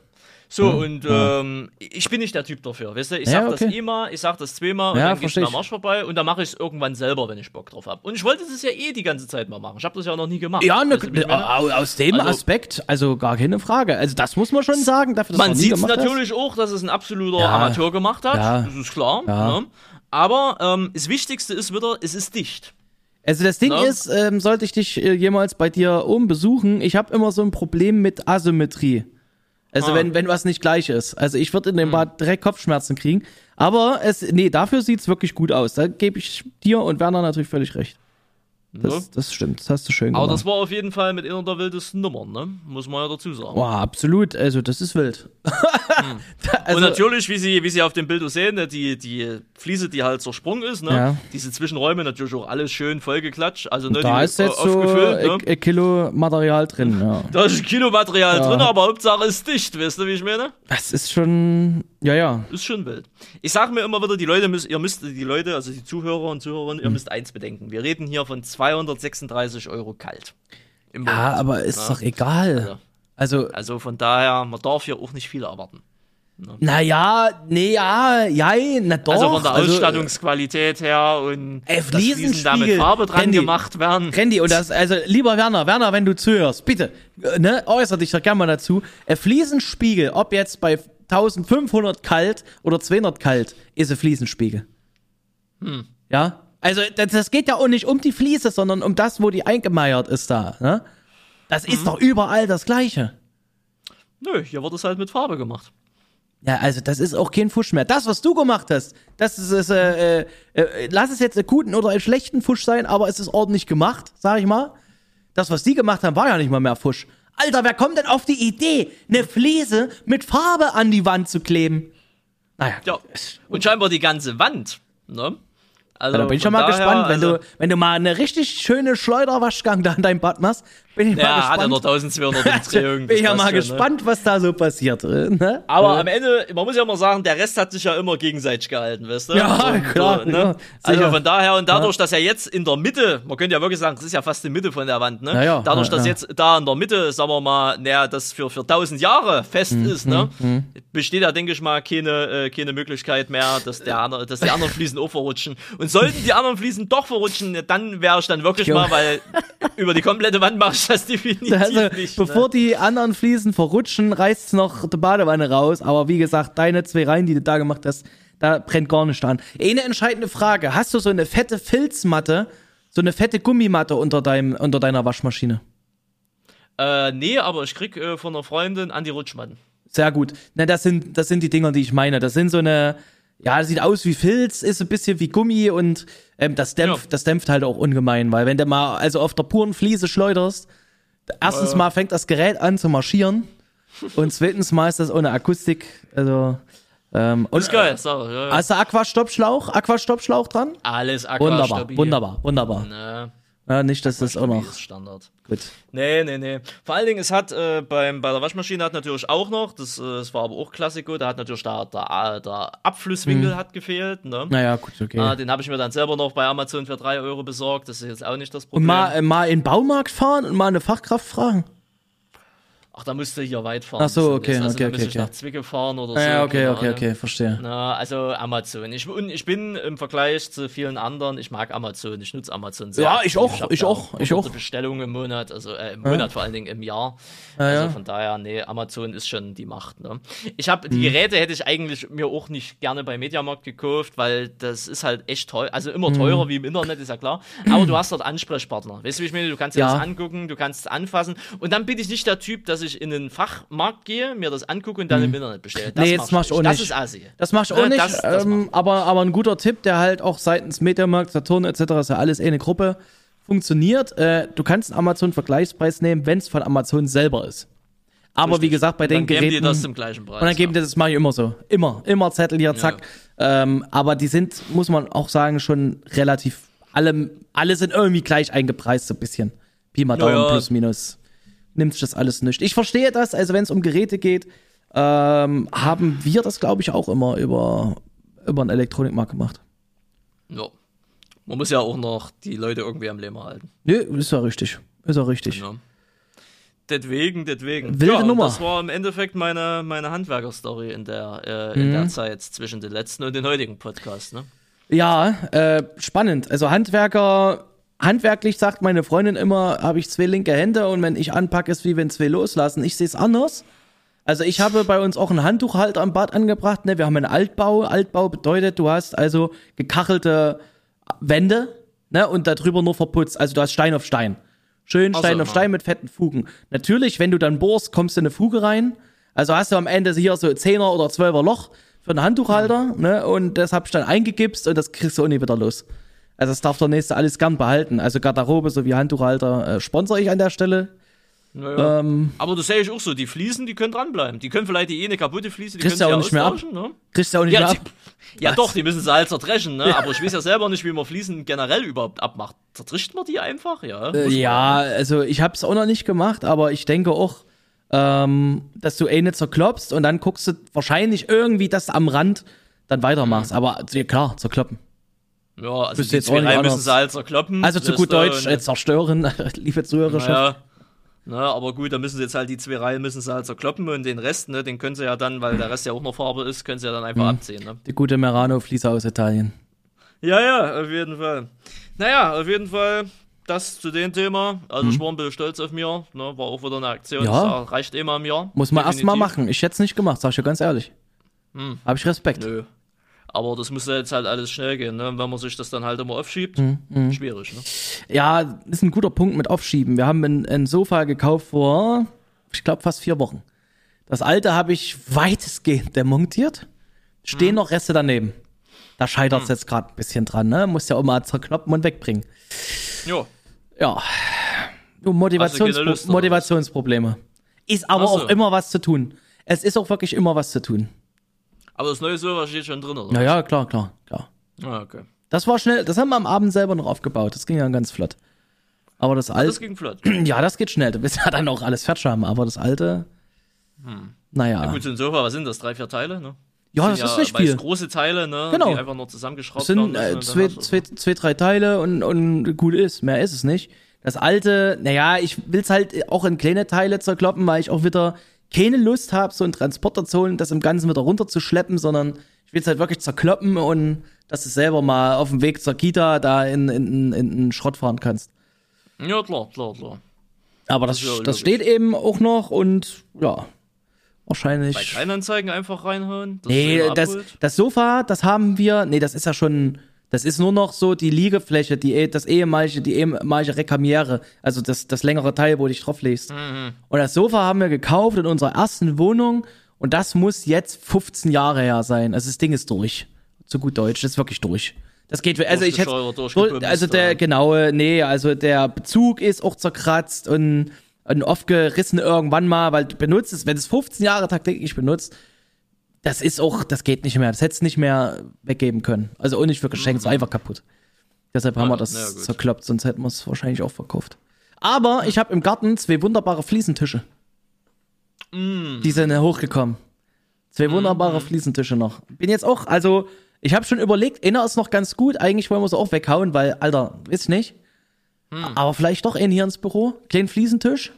So, und ähm, ich bin nicht der Typ dafür, weißt du? Ich Ja, sag okay. das immer, ich sag das zweimal und Ja, dann geht's am Arsch vorbei und dann mache ich es irgendwann selber, wenn ich Bock drauf habe. Und ich wollte das ja eh die ganze Zeit mal machen. Ich habe das ja auch noch nie gemacht. Ja, ne, aus dem Also- Aspekt, also gar keine Frage. Also das muss man schon sagen, dafür, dass Man sieht hast. natürlich auch, dass es ein absoluter Ja. Amateur gemacht hat. Ja. Das ist klar. Ja. Ne? Aber ähm, das Wichtigste ist wieder, es ist dicht. Also das Ding Ne? ist, ähm, sollte ich dich äh, jemals bei dir oben besuchen, ich habe immer so ein Problem mit Asymmetrie. Also Ah. wenn, wenn was nicht gleich ist. Also ich würde in dem Bad direkt Kopfschmerzen kriegen. Aber es, nee, dafür sieht's wirklich gut aus. Da gebe ich dir und Werner natürlich völlig recht. Das, Ne? das stimmt, das hast du schön Aber gemacht. das war auf jeden Fall mit einer der wildesten Nummern, ne? Muss man ja dazu sagen. Boah, absolut, also das ist wild. [laughs] Da- also, und natürlich, wie Sie, wie Sie auf dem Bild sehen, ne, die, die Fliese, die halt zersprungen ist, ne? Ja. diese Zwischenräume natürlich auch alles schön vollgeklatscht. Also, ne, da die ist jetzt so aufgefüllt. ein Ne? ein Kilo Material drin, ja. [laughs] Da ist Kilomaterial Ja. drin, aber Hauptsache ist dicht, weißt du, wie ich meine? Das ist schon, ja, ja. Ist schon wild. Ich sag mir immer wieder, die Leute müssen, ihr müsst, die Leute, also die Zuhörer und Zuhörerinnen, Hm. ihr müsst eins bedenken. Wir reden hier von 236 Euro kalt. Im Ja, Monat. aber ist Ja. doch egal. Ja. Also, Also von daher, man darf hier auch nicht viel erwarten. naja, nee, ja, ja, na doch. also von der also, Ausstattungsqualität her und Ey, dass Fliesen da mit Fliesenspiegel, Farbe dran Randy. gemacht werden. Randy, und das, also, lieber Werner, Werner, wenn du zuhörst, bitte, äh, ne, äußer dich doch gerne mal dazu. Ein Fliesenspiegel, ob jetzt bei 1500 kalt oder 200 kalt, ist ein Fliesenspiegel. Hm. Ja? Also, das, das geht ja auch nicht um die Fliese, sondern um das, wo die eingemeiert ist da, ne? Das Hm. ist doch überall das Gleiche. Nö, hier wird es halt mit Farbe gemacht. Ja, also das ist auch kein Fusch mehr. Das, was du gemacht hast, das ist, ist äh, äh, äh, lass es jetzt einen guten oder einen schlechten Fusch sein, aber es ist ordentlich gemacht, sag ich mal. Das, was die gemacht haben, war ja nicht mal mehr Fusch. Alter, wer kommt denn auf die Idee, eine Fliese mit Farbe an die Wand zu kleben? Naja, Ja. Und scheinbar die ganze Wand. Ne? Also da bin ich schon mal daher, gespannt, wenn, also, du, wenn du mal eine richtig schöne Schleuderwaschgang da in deinem Bad machst, bin ich mal Ja, hat er gespannt. nur 1200 [laughs] im Dreh irgendwie. bin ich ja mal ne? gespannt, was da so passiert. äh, Ne? Aber Äh, am Ende, man muss ja immer sagen, der Rest hat sich ja immer gegenseitig gehalten, weißt du? Ja, [laughs] klar, äh, ja, ne? Also sicher. von daher und dadurch, dass er jetzt in der Mitte, man könnte ja wirklich sagen, das ist ja fast die Mitte von der Wand, ne? Ja, ja, dadurch, ja, dass ja. jetzt da in der Mitte, sagen wir mal, naja, das für, für 1000 Jahre fest Mhm, ist, ne? Besteht da, denke ich mal, keine, äh, keine Möglichkeit mehr, dass, der andere, dass die anderen Fliesen [laughs] auch verrutschen. Und sollten die anderen Fliesen doch verrutschen, dann wäre ich dann wirklich mal, weil über die komplette Wand mache ich das definitiv Also, nicht. bevor ne? die anderen Fliesen verrutschen, reißt's noch die Badewanne raus. Aber wie gesagt, deine zwei Reihen, die du da gemacht hast, da brennt gar nicht an. Eine entscheidende Frage. Hast du so eine fette Filzmatte, so eine fette Gummimatte unter, deinem, unter deiner Waschmaschine? Äh, nee, aber ich krieg äh, von einer Freundin Anti-Rutschmatten. Sehr gut. Na, das sind, das sind die Dinger, die ich meine. Das sind so eine, ja, das sieht aus wie Filz, ist ein bisschen wie Gummi und ähm, das, dämpft, Ja. das dämpft halt auch ungemein, weil wenn du mal also auf der puren Fliese schleuderst, erstens mal fängt das Gerät an zu marschieren und zweitens mal ist das ohne Akustik, also ähm, und, Ist geil, ich, ja, ja. Hast du Aquastoppschlauch, Aquastoppschlauch dran? Alles Aqua Wunderbar, wunderbar, wunderbar. Ne. Ja, nicht, dass das auch noch. Standard. Gut. Nee, nee, nee. Vor allen Dingen, es hat äh, beim, bei der Waschmaschine hat natürlich auch noch, das, äh, das war aber auch Klassiko, da hat natürlich der, der, der Abflusswinkel hat gefehlt. Ne? Naja, gut, okay. Ah, den habe ich mir dann selber noch bei Amazon für 3 Euro besorgt. Das ist jetzt auch nicht das und Problem. mal, äh, mal in den Baumarkt fahren und mal eine Fachkraft fragen. Ach, da musst du hier weit fahren. Ach so, okay, also, okay, müsste okay, ich okay. nach Zwickau fahren oder so. Ja, okay, keine okay, Ahnung. okay, verstehe. Na, also Amazon. Ich, und ich bin im Vergleich zu vielen anderen, ich mag Amazon, ich nutze Amazon sehr. Ja, ich auch, ich da auch, ich auch. Bestellungen im Monat, also äh, im Monat vor allen Dingen im Jahr. Ja, also ja. von daher, nee, Amazon ist schon die Macht. Ne? Ich habe Mhm. die Geräte hätte ich eigentlich mir auch nicht gerne bei Mediamarkt gekauft, weil das ist halt echt teuer, also immer teurer Mhm. wie im Internet, ist ja klar. Aber du hast dort Ansprechpartner. Weißt du, wie ich meine? Du kannst dir Ja. das angucken, du kannst es anfassen. Und dann bin ich nicht der Typ, dass ich in den Fachmarkt gehe, mir das angucke und dann im Internet bestelle. Das Mhm. Nee, das mach mach ich auch Das nicht. ist Assi. Das machst du Ne, auch nicht, das- das ähm, aber, aber ein guter Tipp, der halt auch seitens Mediamarkt, Saturn etc., ist ja alles eh eine Gruppe, funktioniert. Äh, du kannst einen Amazon-Vergleichspreis nehmen, wenn es von Amazon selber ist. Aber wie Richtig. gesagt, bei den dann geben Geräten. die das zum gleichen Preis. und dann geben die das mache ich immer so. Immer. Immer Zettel hier, zack. Ähm, aber die sind, muss man auch sagen, schon relativ, alle, alle sind irgendwie gleich eingepreist, so ein bisschen. Pi mal Ja, Daumen, ja. plus minus. Nimmt sich das alles nicht. Ich verstehe das, also wenn es um Geräte geht, ähm, haben wir das, glaube ich, auch immer über, über einen Elektronikmarkt gemacht. ja. Man muss ja auch noch die Leute irgendwie am Leben halten. Nö, ist ja richtig. Ist ja richtig. Ja. Deswegen, deswegen. Wilde ja, Nummer. Das war im Endeffekt meine, meine Handwerker-Story in der, äh, in Mhm. der Zeit zwischen den letzten und den heutigen Podcast. Ne? Ja, äh, spannend. Also Handwerker, handwerklich sagt meine Freundin immer, habe ich zwei linke Hände und wenn ich anpacke, ist wie wenn zwei loslassen. Ich sehe es anders. Also ich habe bei uns auch einen Handtuchhalter am Bad angebracht. Ne? Wir haben einen Altbau. Altbau bedeutet, du hast also gekachelte Wände ne? und darüber nur verputzt. Also du hast Stein auf Stein. Schön Ach so, Stein auf ja. Stein mit fetten Fugen. Natürlich, wenn du dann bohrst, kommst du in eine Fuge rein. Also hast du am Ende hier so 10er oder 12er Loch für einen Handtuchhalter, ne? Und das hab ich dann eingegipst und das kriegst du auch nie wieder los. Also das darf der nächste alles gern behalten. Also Garderobe sowie Handtuchhalter äh, sponsere ich an der Stelle. Naja. Ähm, Aber das sehe ich auch so. Die Fliesen, die können dranbleiben. Die können vielleicht die eine kaputte Fliese, die Kriegst können sie auch nicht mehr ab. Ne? kriegst du auch nicht Ja, mehr ab. [laughs] ja Was? doch, die müssen sie halt zertreschen, ne? Aber ich weiß ja selber nicht, wie man Fliesen generell überhaupt abmacht. Zertrischt man die einfach? Ja. Äh, ja, also ich hab's auch noch nicht gemacht, aber ich denke auch, ähm, dass du nicht zerklopfst und dann guckst du wahrscheinlich irgendwie, dass du am Rand dann weitermachst. Aber ja, klar, zerkloppen. Ja, also Wüsste die jetzt zwei müssen sie halt zerkloppen. Also zu gut Deutsch, äh, zerstören, [laughs] liebe Zuhörer. Naja. Na, aber gut, dann müssen sie jetzt halt die zwei Reihen müssen sie halt zerkloppen und den Rest, ne, den können sie ja dann, weil der Rest ja auch noch Farbe ist, können sie ja dann einfach Mhm. abziehen, ne? Die gute Merano-Fliese aus Italien. Ja, ja, auf jeden Fall. Naja, auf jeden Fall das zu dem Thema. Also ich war ein bisschen stolz auf mir, ne, war auch wieder eine Aktion, Mhm. Ja. das reicht immer im Jahr. Muss man erst mal Definitiv. machen. Ich hätte es nicht gemacht, sag ich dir ganz ehrlich. Hab ich Respekt. Nö. Aber das muss ja jetzt halt alles schnell gehen, ne? Wenn man sich das dann halt immer aufschiebt, Mhm, schwierig, ne? Ja, ist ein guter Punkt mit Aufschieben. Wir haben ein, ein Sofa gekauft vor, ich glaube, fast vier Wochen. Das alte habe ich weitestgehend demontiert. Stehen noch Reste daneben. Da scheitert es jetzt gerade ein bisschen dran, ne? Muss ja auch mal zerkloppen und wegbringen. Jo. Ja. Motivations was? Motivationsprobleme. Ist aber so. auch immer was zu tun. Es ist auch wirklich immer was zu tun. Aber das neue Server steht schon drin, oder? Naja, klar, klar, klar. Ah, okay. Das war schnell, das haben wir am Abend selber noch aufgebaut. Das ging ja ganz flott. Aber das Das alte, ging flott. [clears throat] ja, das geht schnell. Du willst [laughs] ja dann auch alles fertig haben. Aber das alte, naja. Hm. Gut, so ein Sofa, was sind das? Drei, vier Teile, ne? ja, Sind das ist nicht meist viel. große Teile, ne? Genau. Die einfach nur zusammengeschraubt Es sind äh, zwei, zwei, zwei, drei Teile und, und gut ist. Mehr ist es nicht. Das alte, naja, ich will's halt auch in kleine Teile zerkloppen, weil ich auch wieder keine Lust habe, so einen Transporter zu holen, das im Ganzen wieder runterzuschleppen, sondern ich will's halt wirklich zerkloppen und dass du selber mal auf dem Weg zur Kita da in, in, in, in den Schrott fahren kannst. Ja, klar, klar, klar. Aber das, Das das steht eben auch noch und ja, wahrscheinlich. Bei Kleinanzeigen einfach reinhauen. Das Nee, das, das Sofa, das haben wir, nee, das ist ja schon, das ist nur noch so die Liegefläche, die, eh- das ehemalige, die ehemalige Rekamiere, also das, das längere Teil, wo du dich drauf legst. Mhm. Und das Sofa haben wir gekauft in unserer ersten Wohnung und das muss jetzt 15 Jahre her sein. Also das Ding ist durch. Zu gut Deutsch, das ist wirklich durch. Das geht, also ich hätte, also der, genaue, nee, also der Bezug ist auch zerkratzt und, und oft gerissen irgendwann mal, weil du benutzt es, wenn es 15 Jahre tagtäglich benutzt, das ist auch, das geht nicht mehr. Das hättest nicht mehr weggeben können. Also auch nicht für Geschenk, es war einfach kaputt. Deshalb haben wir das ja, zerkloppt, sonst hätten wir es wahrscheinlich auch verkauft. Aber ich habe im Garten zwei wunderbare Fliesentische. Mm. Die sind hochgekommen. Zwei wunderbare Fliesentische noch. Bin jetzt auch, also, ich habe schon überlegt, einer ist noch ganz gut. Eigentlich wollen wir sie auch weghauen, weil, Alter, ich nicht. Hm. Aber vielleicht doch einen hier ins Büro. Kleinen Fliesentisch.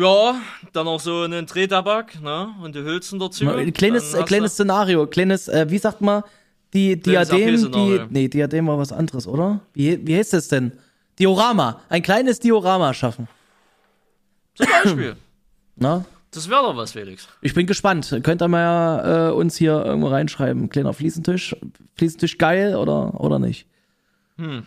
Ja, dann noch so einen Drehtabak, ne? Und die Hülsen dazu. Ein kleines, äh, kleines Szenario. Kleines, äh, wie sagt man, die Kleines Diadem, die, nee, Diadem war was anderes, oder? Wie, wie heißt das denn? Diorama. Ein kleines Diorama schaffen. Zum Beispiel. [clears throat] Na? Das wäre doch was, Felix. Ich bin gespannt. Könnt ihr mal äh, uns hier irgendwo reinschreiben. Kleiner Fliesentisch. Fliesentisch geil oder, oder nicht? Hm.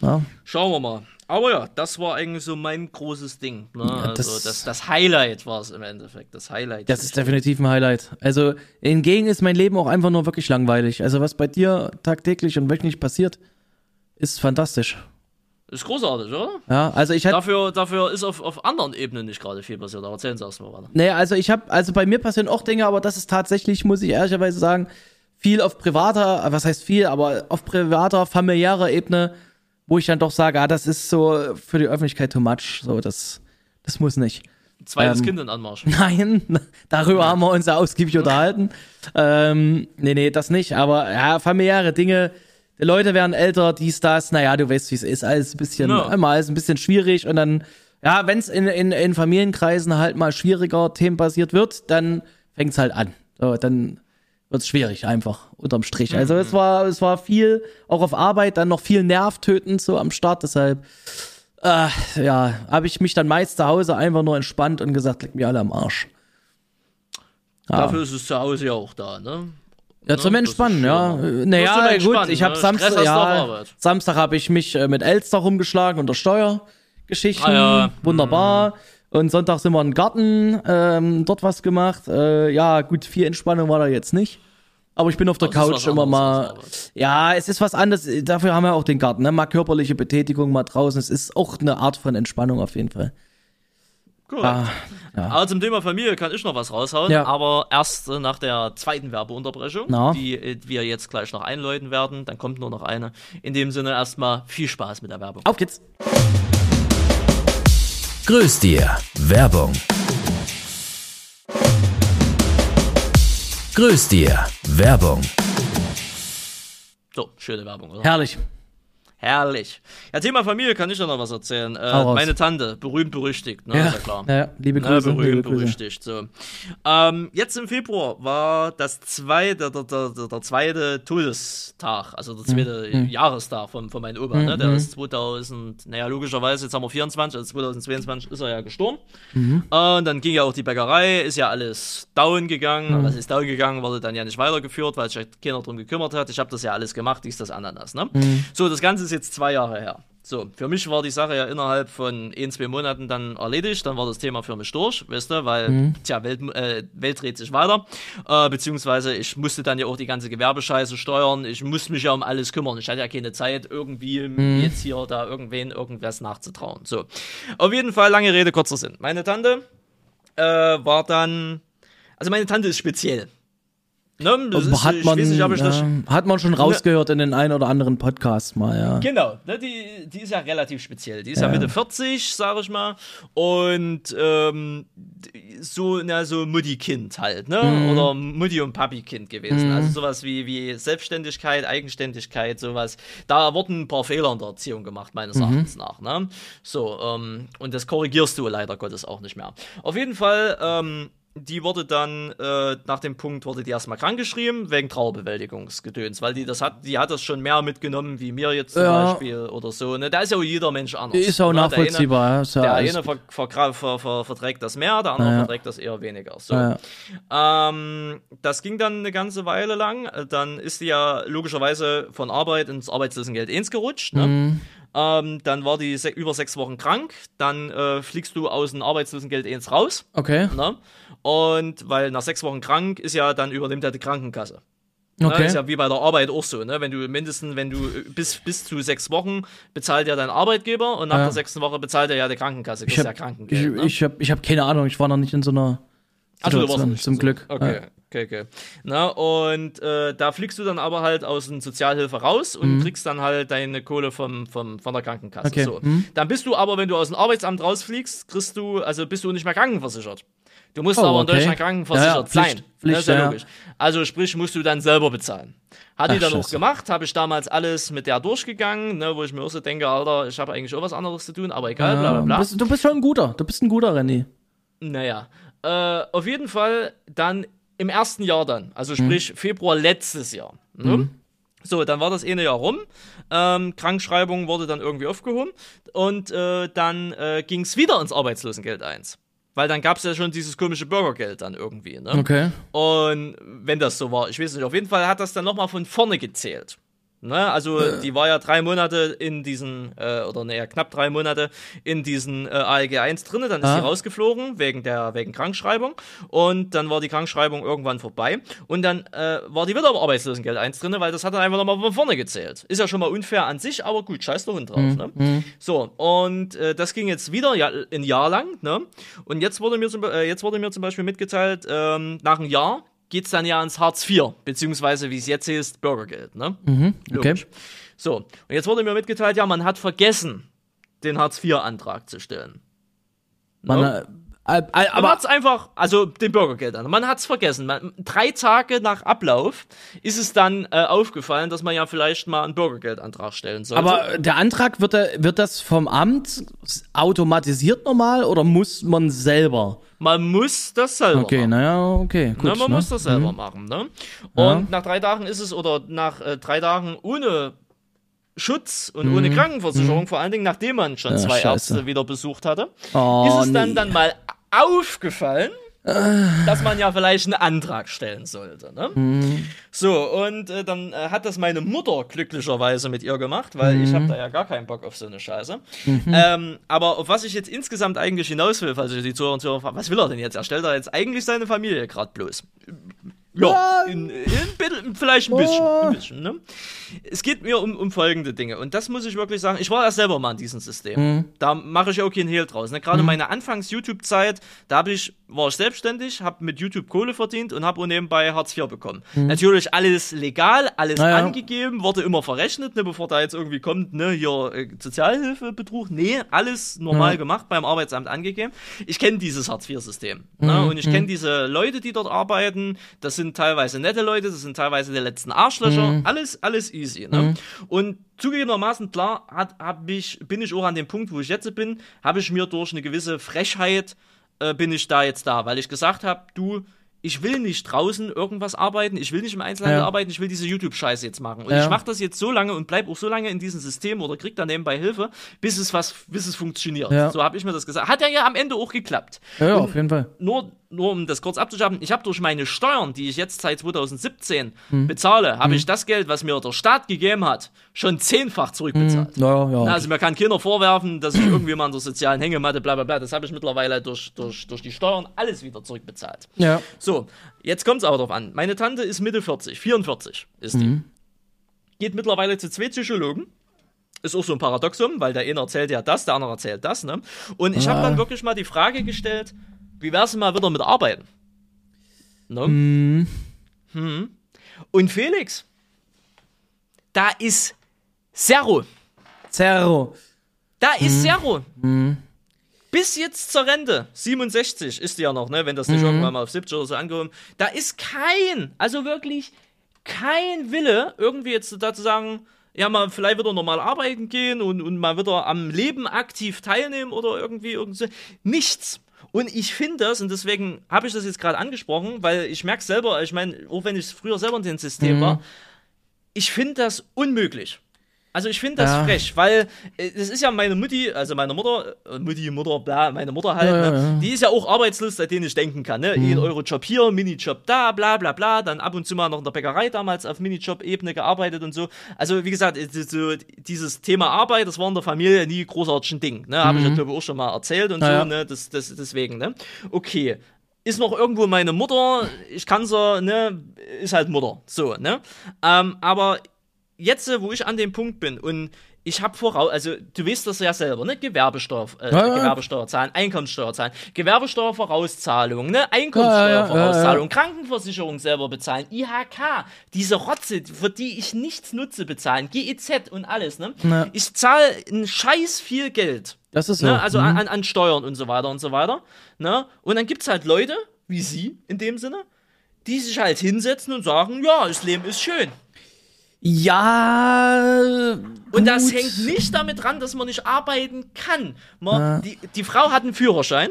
Na? Schauen wir mal. Aber ja, das war eigentlich so mein großes Ding. Ne? also das- das, das Highlight war es im Endeffekt. Das Highlight. Das ist definitiv ein Highlight. Also hingegen ist mein Leben auch einfach nur wirklich langweilig. Also was bei dir tagtäglich und wöchentlich passiert, ist fantastisch. ist großartig, oder? Ja, also ich hatte Dafür, dafür ist auf, auf anderen Ebenen nicht gerade viel passiert. Aber erzählen Sie erst mal weiter. Nee, also ich habe, also bei mir passieren auch Dinge, aber das ist tatsächlich, muss ich ehrlicherweise sagen, viel auf privater, was heißt viel, aber auf privater, familiärer Ebene, wo ich dann doch sage, ah, das ist so für die Öffentlichkeit too much, so, das, das muss nicht. Zweites Ähm, Kind in Anmarsch. [laughs] Nein, darüber haben wir uns ja ausgiebig unterhalten. Ähm, nee, nee, das nicht, aber ja, familiäre Dinge, die Leute werden älter, dies, das, naja, du weißt, wie es ist, alles ein bisschen, Ja. einmal ist ein bisschen schwierig und dann, ja, wenn es in, in, in Familienkreisen halt mal schwieriger themenbasiert wird, dann fängt's halt an. So, dann wird's schwierig, einfach, unterm Strich. Also es war, es war viel, auch auf Arbeit, dann noch viel nervtötend so am Start, deshalb, äh, ja, habe ich mich dann meist zu Hause einfach nur entspannt und gesagt, leck mir alle am Arsch. Ja. Dafür ist es zu Hause ja auch da, ne? Ja, zum das Entspannen, ja. Äh, Naja, gut, ich habe ne? Samstag, ja. Samstag habe ich mich äh, mit Elster rumgeschlagen unter Steuergeschichten. Ah, ja. Wunderbar. Und Sonntag sind wir im Garten, ähm, dort was gemacht. Äh, ja, gut, viel Entspannung war da jetzt nicht. Aber ich bin auf der Das Couch immer mal. Ja, es ist was anderes. Dafür haben wir auch den Garten, ne? Mal körperliche Betätigung, mal draußen. Es ist auch eine Art von Entspannung auf jeden Fall. Cool. Ah, ja. Aber zum Thema Familie kann ich noch was raushauen, Ja. aber erst nach der zweiten Werbeunterbrechung, Na? die äh, wir jetzt gleich noch einläuten werden. Dann kommt nur noch eine. In dem Sinne erstmal viel Spaß mit der Werbung. Auf geht's. Grüß dir. Werbung. Grüß dir. Werbung. So, schöne Werbung, oder? Herrlich. Herrlich. Ja, Thema Familie kann ich ja noch was erzählen. Äh, meine Tante, berühmt berüchtigt, ne? Ja, ja klar. ja, liebe Ne, Grüße. berühmt liebe berüchtigt. So. Ähm, jetzt im Februar war das zweite, der, der, der, der zweite Todestag, also der zweite Mhm. Jahrestag von, von meinem Opa. Ne? Der ist 2000, naja, logischerweise, jetzt haben wir 24, also 2022 ist er ja gestorben. Mhm. Und dann ging ja auch die Bäckerei, ist ja alles down gegangen. Mhm. Was ist down gegangen, wurde dann ja nicht weitergeführt, weil sich ja keiner drum gekümmert hat. Ich habe das ja alles gemacht, dies, das, Ananas. Ne? Mhm. So, das Ganze ist jetzt zwei Jahre her. So, für mich war die Sache ja innerhalb von ein, zwei Monaten dann erledigt. Dann war das Thema für mich durch, weißt du, weil, Mhm. tja, Welt, äh, Welt dreht sich weiter. Äh, beziehungsweise ich musste dann ja auch die ganze Gewerbescheiße steuern. Ich musste mich ja um alles kümmern. Ich hatte ja keine Zeit, irgendwie Mhm. jetzt hier da irgendwen irgendwas nachzutrauen. So, auf jeden Fall, lange Rede, kurzer Sinn. Meine Tante äh, war dann, also meine Tante ist speziell. Ne? Das ist, hat man, nicht, ja, hat man schon rausgehört in den ein oder anderen Podcasts mal, ja. Genau, ne, die, die ist ja relativ speziell. Die ist ja, Mitte 40, sag ich mal. Und ähm, so, na, so Mutti-Kind halt, ne? Oder Mutti- und Papi-Kind gewesen. Also sowas wie, wie Selbstständigkeit, Eigenständigkeit, sowas. Da wurden ein paar Fehler in der Erziehung gemacht, meines Erachtens nach. Ne? So, ähm, und das korrigierst du leider Gottes auch nicht mehr. Auf jeden Fall, ähm, die wurde dann, äh, nach dem Punkt wurde die erstmal krankgeschrieben, wegen Trauerbewältigungsgedöns, weil die das hat, die hat das schon mehr mitgenommen, wie mir jetzt zum Ja. Beispiel oder so. Ne? Da ist ja auch jeder Mensch anders. Ist auch ne? Der nachvollziehbar. ja, Ist ja Der eine ver ver ver ver verträgt das mehr, der andere Ja. verträgt das eher weniger. So. Ähm, das ging dann eine ganze Weile lang. Dann ist die ja logischerweise von Arbeit ins Arbeitslosengeld 1 gerutscht. Ne? Mhm. Ähm, dann war die se über sechs Wochen krank. Dann äh, fliegst du aus dem Arbeitslosengeld 1 raus. Okay, Ne? Und weil nach sechs Wochen krank ist ja, dann übernimmt er die Krankenkasse. Ne? okay. Ist ja wie bei der Arbeit auch so, ne? Wenn du mindestens, wenn du äh, bis, bis zu sechs Wochen bezahlt ja dein Arbeitgeber und nach Ja. der sechsten Woche bezahlt er ja die Krankenkasse. Ich ist ja hab, ich, Krankengeld. ne? ich habe ich hab keine Ahnung, ich war noch nicht in so einer Situation, also, zum Glück. Okay. Ja. Okay, okay. Na, und äh, da fliegst du dann aber halt aus der Sozialhilfe raus und mhm. kriegst dann halt deine Kohle vom, vom, von der Krankenkasse. Okay. So. Mhm. Dann bist du aber, wenn du aus dem Arbeitsamt rausfliegst, kriegst du, also bist du nicht mehr krankenversichert. Du musst oh, aber in Deutschland krankenversichert ja, ja. Sein. Pflicht, das ist ja, ja, logisch. Also sprich, musst du dann selber bezahlen. Hat Ach, die dann Scheiße. auch gemacht, habe ich damals alles mit der durchgegangen, ne, wo ich mir auch so denke, Alter, ich habe eigentlich auch was anderes zu tun, aber egal, bla bla bla. Du bist, du bist schon ein guter, du bist ein guter René. Naja, äh, auf jeden Fall dann im ersten Jahr dann, also sprich mhm. Februar letztes Jahr. Ne? Mhm. So, dann war das eine Jahr rum. Ähm, Krankschreibung wurde dann irgendwie aufgehoben und äh, dann äh, ging es wieder ins Arbeitslosengeld 1. Weil dann gab es ja schon dieses komische Bürgergeld dann irgendwie. Ne? Okay. Und wenn das so war, ich weiß nicht, auf jeden Fall hat das dann nochmal von vorne gezählt. Ne? Also äh. die war ja drei Monate in diesen, äh, oder naja, knapp drei Monate in diesen äh, ALG 1 drinne, dann ist ah. sie rausgeflogen wegen der wegen Krankschreibung und dann war die Krankschreibung irgendwann vorbei und dann äh, war die wieder im Arbeitslosengeld 1 drinne, weil das hat dann einfach nochmal von vorne gezählt. Ist ja schon mal unfair an sich, aber gut, scheiß der Hund drauf. Mhm. Ne? Mhm. So, und äh, das ging jetzt wieder ja, ein Jahr lang, ne? Und jetzt wurde mir zum, äh, jetzt wurde mir zum Beispiel mitgeteilt, ähm, nach einem Jahr geht es dann ja ans Hartz IV, beziehungsweise wie es jetzt ist, Bürgergeld. Ne? Mhm, okay. So, und jetzt wurde mir mitgeteilt, ja, man hat vergessen, den Hartz IV-Antrag zu stellen. Man, ne? Äh, äh, aber man hat's einfach, also den Bürgergeld an. Man hat's vergessen. Man, drei Tage nach Ablauf ist es dann äh, aufgefallen, dass man ja vielleicht mal einen Bürgergeldantrag stellen sollte. Aber der Antrag wird, wird das vom Amt automatisiert normal oder muss man selber? Man muss das selber okay, machen. naja, okay, gut. Na, man ne? muss das selber mhm. machen, ne? Und ja. nach drei Tagen ist es, oder nach äh, drei Tagen ohne Schutz und mhm. ohne Krankenversicherung, mhm. vor allen Dingen nachdem man schon ja, zwei Scheiße. Ärzte wieder besucht hatte, oh, ist es dann, nee. dann mal aufgefallen, dass man ja vielleicht einen Antrag stellen sollte. Ne? Mhm. So, und äh, dann äh, hat das meine Mutter glücklicherweise mit ihr gemacht, weil mhm. ich habe da ja gar keinen Bock auf so eine Scheiße. Mhm. Ähm, aber auf was ich jetzt insgesamt eigentlich hinaus will, falls ich die Zuhörer und Zuhörer frage, was will er denn jetzt? Er stellt da jetzt eigentlich seine Familie gerade bloß. Ja, in, in, vielleicht ein bisschen. Ein bisschen ne? Es geht mir um, um folgende Dinge. Und das muss ich wirklich sagen. Ich war ja selber mal in diesem System. Mhm. Da mache ich auch keinen Hehl draus. Ne? Gerade mhm. meine Anfangs-YouTube-Zeit, da ich, war ich selbstständig, habe mit YouTube Kohle verdient und habe nebenbei Hartz IV bekommen. Mhm. Natürlich alles legal, alles naja. angegeben, wurde immer verrechnet, ne, bevor da jetzt irgendwie kommt, ne, hier äh, Sozialhilfebetrug. Nee, alles normal gemacht, beim Arbeitsamt angegeben. Ich kenne dieses Hartz IV-System. Ne? Mhm. Und ich kenne mhm. diese Leute, die dort arbeiten. Das sind sind teilweise nette Leute, das sind teilweise die letzten Arschlöcher, mhm. alles, alles easy. Ne? Mhm. Und zugegebenermaßen, klar, hat, hab ich, bin ich auch an dem Punkt, wo ich jetzt bin, habe ich mir durch eine gewisse Frechheit, äh, bin ich da jetzt da, weil ich gesagt habe, du, ich will nicht draußen irgendwas arbeiten, ich will nicht im Einzelhandel ja. arbeiten, ich will diese YouTube-Scheiße jetzt machen. Und ja. ich mache das jetzt so lange und bleib auch so lange in diesem System oder krieg dann nebenbei Hilfe, bis es was, bis es funktioniert. Ja. So habe ich mir das gesagt. Hat ja, ja am Ende auch geklappt. Ja, auf jeden Fall. Nur nur um das kurz abzuschaffen, ich habe durch meine Steuern, die ich jetzt seit 2017 hm. bezahle, habe hm. ich das Geld, was mir der Staat gegeben hat, schon zehnfach zurückbezahlt. Hm. Ja, ja, also mir kann keiner vorwerfen, dass ich irgendwie mal in der sozialen Hängematte, bla bla bla, das habe ich mittlerweile durch, durch, durch die Steuern alles wieder zurückbezahlt. Ja. So, jetzt kommt es aber drauf an. Meine Tante ist Mitte 40, 44 ist die. Mhm. Geht mittlerweile zu zwei Psychologen ist auch so ein Paradoxum, weil der eine erzählt ja das, der andere erzählt das, ne? Und ich habe dann wirklich mal die Frage gestellt, wie wär's denn mal wieder mit Arbeiten? Ne? Mm. Hm. Und Felix, da ist Zero. Zero. Da hm. ist Zero. Hm. Bis jetzt zur Rente, 67 ist die ja noch, ne, wenn das nicht mhm. irgendwann mal auf 70 oder so angehoben. Da ist kein, also wirklich kein Wille, irgendwie jetzt da zu sagen, ja, mal vielleicht wieder normal arbeiten gehen und, und mal wieder am Leben aktiv teilnehmen oder irgendwie irgendwie. Nichts. Und ich finde das, und deswegen habe ich das jetzt gerade angesprochen, weil ich merke selber, ich meine, auch wenn ich früher selber in dem System mhm. war, ich finde das unmöglich. Also ich finde das ja. frech, weil äh, das ist ja meine Mutti, also meine Mutter, äh, Mutti, Mutter, bla, meine Mutter halt, ja, ne? die ist ja auch arbeitslos, seitdem ich denken kann. Ne? Mhm. 1 Euro Job hier, Minijob da, bla bla bla, dann ab und zu mal noch in der Bäckerei damals auf Minijob-Ebene gearbeitet und so. Also wie gesagt, so, dieses Thema Arbeit, das war in der Familie nie großartig ein Ding. Ne? Habe mhm. ich ja glaube ich auch schon mal erzählt und so, ne? Das, das, deswegen, ne? Okay ist noch irgendwo meine Mutter, ich kann sie, ne, ist halt Mutter, so, ne? Ähm, aber jetzt, wo ich an dem Punkt bin und ich habe voraus, also du weißt das ja selber, ne? Gewerbesteuer, äh, ja, ja. Gewerbesteuer zahlen, Einkommenssteuer zahlen, Gewerbesteuervorauszahlung, ne? Einkommenssteuervorauszahlung, ja, Krankenversicherung selber bezahlen, IHK, diese Rotze, für die ich nichts nutze, bezahlen, GEZ und alles, ne? Ich zahle ein Scheiß viel Geld. Das ist so. Ne? Also mhm. an, an Steuern und so weiter und so weiter. Ne? Und dann gibt's halt Leute, wie sie in dem Sinne, die sich halt hinsetzen und sagen, ja, das Leben ist schön. Ja. Und das hängt nicht damit dran, dass man nicht arbeiten kann. Man, ja. die, die Frau hat einen Führerschein,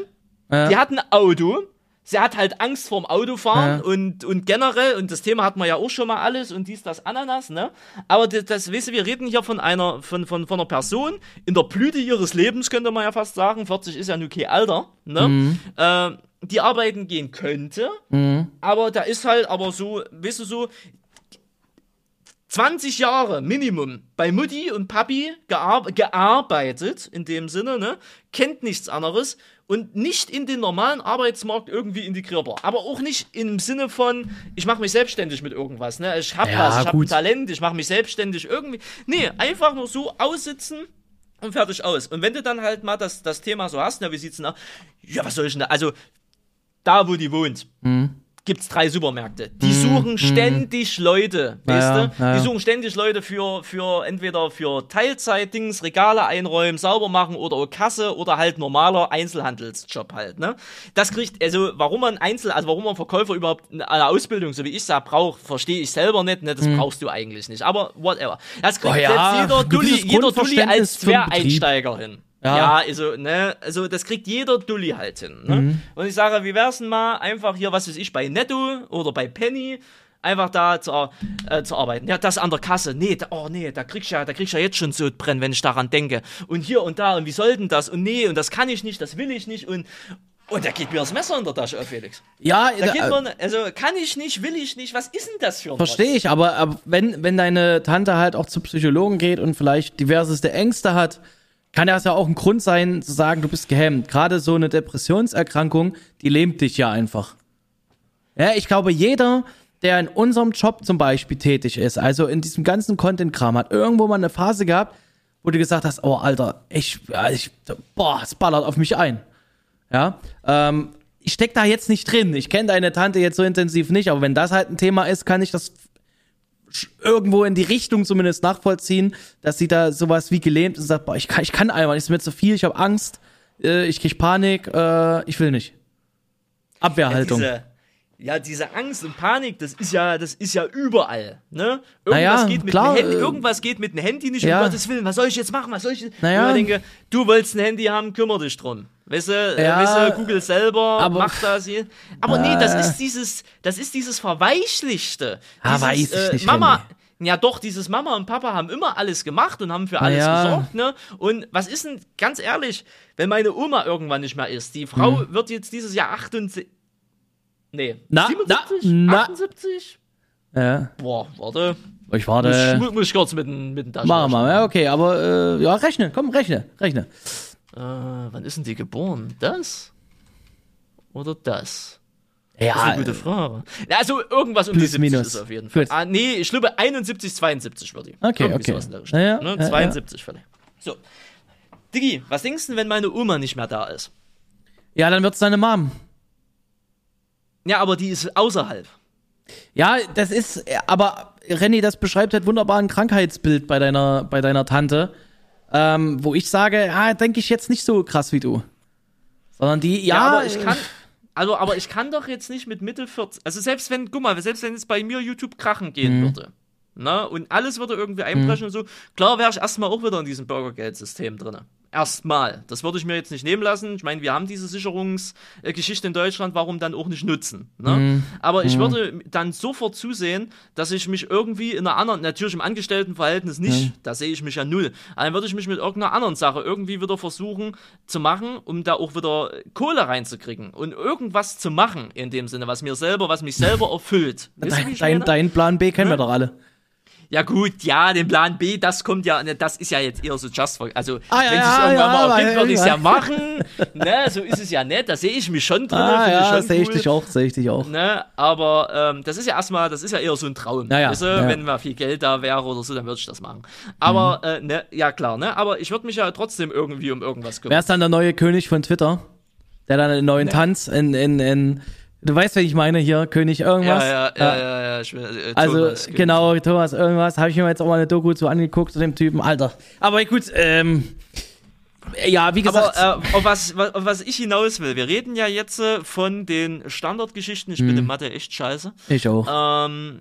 ja. die hat ein Auto, sie hat halt Angst vorm Autofahren ja. und, und generell, und das Thema hatten wir ja auch schon mal alles und dies, das, Ananas, ne? Aber das, das weißt du, wir reden hier von einer, von, von, von einer Person in der Blüte ihres Lebens, könnte man ja fast sagen. 40 ist ja nur kein Alter, ne? Mhm. Äh, die arbeiten gehen könnte, mhm. aber da ist halt aber so, weißt du so, 20 Jahre Minimum bei Mutti und Papi gear gearbeitet, in dem Sinne, ne? Kennt nichts anderes und nicht in den normalen Arbeitsmarkt irgendwie integrierbar. Aber auch nicht im Sinne von, ich mache mich selbstständig mit irgendwas, ne? Ich hab ja, was, ich hab ein Talent, ich mache mich selbstständig irgendwie. Nee, einfach nur so aussitzen und fertig aus. Und wenn du dann halt mal das, das Thema so hast, na, wie sieht's denn aus? Ja, was soll ich denn da? Also, da, wo die wohnt. Mhm gibt's drei Supermärkte. Die mm, suchen ständig Leute, weißt du? Naja. Die suchen ständig Leute für, für entweder für Teilzeitdings, Regale einräumen, sauber machen oder Kasse oder halt normaler Einzelhandelsjob halt, ne? Das kriegt, also warum man Einzel, also warum man Verkäufer überhaupt eine Ausbildung, so wie ich sag, braucht, verstehe ich selber nicht, ne? Das mm. brauchst du eigentlich nicht. Aber whatever. Das kriegt oh ja, jetzt jeder Dulli, jeder Dulli als Quereinsteiger hin. Ja. ja, also, ne, also das kriegt jeder Dulli halt hin. Ne? Mhm. Und ich sage, wie wär's denn mal einfach hier, was weiß ich, bei Netto oder bei Penny einfach da zu, äh, zu arbeiten. Ja, das an der Kasse. Nee, da, oh nee, da kriegst ja, da kriegst ja jetzt schon so brennen, wenn ich daran denke. Und hier und da und wie soll denn das? Und nee, und das kann ich nicht, das will ich nicht und und da geht mir das Messer in der Tasche Felix. Ja, da geht man, also kann ich nicht, will ich nicht, was ist denn das für ein Verstehe ich, aber, aber wenn, wenn deine Tante halt auch zu Psychologen geht und vielleicht diverseste Ängste hat, kann das ja auch ein Grund sein, zu sagen, du bist gehemmt. Gerade so eine Depressionserkrankung, die lähmt dich ja einfach. Ja, ich glaube, jeder, der in unserem Job zum Beispiel tätig ist, also in diesem ganzen Content-Kram, hat irgendwo mal eine Phase gehabt, wo du gesagt hast, oh Alter, ich, ich boah, es ballert auf mich ein. Ja, ähm, ich steck da jetzt nicht drin. Ich kenne deine Tante jetzt so intensiv nicht, aber wenn das halt ein Thema ist, kann ich das irgendwo in die Richtung zumindest nachvollziehen, dass sie da sowas wie gelähmt ist und sagt, boah, ich kann, ich kann einfach nicht, ist mir zu viel, ich habe Angst, äh, ich krieg Panik, äh, ich will nicht. Abwehrhaltung. Ja ja, diese Angst und Panik, das ist ja, das ist ja überall, ne? Irgendwas naja, geht mit klar, Handy, äh, irgendwas geht mit dem Handy nicht, ja. um Gottes Willen, was soll ich jetzt machen, was soll ich jetzt? Naja. ich denke, du wolltest ein Handy haben, kümmere dich drum. Weißt du, äh, ja, weißt du Google selber aber, macht das hier. Aber äh, nee, das ist dieses, das ist dieses Verweichlichte. Ah, weiß ich äh, nicht. Mama, ja doch, dieses Mama und Papa haben immer alles gemacht und haben für alles ja. gesorgt, ne? Und was ist denn, ganz ehrlich, wenn meine Oma irgendwann nicht mehr ist, die Frau hm. wird jetzt dieses Jahr 78, nee, na, 77, na, 78? Ja. Boah, warte. Ich warte. Muss, muss ich kurz mit, mit dem Taschen Machen wir mal, ja, okay, aber, äh, ja, rechne, komm, rechne, rechne. Äh, wann ist denn die geboren? Das? Oder das? Ja. Das ist eine gute Frage. Also irgendwas um die 70 minus. ist auf jeden Fall. Ah, nee, ich glaube 71, 72 würde ich. Okay, Irgendwie okay. Ja, ja, ne? 72 ja. vielleicht. So. Diggi, was denkst du, wenn meine Oma nicht mehr da ist? Ja, dann wird's deine Mom. Ja, aber die ist außerhalb. Ja, das ist, aber Renny, das beschreibt halt wunderbar ein Krankheitsbild bei deiner, bei deiner Tante ähm, wo ich sage, ja, denke ich jetzt nicht so krass wie du. Sondern die, ja. ja aber ich kann, also, aber ich kann doch jetzt nicht mit Mitte 40, also selbst wenn, guck mal, selbst wenn es bei mir YouTube krachen gehen mhm. würde, ne, und alles würde irgendwie einbrechen mhm. und so, klar wäre ich erstmal auch wieder in diesem Bürgergeldsystem drin. Erstmal. Das würde ich mir jetzt nicht nehmen lassen. Ich meine, wir haben diese Sicherungsgeschichte in Deutschland, warum dann auch nicht nutzen? Ne? Mhm. Aber ich mhm. würde dann sofort zusehen, dass ich mich irgendwie in einer anderen, natürlich im Angestelltenverhältnis nicht, mhm. da sehe ich mich ja null, aber dann würde ich mich mit irgendeiner anderen Sache irgendwie wieder versuchen zu machen, um da auch wieder Kohle reinzukriegen und irgendwas zu machen in dem Sinne, was mir selber, was mich selber [laughs] erfüllt. Dein, dein, dein, Plan B kennen wir doch alle. Ja gut, ja, den Plan B, das kommt ja, ne, das ist ja jetzt eher so just for, also Ah, ja, wenn es ja, irgendwann ja, mal ergibt, würde ich es ja. machen. ne, so ist es ja nicht, da sehe ich mich schon drin. Ah, ja, sehe ich cool. dich auch, sehe ich dich auch. Ne, aber ähm, das ist ja erstmal, das ist ja eher so ein Traum. Ja, ja, Weißt du, ja. Wenn mal viel Geld da wäre oder so, dann würde ich das machen. Aber, Mhm. äh, ne, ja klar, ne, aber ich würde mich ja trotzdem irgendwie um irgendwas kümmern. Wer ist dann der neue König von Twitter? Der dann einen neuen Tanz in, in, in, du weißt, wen ich meine hier, König irgendwas? Ja, ja, ja, ja, ja, will, äh, Also, Thomas, genau, Thomas, irgendwas. Habe ich mir jetzt auch mal eine Doku zu angeguckt, zu dem Typen. Alter. Aber gut, ähm, ja, wie gesagt. Aber äh, auf, was, wa- auf was ich hinaus will, wir reden ja jetzt äh, von den Standardgeschichten. Ich Mhm. bin in Mathe echt scheiße. ich auch. Ähm,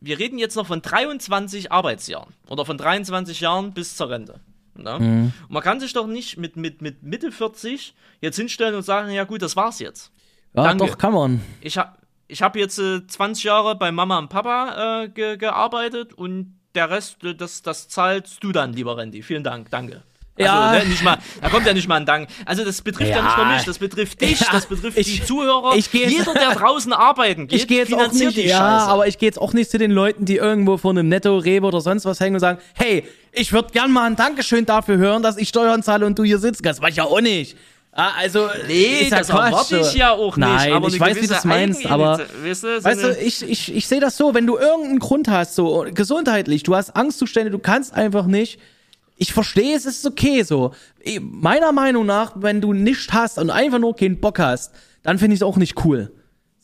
wir reden jetzt noch von 23 Arbeitsjahren oder von 23 Jahren bis zur Rente. Ne? Mhm. Und man kann sich doch nicht mit, mit, mit Mitte 40 jetzt hinstellen und sagen, ja gut, das war's jetzt. Ja, danke. doch, kann man. Ich habe ich hab jetzt äh, 20 Jahre bei Mama und Papa äh, ge gearbeitet und der Rest, äh, das, das zahlst du dann, lieber Randy. Vielen Dank, danke. Ja. Also, ne, nicht mal, da kommt ja nicht mal ein Dank. Also das betrifft ja, Ja. nicht nur mich, das betrifft dich, Ja. das betrifft Ich- die Zuhörer. ich geh Jeder, der [laughs] draußen arbeiten geht, Ich gehe jetzt auch finanziert nicht, die ja, Scheiße. aber ich gehe jetzt auch nicht zu den Leuten, die irgendwo vor einem Netto, Rewe oder sonst was hängen und sagen, hey, ich würde gern mal ein Dankeschön dafür hören, dass ich Steuern zahle und du hier sitzt. Das mach ich ja auch nicht. Ah, also, Nee, das erwarte ich ja auch nicht. Nein, aber ich weiß, wie du es gewisse meinst, aber weißt du, so Weißt du, ich, ich, ich sehe das so, wenn du irgendeinen Grund hast, so gesundheitlich, du hast Angstzustände, du kannst einfach nicht. Ich verstehe es, es ist okay so. Meiner Meinung nach, wenn du nichts hast und einfach nur keinen Bock hast, dann finde ich es auch nicht cool.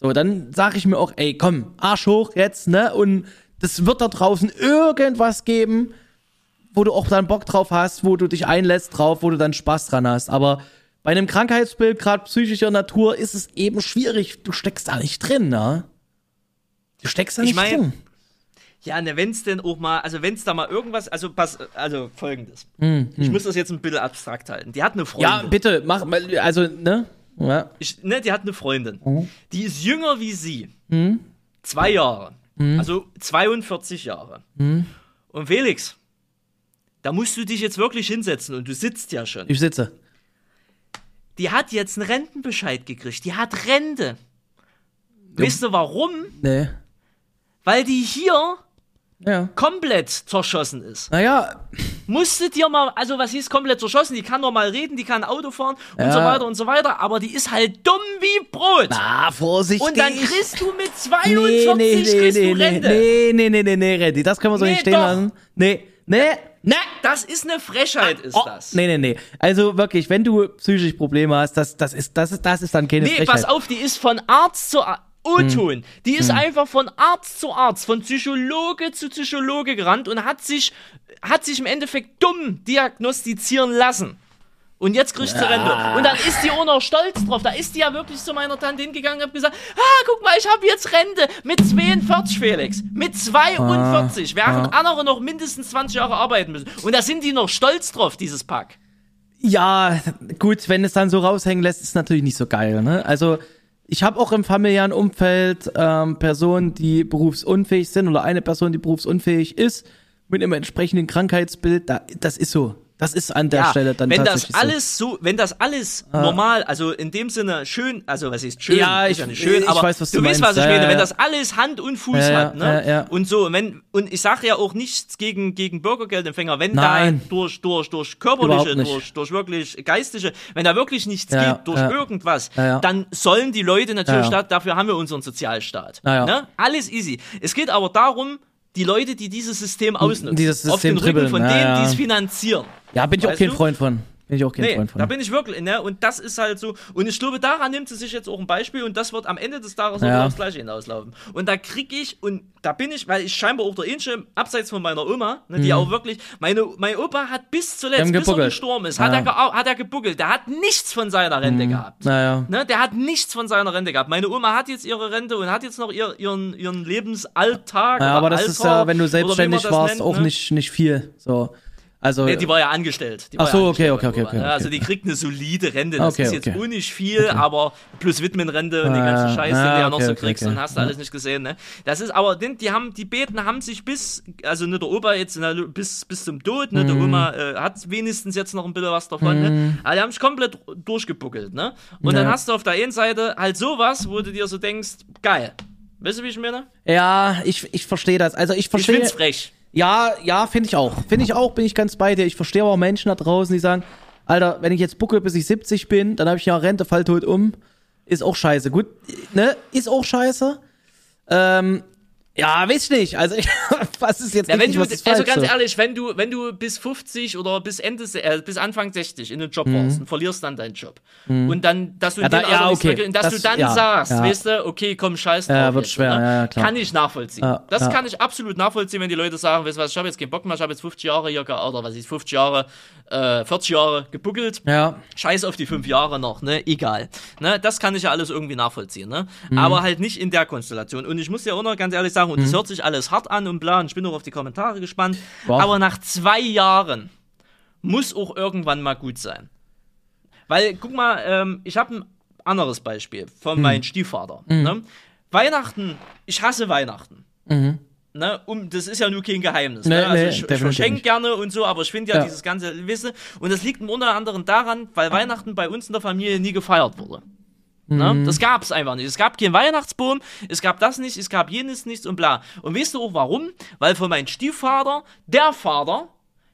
So, dann sage ich mir auch, ey, komm, Arsch hoch jetzt, ne? Und das wird da draußen irgendwas geben, wo du auch dann Bock drauf hast, wo du dich einlässt drauf, wo du dann Spaß dran hast. Aber bei einem Krankheitsbild, gerade psychischer Natur, ist es eben schwierig. Du steckst da nicht drin, ne? Du steckst da Ich nicht mein, drin. Ja, ne, wenn's denn auch mal, also wenn's da mal irgendwas, also pass, also folgendes. Hm, Ich muss das jetzt ein bisschen abstrakt halten. Die hat eine Freundin. Ja, bitte, mach mal, also, ne? Ja. Ich, ne, die hat eine Freundin. Mhm. Die ist jünger wie sie. Zwei Jahre. Mhm. Also 42 Jahre. Und Felix, da musst du dich jetzt wirklich hinsetzen und du sitzt ja schon. Ich sitze. Die hat jetzt einen Rentenbescheid gekriegt. Die hat Rente. Weißt du warum? Nee. Weil die hier Ja. komplett zerschossen ist. Naja, Musste dir mal, also was hieß komplett zerschossen? Die kann normal reden, die kann Auto fahren und Ja. so weiter und so weiter, aber die ist halt dumm wie Brot. ah, vorsichtig. und dann kriegst du mit 42 nee, nee, nee, kriegst nee, du Rente. nee, nee, nee, nee, nee, Reddy, das können wir so Nee, nicht stehen doch. lassen. Nee, nee, nee. Das ist eine Frechheit, ist Oh, das. nee, nee, nee. Also wirklich, wenn du psychisch Probleme hast, das, das, ist, das, ist, das ist dann keine Nee, Frechheit. pass auf, die ist von Arzt zu Arzt. O-Ton. Die ist einfach von Arzt zu Arzt, von Psychologe zu Psychologe gerannt und hat sich, hat sich im Endeffekt dumm diagnostizieren lassen. Und jetzt kriegt sie Rente. Und dann ist die auch noch stolz drauf. Da ist die ja wirklich zu meiner Tante hingegangen und hat gesagt, ah, guck mal, ich habe jetzt Rente mit 42, Felix. Mit 42. Während andere noch mindestens 20 Jahre arbeiten müssen. Und da sind die noch stolz drauf, dieses Pack. Ja, gut, wenn es dann so raushängen lässt, ist natürlich nicht so geil, ne? Also, ich habe auch im familiären Umfeld ähm, Personen, die berufsunfähig sind oder eine Person, die berufsunfähig ist, mit einem entsprechenden Krankheitsbild. Da, das ist so. Das ist an der Stelle dann wenn das tatsächlich alles so, wenn das alles normal, also in dem Sinne schön, also was ist schön, Ja, ist ich- ja nicht schön, ich aber weiß, was du du weißt, was ich Ja, meine, ja, wenn ja. das alles Hand und Fuß Ja, ja, hat, ne? ja, ja. Und so, wenn und ich sage ja auch nichts gegen gegen Bürgergeldempfänger, wenn Nein. da durch durch durch körperliche, durch durch wirklich geistige, wenn da wirklich nichts Ja, geht durch ja. irgendwas, Ja, ja. dann sollen die Leute natürlich, Ja, ja. da- dafür haben wir unseren Sozialstaat, Ja, ja. ne? Alles easy. Es geht aber darum die Leute, die dieses System ausnutzen, Dieses auf den System Rücken von dribbeln, ja, denen, ja. die es finanzieren. Ja, bin ich auch Weißt kein du? Freund von. Bin ich auch kein Nee, Freund von. da bin ich wirklich, ne? Und das ist halt so. Und ich glaube, daran nimmt sie sich jetzt auch ein Beispiel und das wird am Ende des Tages Ja. auch aufs Gleiche hinauslaufen. Und da krieg ich, und da bin ich, weil ich scheinbar auch der Ähnliche, abseits von meiner Oma, ne, die auch wirklich, meine, mein Opa hat bis zuletzt, Mhm. bis er gestorben ist, hat, Ja. er, gea- hat er gebuckelt. Der hat nichts von seiner Rente gehabt. naja. Ne, der hat nichts von seiner Rente gehabt. Meine Oma hat jetzt ihre Rente und hat jetzt noch ihr, ihren, ihren Lebensalltag. Ja, aber das Alter, ist ja, wenn du selbstständig warst, nennt, auch ne? nicht, nicht viel. So. Also. Nee, die war ja angestellt. Die Ach so, ja okay, okay, okay, Ober, okay, ne? okay. Also die kriegt eine solide Rente. Das Okay, ist jetzt okay. nicht viel, aber plus Widmenrente und die ganze Ah, Scheiße, ah, die du noch okay, so okay, kriegst okay. und hast du alles nicht gesehen, ne? Das ist aber, den, die haben, die Beten haben sich bis, also ne, der Opa jetzt na, bis, bis zum Tod, ne? Der Mhm. Oma äh, hat wenigstens jetzt noch ein bisschen was davon, ne? Aber die haben sich komplett durchgebuckelt, ne? Und dann Ja. hast du auf der einen Seite halt sowas, wo du dir so denkst, geil. Weißt du, wie ich meine? Ja, ich, ich verstehe das. Also ich Ich verstehe. find's frech. Ja, ja, finde ich auch. Finde ich auch, bin ich ganz bei dir. Ich verstehe aber auch Menschen da draußen, die sagen, Alter, wenn ich jetzt bucke, bis ich 70 bin, dann habe ich ja Rente, fall tot um. Ist auch scheiße. Gut, ne? Ist auch scheiße. Ähm, ja, weiß ich nicht. Also, ich, [laughs] was ist jetzt ja, richtig, du, was ist Also falsch, ganz so? ehrlich, wenn du, wenn du bis 50 oder bis Ende, äh, bis Anfang 60 in den Job warst und verlierst dann deinen Job. Und dann, dass du Mhm. Ja, da- ja, okay. mehr- dass Das- du dann ja, sagst, ja. weißt du, okay, komm, scheiß drauf. Ja, wird jetzt, schwer, ne? ja, klar. Kann ich nachvollziehen. Ja, das kann ich absolut nachvollziehen, wenn die Leute sagen, weißt du was, ich habe jetzt keinen Bock mehr, ich habe jetzt 50 Jahre hier, oder was ist, 50 Jahre, äh, 40 Jahre gebuckelt. Ja. Scheiß auf die fünf Jahre noch, ne? Egal. Ne? Das kann ich ja alles irgendwie nachvollziehen, ne? Mhm. Aber halt nicht in der Konstellation. Und ich muss ja auch noch ganz ehrlich sagen, und das hört sich alles hart an und bla, und ich bin auch auf die Kommentare gespannt. Boah. Aber nach zwei Jahren muss auch irgendwann mal gut sein. Weil, guck mal, ähm, ich habe ein anderes Beispiel von Mhm. meinem Stiefvater. Ne? Weihnachten, ich hasse Weihnachten. Ne, um, das ist ja nur kein Geheimnis. Mhm. Nee, ne? Also nee, ich, verschenke gerne und so, aber ich finde ja, Ja. dieses ganze Wisse. Und das liegt unter anderem daran, weil Weihnachten bei uns in der Familie nie gefeiert wurde. Ne? Mhm. Das gab es einfach nicht. Es gab keinen Weihnachtsbaum, es gab das nicht, es gab jenes nichts und bla. Und weißt du auch warum? Weil von meinem Stiefvater, der Vater,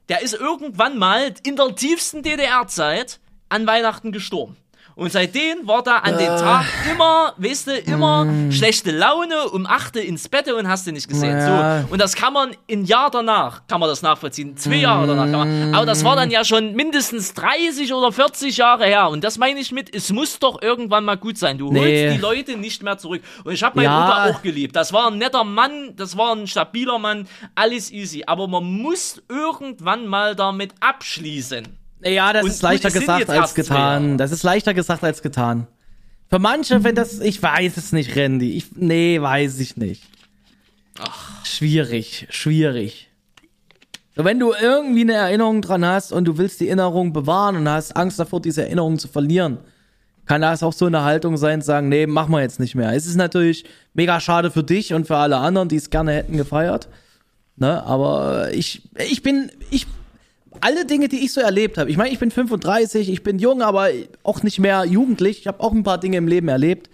der ist irgendwann mal in der tiefsten DDR-Zeit an Weihnachten gestorben. Und seitdem war da an dem Tag immer, weißt du, immer Mm. schlechte Laune, um 8 Uhr ins Bett und hast du nicht gesehen. So. Und das kann man ein Jahr danach, kann man das nachvollziehen. Zwei Jahre danach kann man. Aber das war dann ja schon mindestens 30 oder 40 Jahre her. Und das meine ich mit, es muss doch irgendwann mal gut sein. Du holst Nee. die Leute nicht mehr zurück. Und ich habe meinen Ja. Opa auch geliebt. Das war ein netter Mann, das war ein stabiler Mann, alles easy. Aber man muss irgendwann mal damit abschließen. Ja, das Und ist leichter gesagt als getan. Das ist leichter gesagt als getan. Für manche, wenn das, ich weiß es nicht, Randy. Ich, nee, weiß ich nicht. Schwierig, schwierig. So, wenn du irgendwie eine Erinnerung dran hast und du willst die Erinnerung bewahren und hast Angst davor, diese Erinnerung zu verlieren, kann das auch so eine Haltung sein, zu sagen, nee, machen wir jetzt nicht mehr. Es ist natürlich mega schade für dich und für alle anderen, die es gerne hätten gefeiert. Ne, aber ich, ich bin, ich, alle Dinge, die ich so erlebt habe. Ich meine, ich bin 35, ich bin jung, aber auch nicht mehr jugendlich. Ich habe auch ein paar Dinge im Leben erlebt.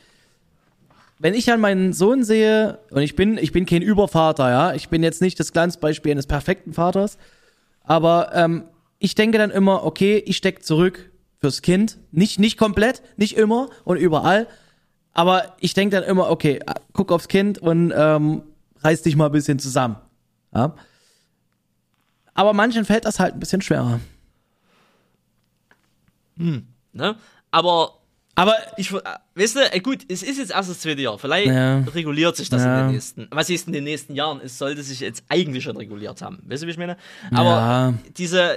Wenn ich an meinen Sohn sehe, und ich bin, ich bin kein Übervater, ja, ich bin jetzt nicht das Glanzbeispiel eines perfekten Vaters, aber ähm, ich denke dann immer, okay, ich stecke zurück fürs Kind. Nicht, nicht komplett, nicht immer und überall, aber ich denke dann immer, okay, äh, guck aufs Kind und ähm, reiß dich mal ein bisschen zusammen. Ja? Aber manchen fällt das halt ein bisschen schwerer. Ne? Aber Aber ich, äh, weißt du, äh, gut, es ist jetzt erst das zweite Jahr. Vielleicht Ja. reguliert sich das Ja. in den nächsten. Was ist in den nächsten Jahren? Es sollte sich jetzt eigentlich schon reguliert haben. Weißt du, wie ich meine? Aber Ja. diese,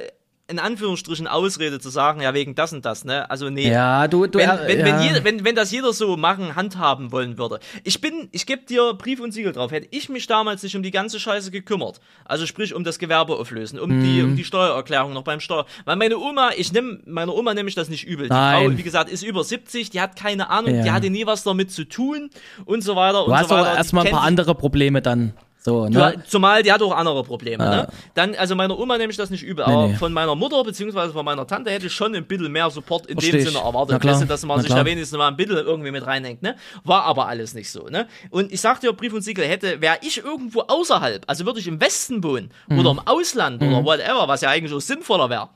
in Anführungsstrichen, Ausrede zu sagen, ja, wegen das und das, ne? Also, nee. ja, du, du Wenn, wenn, ja. wenn, jeder, wenn, wenn das jeder so machen, handhaben wollen würde. Ich bin, ich gebe dir Brief und Siegel drauf. Hätte ich mich damals nicht um die ganze Scheiße gekümmert, also sprich um das Gewerbe auflösen, um die, Mhm. um die Steuererklärung noch beim Steuer. Weil meine Oma, ich nehme, meiner Oma nehme ich das nicht übel. Die Nein. Frau, wie gesagt, ist über 70, die hat keine Ahnung, Ja. die hatte nie was damit zu tun und so weiter du und hast so weiter. Die erstmal ein paar andere Probleme dann. So, ne? zumal die hat auch andere Probleme. Ja. Ne? Dann, also meiner Oma nehme ich das nicht übel, Nee, aber nee. von meiner Mutter beziehungsweise von meiner Tante hätte ich schon ein bisschen mehr Support in Versteh dem. Sinne erwartet, klar, weißt du, dass man sich da wenigstens mal ein bisschen irgendwie mit reinhängt. Ne? War aber alles nicht so. Ne? Und ich sagte ja, Brief und Siegel hätte, wäre ich irgendwo außerhalb, also würde ich im Westen wohnen Mhm. oder im Ausland oder whatever, was ja eigentlich auch sinnvoller wäre.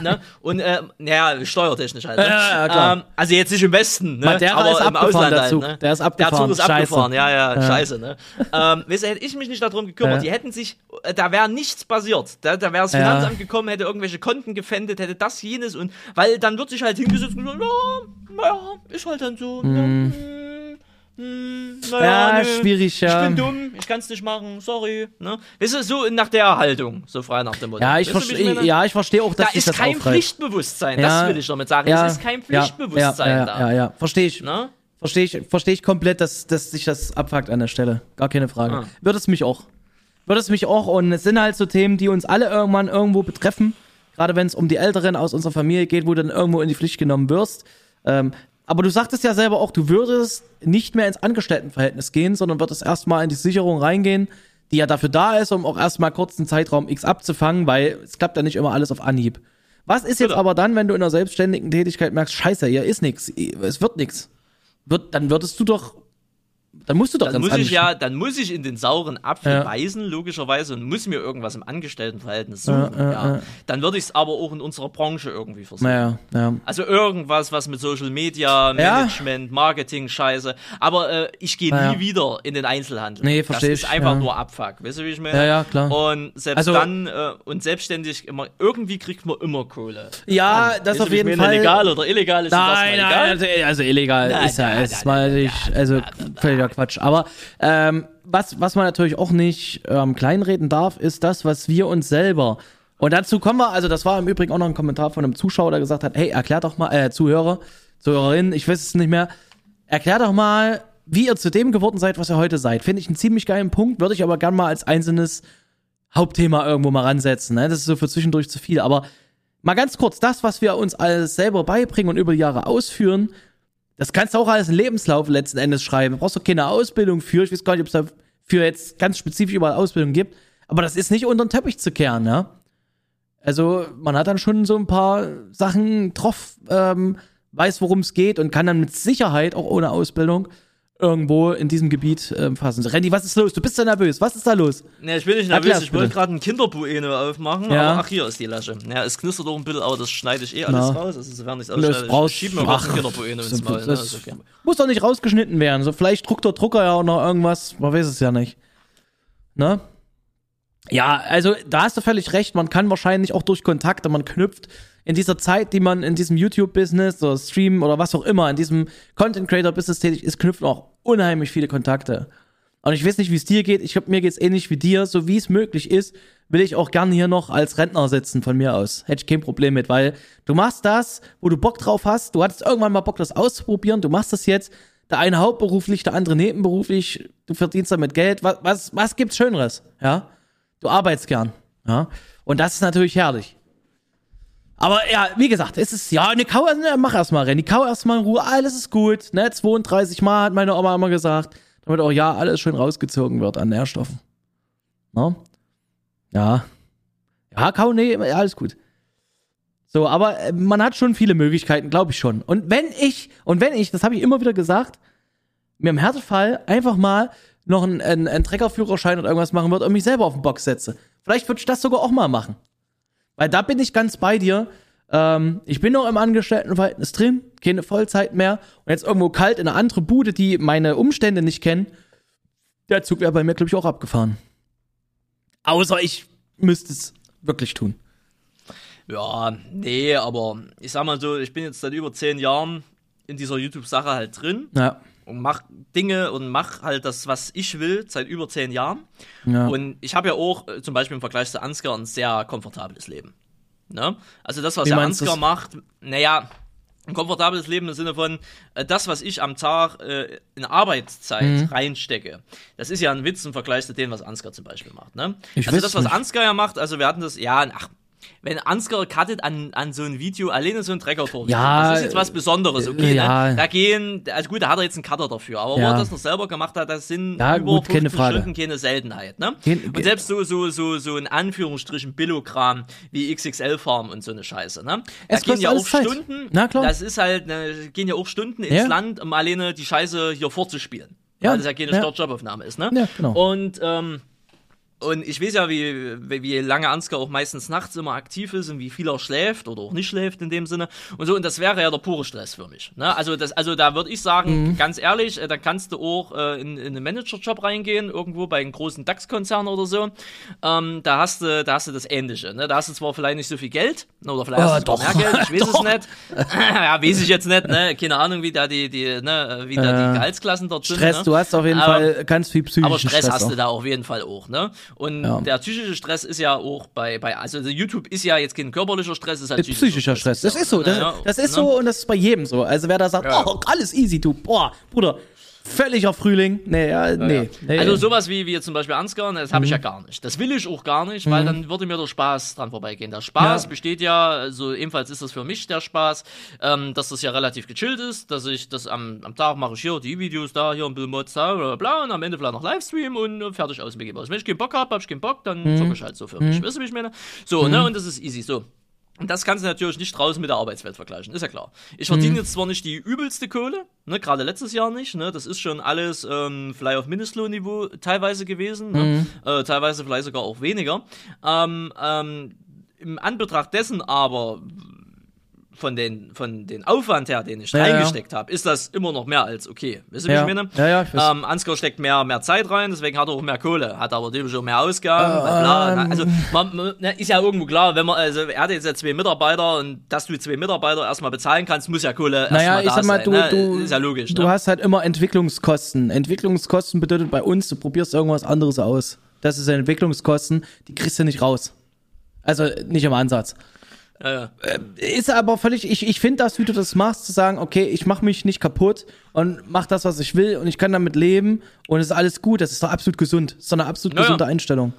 Ne? Und äh, naja, steuertechnisch halt. Ne? Ja, ja, klar. Ähm, also jetzt nicht im Westen, ne? Madeira aber ist im Ausland der halt. Zug. Ne? Der ist abgefahren. Der Zug ist Scheiße. abgefahren, ja, ja, Ja. scheiße. Ne? ähm, weißt du, hätte ich mich nicht darum gekümmert, Ja. die hätten sich, da wäre nichts passiert. Da, da wäre das. Finanzamt gekommen, hätte irgendwelche Konten gefändet, hätte das, jenes und, weil dann wird sich halt hingesetzt und gesagt, ja, naja, ist halt dann so. Ja, hm, naja, Ja, nö, schwierig, ja. Ich bin dumm, ich kann's nicht machen, sorry. Ne? Weißt du, so nach der Haltung, so frei nach dem Motto. Ja, ich Weißt du, ja, ich verstehe auch, dass Da ist das kein aufreißt. Pflichtbewusstsein, Ja. das will ich damit sagen. Ja, es ist kein ja, Pflichtbewusstsein ja, ja, da. Ja, ja, verstehe ich. Ne? Verstehe ich, verstehe ich komplett, dass, dass sich das abfuckt an der Stelle. Gar keine Frage. Ah. Wird es mich auch. Wird es mich auch. Und es sind halt so Themen, die uns alle irgendwann irgendwo betreffen. Gerade wenn es um die Älteren aus unserer Familie geht, wo du dann irgendwo in die Pflicht genommen wirst. Ähm, aber du sagtest ja selber auch, du würdest nicht mehr ins Angestelltenverhältnis gehen, sondern würdest erstmal in die Sicherung reingehen, die ja dafür da ist, um auch erstmal kurz einen Zeitraum X abzufangen, weil es klappt ja nicht immer alles auf Anhieb. Was ist jetzt Genau. aber dann, wenn du in einer selbstständigen Tätigkeit merkst, scheiße, hier ist nix, es wird nix? Wird, dann würdest du doch Dann musst du doch dann ganz muss ich ja, dann muss ich in den sauren Apfel ja. beißen, logischerweise, und muss mir irgendwas im Angestelltenverhältnis suchen. Ja, ja. Dann würde ich es aber auch in unserer Branche irgendwie versuchen. Ja, ja. Also irgendwas, was mit Social Media, Management, Marketing, Scheiße. Aber äh, ich gehe nie wieder in den Einzelhandel. Nee, verstehe ich. Das ist einfach nur Abfuck. Weißt du, wie ich meine? Ja, ja, klar. Und selbst also, dann, äh, und selbstständig, immer, irgendwie kriegt man immer Kohle. Ja, an. das auf jeden Fall. Legal oder illegal ist nein, das nein, also, also illegal nein, ist ja erstmal, also völliger Quatsch. Aber ähm, was, was man natürlich auch nicht ähm, kleinreden darf, ist das, was wir uns selber und dazu kommen wir, also das war im Übrigen auch noch ein Kommentar von einem Zuschauer, der gesagt hat, hey, erklär doch mal, äh, Zuhörer, Zuhörerin, ich weiß es nicht mehr, erklär doch mal, wie ihr zu dem geworden seid, was ihr heute seid. Finde ich einen ziemlich geilen Punkt, würde ich aber gern mal als einzelnes Hauptthema irgendwo mal ransetzen. Ne? Das ist so für zwischendurch zu viel. Aber mal ganz kurz, das, was wir uns alles selber beibringen und über die Jahre ausführen, das kannst du auch als Lebenslauf letzten Endes schreiben. Du brauchst doch keine Ausbildung für. Ich weiß gar nicht, ob es dafür jetzt ganz spezifisch überall Ausbildung gibt. Aber das ist nicht unter den Teppich zu kehren, ne? Also man hat dann schon so ein paar Sachen drauf, ähm, weiß, worum es geht und kann dann mit Sicherheit auch ohne Ausbildung irgendwo in diesem Gebiet ähm, fassen. Randy, was ist los? Du bist so nervös. Was ist da los? Ne, ich bin nicht nervös. Erklär's ich wollte gerade ein Kinderbueno aufmachen. Ja. Aber ach, hier ist die Lasche. Ja, es knistert doch ein bisschen, aber das schneide ich eh alles Na. raus. Also, sofern ich es ausschneide, schieben wir mal ein Kinderbueno ins Maul. Ne? Okay. Muss doch nicht rausgeschnitten werden. So, vielleicht druckt der Drucker ja auch noch irgendwas. Man weiß es ja nicht. Ne? Ja, also da hast du völlig recht. Man kann wahrscheinlich auch durch Kontakte, man knüpft in dieser Zeit, die man in diesem YouTube-Business oder Stream oder was auch immer, in diesem Content-Creator-Business tätig ist, knüpfen auch unheimlich viele Kontakte. Und ich weiß nicht, wie es dir geht. Ich glaube, mir geht's ähnlich wie dir. So wie es möglich ist, will ich auch gerne hier noch als Rentner sitzen von mir aus. Hätte ich kein Problem mit, weil du machst das, wo du Bock drauf hast. Du hattest irgendwann mal Bock, das auszuprobieren. Du machst das jetzt. Der eine hauptberuflich, der andere nebenberuflich. Du verdienst damit Geld. Was, was, was gibt's Schöneres? Ja? Du arbeitest gern. Ja? Und das ist natürlich herrlich. Aber ja, wie gesagt, es ist, ja, ne, kau, ne, mach erstmal, Renny, kau erstmal in Ruhe, alles ist gut, ne, 32 Mal hat meine Oma immer gesagt, damit auch ja alles schön rausgezogen wird an Nährstoffen. No? Ja. Ja, kau, nee, alles gut. So, aber äh, man hat schon viele Möglichkeiten, glaube ich schon. Und wenn ich, und wenn ich, das habe ich immer wieder gesagt, mir im Härtefall einfach mal noch einen, einen, einen Treckerführerschein oder irgendwas machen würde und mich selber auf den Box setze. Vielleicht würde ich das sogar auch mal machen. Weil da bin ich ganz bei dir. Ähm, ich bin noch im Angestelltenverhältnis drin, keine Vollzeit mehr und jetzt irgendwo kalt in eine andere Bude, die meine Umstände nicht kennen. Der Zug wäre bei mir, glaube ich, auch abgefahren. Außer ich müsste es wirklich tun. Ja, nee, aber ich sag mal so, ich bin jetzt seit über zehn Jahren in dieser YouTube-Sache halt drin. Ja und mach Dinge und mach halt das, was ich will, seit über zehn Jahren. Ja. Und ich habe ja auch äh, zum Beispiel im Vergleich zu Ansgar ein sehr komfortables Leben. Ne? Also das, was Wie der Ansgar macht, naja, ein komfortables Leben im Sinne von, äh, das, was ich am Tag äh, in Arbeitszeit mhm. reinstecke, das ist ja ein Witz im Vergleich zu dem, was Ansgar zum Beispiel macht. Ne? Also das, was Ansgar ja macht, also wir hatten das, ja, ach, wenn Ansgar cuttet an, an so ein Video, alleine so ein Trecker-Tor. Ja, das ist jetzt was Besonderes, okay? Ja. Ne? Da gehen, also gut, da hat er jetzt einen Cutter dafür, aber ja. wo er das noch selber gemacht hat, das sind ja, über gut, 50 Stunden keine Seltenheit, ne? Gen und selbst so, so, so, so in Anführungsstrichen Billokram wie XXL-Farm und so eine Scheiße, ne? Da es gehen ja auch Zeit. Stunden, Na, klar. das ist halt, ne, gehen ja auch Stunden ins Land, um alleine die Scheiße hier vorzuspielen. Ja. Weil das ja keine ja. Startjobaufnahme ist, ne? Ja, genau. Und, ähm, und ich weiß ja, wie, wie lange Ansgar auch meistens nachts immer aktiv ist und wie viel er schläft oder auch nicht schläft in dem Sinne. Und so, und das wäre ja der pure Stress für mich. Ne? Also, das, also da würde ich sagen, mhm. ganz ehrlich, äh, da kannst du auch äh, in, in einen Managerjob reingehen, irgendwo bei einem großen DAX-Konzern oder so. Ähm, da, hast du, da hast du das Ähnliche. Ne? Da hast du zwar vielleicht nicht so viel Geld, oder vielleicht oh, hast du doch. mehr Geld, ich weiß [laughs] es nicht. [laughs] ja, weiß ich jetzt nicht, ne? Keine Ahnung, wie da die, die, ne, wie da die Gehaltsklassen dort sind. Stress, ne? du hast auf jeden aber, Fall ganz viel psychischen Aber Stress, Stress hast auch. du da auf jeden Fall auch, ne? Und ja. der psychische Stress ist ja auch bei, bei also YouTube ist ja jetzt kein körperlicher Stress, ist halt psychischer, psychischer Stress. Stress. Das ist so, das, das ist so und das ist bei jedem so. Also wer da sagt, ja. oh, alles easy, du, boah, Bruder, völliger Frühling. Nee, ja, nee, nee. Also sowas wie, wie zum Beispiel Ansgar, das habe ich mhm. ja gar nicht. Das will ich auch gar nicht, weil mhm. dann würde mir der Spaß dran vorbeigehen. Der Spaß ja. besteht ja, also ebenfalls ist das für mich der Spaß, ähm, dass das ja relativ gechillt ist, dass ich das am, am Tag mache ich hier die Videos da, hier ein bisschen Mods da, bla, bla, und am Ende vielleicht noch Livestream und äh, fertig aus mir gebe. Also wenn ich keinen Bock habe, habe ich keinen Bock, dann mhm. zocke ich halt so für mich. Mhm. Weißt du, wie ich meine? So, ne, und das ist easy, so. Und das kannst du natürlich nicht draußen mit der Arbeitswelt vergleichen, ist ja klar. Ich verdiene mhm. jetzt zwar nicht die übelste Kohle, ne, gerade letztes Jahr nicht, ne, das ist schon alles ähm, vielleicht auf Mindestlohnniveau teilweise gewesen, ne, mhm. äh, teilweise vielleicht sogar auch weniger. Ähm, ähm, Im Anbetracht dessen aber von den, von den Aufwand her, den ich ja, reingesteckt ja. habe, ist das immer noch mehr als okay. Wisst ihr, ja. wie ich meine? Ja, ja, ich ähm, Ansgar steckt mehr, mehr Zeit rein, deswegen hat er auch mehr Kohle, hat aber natürlich auch mehr Ausgaben. Ähm, bla, also man, man, ist ja irgendwo klar, wenn man, also er hat jetzt ja zwei Mitarbeiter und dass du zwei Mitarbeiter erstmal bezahlen kannst, muss ja Kohle naja, ich sag mal, sein, du, ne? du, ist ja logisch. Du ne? hast halt immer Entwicklungskosten. Entwicklungskosten bedeutet bei uns, du probierst irgendwas anderes aus. Das ist Entwicklungskosten, die kriegst du nicht raus. Also nicht im Ansatz. Ja, ja. Äh, ist aber völlig, ich, ich finde das, wie du das machst, zu sagen, okay, ich mache mich nicht kaputt und mach das, was ich will und ich kann damit leben und es ist alles gut, das ist doch absolut gesund. Das ist doch eine absolut ja, gesunde Einstellung.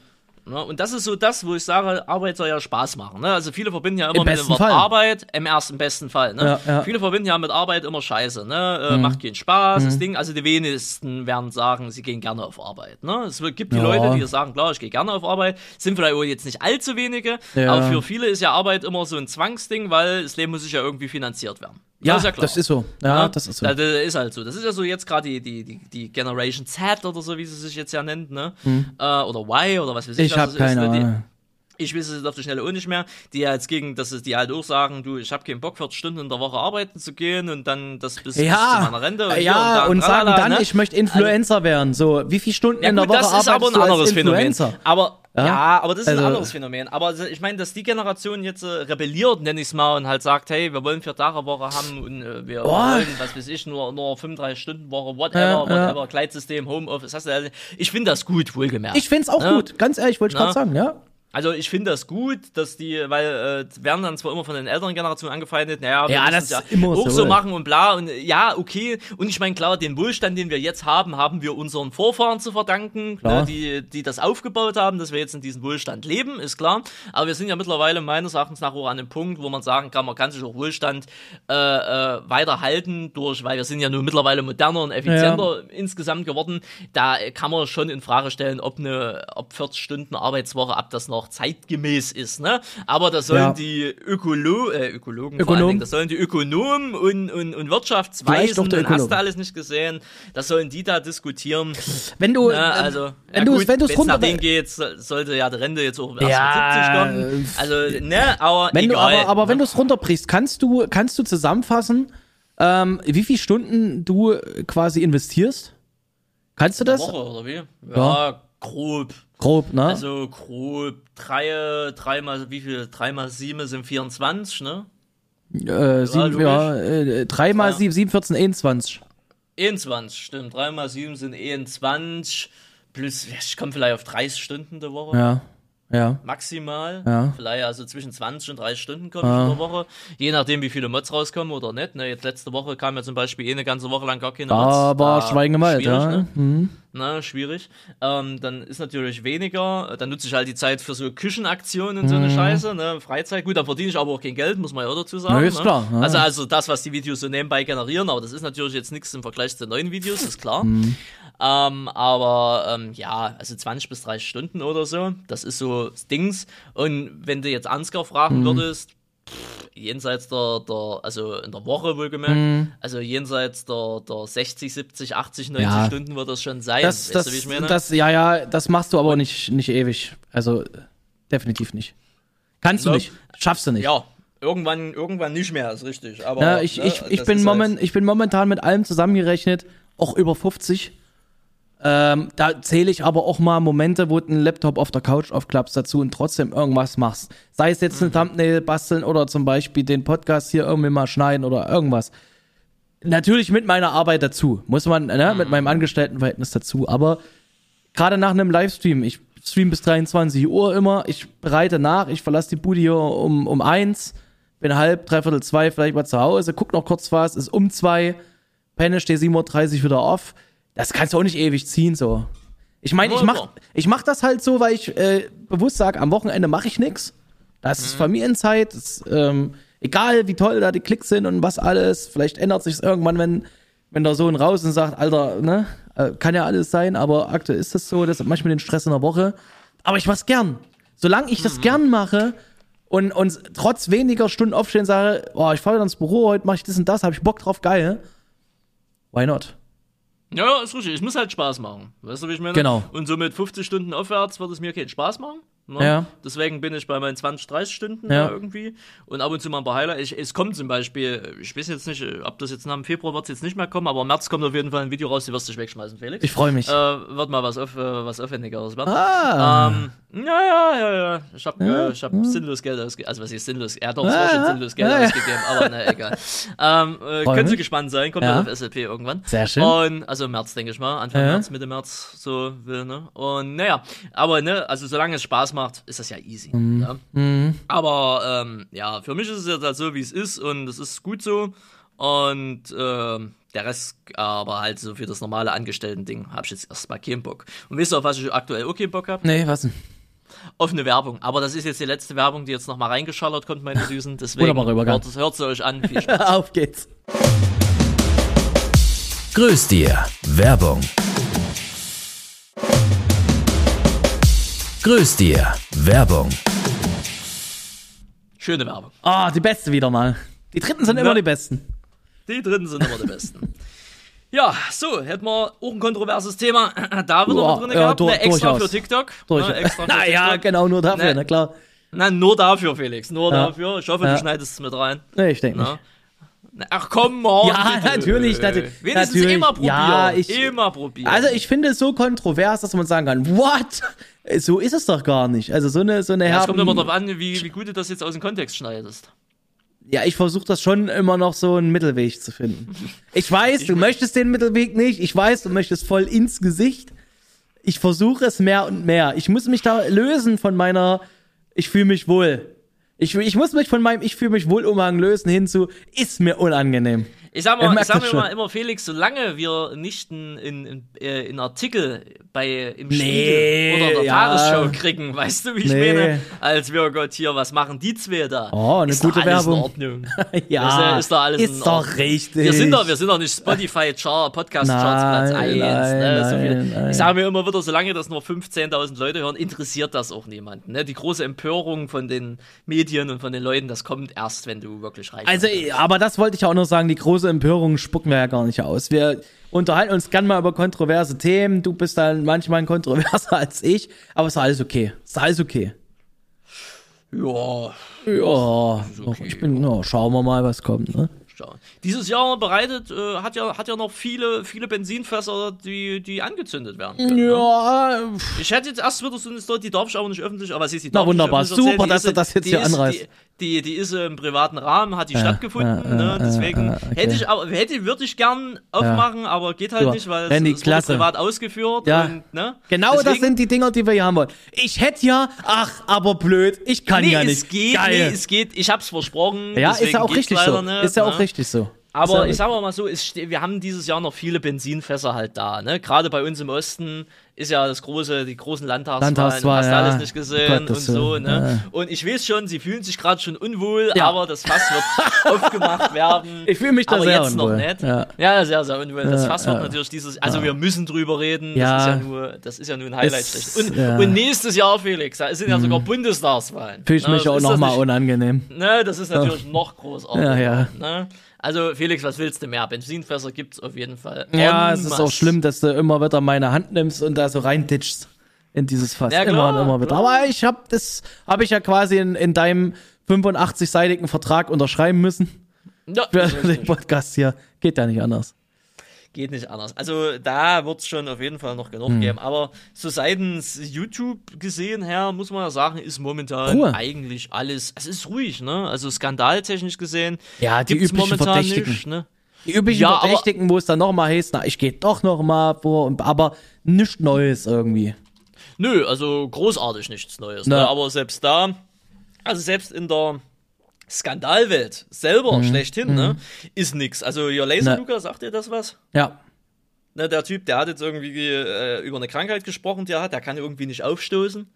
Ne? Und das ist so das, wo ich sage, Arbeit soll ja Spaß machen. Ne? Also viele verbinden ja immer Im mit dem Wort Fall. Arbeit, im ersten besten Fall. Ne? Ja, ja. Viele verbinden ja mit Arbeit immer Scheiße. Ne? Äh, Mhm. Macht keinen Spaß, das Ding. Also die wenigsten werden sagen, sie gehen gerne auf Arbeit. Ne? Es gibt die Ja. Leute, die sagen, klar, ich gehe gerne auf Arbeit. Sind vielleicht auch jetzt nicht allzu wenige, aber für viele ist ja Arbeit immer so ein Zwangsding, weil das Leben muss sich ja irgendwie finanziert werden. Ja, das ist ja klar. das ist so. Ja, das ist so. Das ist halt so. Das ist ja so jetzt gerade die, die, die, die Generation Z oder so, wie sie sich jetzt ja nennt, ne? Äh, oder Y oder was weiß ich. Ich habe keine ne? Ahnung. Ich weiß es jetzt auf die Schnelle auch nicht mehr, die ja jetzt gegen, dass es die halt auch sagen, du, ich habe keinen Bock, 40 Stunden in der Woche arbeiten zu gehen und dann das bis, bis zu Ja, meiner Rente. hier ja, da und sagen tralala, dann, ne? ich möchte Influencer werden. So, wie viele Stunden Ja in der gut, Woche das ist aber ein anderes Phänomen. Aber Ja? ja, aber das ist Also- ein anderes Phänomen. Aber also, ich meine, dass die Generation jetzt äh, rebelliert, nenne ich es mal, und halt sagt, hey, wir wollen vier Tage Woche haben und äh, wir Oh. wollen, was weiß ich, nur, nur 35 Stunden Woche, whatever, Ja, ja. whatever, Gleitsystem, Homeoffice, hast du, also, ich finde das gut, wohlgemerkt. Ich find's auch Ja. gut, ganz ehrlich, wollte ich Ja. gerade sagen, ja. Also ich finde das gut, dass die, weil äh, werden dann zwar immer von den älteren Generationen angefeindet, naja, wir Ja, müssen das ja immer auch so. so machen und bla und ja, okay. Und ich meine, klar, den Wohlstand, den wir jetzt haben, haben wir unseren Vorfahren zu verdanken, ne, die, die das aufgebaut haben, dass wir jetzt in diesem Wohlstand leben, ist klar. Aber wir sind ja mittlerweile meines Erachtens nach auch an dem Punkt, wo man sagen kann, man kann sich auch Wohlstand äh, äh, weiterhalten durch, weil wir sind ja nun mittlerweile moderner und effizienter insgesamt geworden. Da kann man schon in Frage stellen, ob eine, ob 40 Stunden Arbeitswoche, ob das noch zeitgemäß ist, ne? Aber das sollen Ja. die Ökolo äh, Ökologen vor Ökonom. allen Dingen, das sollen die Ökonomen und, und, und Wirtschaftsweisen, auch und hast du alles nicht gesehen, das sollen die da diskutieren. Wenn du, Ja, äh, also, wenn ja du, wenn du es runter, nach denen geht, so- sollte ja die Rente jetzt auch erst Ja, mit 70 kommen. Also, ne, aber wenn egal. du aber, aber wenn du es runterbrichst, kannst du, kannst du zusammenfassen, ähm, wie viele Stunden du quasi investierst? Kannst du das? Woche oder wie? Ja, Ja. grob. Grob, ne? Also grob drei, dreimal, wie viel? Dreimal sieben sind 24, ne? äh, sieben, ja, äh, mal Ja. sieben, sieben, 14, 21. 21, stimmt. 3 mal 7 sind 21. Plus, ja, ich komme vielleicht auf 30 Stunden der Woche. Ja, ja. Maximal. Ja. Vielleicht also zwischen 20 und 30 Stunden komme ich in der Woche. Je nachdem, wie viele Mods rauskommen oder nicht. Ne, jetzt letzte Woche kam ja zum Beispiel eh eine ganze Woche lang gar keine Mods. Da war Schweigen schwierig, ja. Ne? Mhm. Na, schwierig. Ähm, dann ist natürlich weniger. Dann nutze ich halt die Zeit für so Küchenaktionen und so Mhm. eine Scheiße, ne? Freizeit. Gut, dann verdiene ich aber auch kein Geld, muss man ja auch dazu sagen. Ist ne? klar, ja. Also, also das, was die Videos so nebenbei generieren, aber das ist natürlich jetzt nichts im Vergleich zu neuen Videos, ist klar. Mhm. Ähm, aber ähm, ja, also 20 bis 30 Stunden oder so, das ist so das Dings. Und wenn du jetzt Ansgar Mhm. fragen würdest, pff, jenseits der, der, also in der Woche wohlgemerkt, Mhm. also jenseits der, der 60, 70, 80, 90 Ja. Stunden wird das schon sein. Das, weißt das, du, wie ich meine? das, ja, ja, das machst du aber nicht, nicht ewig. Also, definitiv nicht. Kannst du nicht. Schaffst du nicht. ja, irgendwann, irgendwann nicht mehr, ist richtig. Aber Ja, ich, ne, ich, ich, das bin moment, halt- ich bin momentan mit allem zusammengerechnet auch über 50. Ähm, da zähle ich aber auch mal Momente, wo du einen Laptop auf der Couch aufklappst dazu und trotzdem irgendwas machst. Sei es jetzt Mhm. ein Thumbnail basteln oder zum Beispiel den Podcast hier irgendwie mal schneiden oder irgendwas. Natürlich mit meiner Arbeit dazu, muss man, ne, Mhm. mit meinem Angestelltenverhältnis dazu. Aber gerade nach einem Livestream, ich stream bis 23 Uhr immer, ich bereite nach, ich verlasse die Bude hier um, um eins, bin halb, dreiviertel zwei vielleicht mal zu Hause, guck noch kurz was, ist um zwei, penne, stehe 7.30 Uhr wieder auf. Das kannst du auch nicht ewig ziehen, so. Ich meine, ich mach, ich mach das halt so, weil ich äh, bewusst sage, am Wochenende mache ich nix. Das Mhm. ist Familienzeit, das, ähm, egal wie toll da die Klicks sind und was alles, vielleicht ändert sich irgendwann, wenn, wenn der Sohn raus und sagt, Alter, ne, äh, kann ja alles sein, aber aktuell ist das so, das hat manchmal den Stress in der Woche. Aber ich mach's gern. Solange ich das Mhm. gern mache und, und trotz weniger Stunden aufstehen sage, oh, ich fahre ins Büro, heute mache ich das und das, habe ich Bock drauf, geil. Why not? Ja, ist richtig. Es muss halt Spaß machen. Weißt du, wie ich meine? Genau. Und so mit 50 Stunden aufwärts wird es mir keinen Spaß machen. Ne? Ja. Deswegen bin ich bei meinen 20, 30 Stunden Ja. da irgendwie. Und ab und zu mal ein paar Highlights. Ich, es kommt zum Beispiel, ich weiß jetzt nicht, ob das jetzt nach dem Februar wird es jetzt nicht mehr kommen, aber im März kommt auf jeden Fall ein Video raus, die wirst du dich wegschmeißen, Felix. Ich freue mich. Äh, wird mal was, auf, äh, was Aufwendigeres werden. Ah. Ähm, ja, ja, ja, ja. Ich habe Ja, äh, ich hab sinnlos Geld ausgegeben. Also, was ist sinnlos? Ja, doch, es Ja, war schon ja. sinnlos Geld Ja, ja. ausgegeben, aber na, egal. [laughs] Ähm, äh, können Sie gespannt sein, kommt Ja. ja. auf SLP irgendwann. Sehr schön. Und, also im März, denke ich mal. Anfang Ja. März, Mitte März, so will, ne? Und naja, aber ne, also solange es Spaß macht, ist das ja easy. Mhm. Ja? Aber ähm, ja, für mich ist es jetzt halt so, wie es ist und es ist gut so. Und ähm, der Rest aber halt so für das normale Angestellten-Ding habe ich jetzt erstmal keinen Bock. Und wisst ihr, auf was ich aktuell auch keinen Bock habe? Nee, was denn? Auf eine Werbung. Aber das ist jetzt die letzte Werbung, die jetzt nochmal reingeschallert kommt, meine [laughs] Süßen. Deswegen hört, hört sie euch an. Viel [laughs] Spaß. Auf geht's. Grüß dir. Werbung. Grüß dir. Werbung. Schöne Werbung. Ah, die beste wieder mal. Die dritten sind immer Ja. die besten. Die dritten sind immer die besten. Ja, so, hätten wir auch ein kontroverses Thema da wieder Ja, mit drin ja, gehabt. ne, extra durchaus. für TikTok. Durch. Ne, extra [laughs] für naja, TikTok. genau, nur dafür, Nee. na klar. Na, nur dafür, Felix, nur Ja. dafür. Ich hoffe, Ja. du schneidest es mit rein. Nee, ich denke nicht. Ach komm, Mann. Ja, natürlich, natürlich, Wenigstens natürlich. immer probieren. Ja, ich- immer probieren. Also ich finde es so kontrovers, dass man sagen kann, what? So ist es doch gar nicht. Also so eine so eine ja, es kommt immer darauf an, wie, wie gut du das jetzt aus dem Kontext schneidest. Ja, ich versuche das schon immer noch so einen Mittelweg zu finden. Ich weiß, du möchtest den Mittelweg nicht. Ich weiß, du möchtest voll ins Gesicht. Ich versuche es mehr und mehr. Ich muss mich da lösen von meiner, ich fühle mich wohl. Ich, ich muss mich von meinem Ich fühle mich wohl Umhang lösen hin zu, ist mir unangenehm. Ich sag mal, ich sag mir immer, immer, Felix, solange wir nicht in, in, in, äh, in Artikel bei im Nee, Spiegel oder der ja. Tagesschau kriegen, [laughs] weißt du, wie ich Nee. meine? Als wir oh Gott hier, was machen die zwei da? Oh, eine ist gute alles Werbung. [laughs] in Ordnung. Ja, ist, ist doch alles ist in doch Ordnung. richtig. Wir sind doch, wir sind doch nicht Spotify Chart, Podcast Charts Platz Nein, 1. nein, ne? so nein. Ich sage mir immer wieder, solange das nur 15.000 Leute hören, interessiert das auch niemanden. Ne? Die große Empörung von den Medien und von den Leuten, das kommt erst, wenn du wirklich reich Also, aber das wollte ich auch noch sagen, die große Empörung spucken wir ja gar nicht aus. Wir unterhalten uns gern mal über kontroverse Themen. Du bist dann manchmal kontroverser [laughs] als ich, aber ist alles okay. Ist alles okay. Ja, Ja, okay, ich bin, ja, schauen wir mal, was kommt, ne? Dieses Jahr bereitet, äh, hat ja, hat ja noch viele, viele Benzinfässer, die, die angezündet werden können. Ne? Ja, Ich hätte jetzt erst wieder so eine Story, die darf ich aber nicht öffentlich, aber sie ist die Na wunderbar, erzählen. super, Die dass du das jetzt hier anreißt. Die, die, die ist im privaten Rahmen, hat die stattgefunden, ja, ne? ja, deswegen ja, okay. hätte ich, aber, hätte, würde ich gern aufmachen, aber geht halt Super. nicht, weil Randy, es, klasse. privat ausgeführt Ja. und, ne? genau das Deswegen- sind die Dinger, die wir hier haben wollen. Ich hätte ja, ach, aber blöd, ich kann Nee, ja nicht. es geht, Geil. nee, es geht, ich hab's versprochen. ja, ist ja auch richtig so. Nicht, ist ja auch ne? richtig so. Aber ist ich ja, sag mal so, wir haben dieses Jahr noch viele Benzinfässer halt da. Ne? Gerade bei uns im Osten ist ja das große, die großen Landtagswahlen, Landtagswahl, hast du ja. alles nicht gesehen und so. Ne? Und ich weiß schon, sie fühlen sich gerade schon unwohl, Ja. aber das Fass wird [laughs] aufgemacht werden. Ich fühle mich da aber sehr jetzt unwohl. noch nicht. Ja. Ja, sehr, sehr unwohl. Das Ja, Fass wird ja. natürlich dieses, also wir müssen drüber reden. Ja. Das ist ja nur, das ist ja nur ein Highlight. Es- und, ja. Mhm. und nächstes Jahr, Felix, da sind ja sogar Bundestagswahlen. Fühle ich Ne, mich das auch ist nochmal unangenehm. Ne, das ist natürlich noch großartiger. Ja, ja. Ne? Also, Felix, was willst du mehr? Benzinfässer gibt's auf jeden Fall. Ja, En es ist masse. auch schlimm, dass du immer wieder meine Hand nimmst und da so reintitschst in dieses Fass. Ja, immer klar, und immer wieder. klar. Aber ich habe das habe ich ja quasi in, in deinem 85-seitigen Vertrag unterschreiben müssen Ja, für den. Podcast hier. Geht ja nicht anders. Geht nicht anders. Also, da wird's schon auf jeden Fall noch genug Hm. geben. Aber so seitens YouTube gesehen her, muss man ja sagen, ist momentan Ruhe. eigentlich alles, es ist ruhig, ne? Also, skandaltechnisch gesehen. Ja, die gibt's üblichen momentan Verdächtigen. Nicht, ne? Die üblichen Ja, Verdächtigen, wo es dann nochmal heißt, na, ich gehe doch nochmal vor, aber nichts Neues irgendwie. Nö, also großartig nichts Neues. Ne? Aber selbst da, also selbst in der Skandalwelt selber Mhm. schlechthin, ne, ist nix. Also, ihr Laser Na. Luca, sagt ihr das was? Ja. Ne, der Typ, der hat jetzt irgendwie äh, über eine Krankheit gesprochen, die er hat, der kann irgendwie nicht aufstoßen.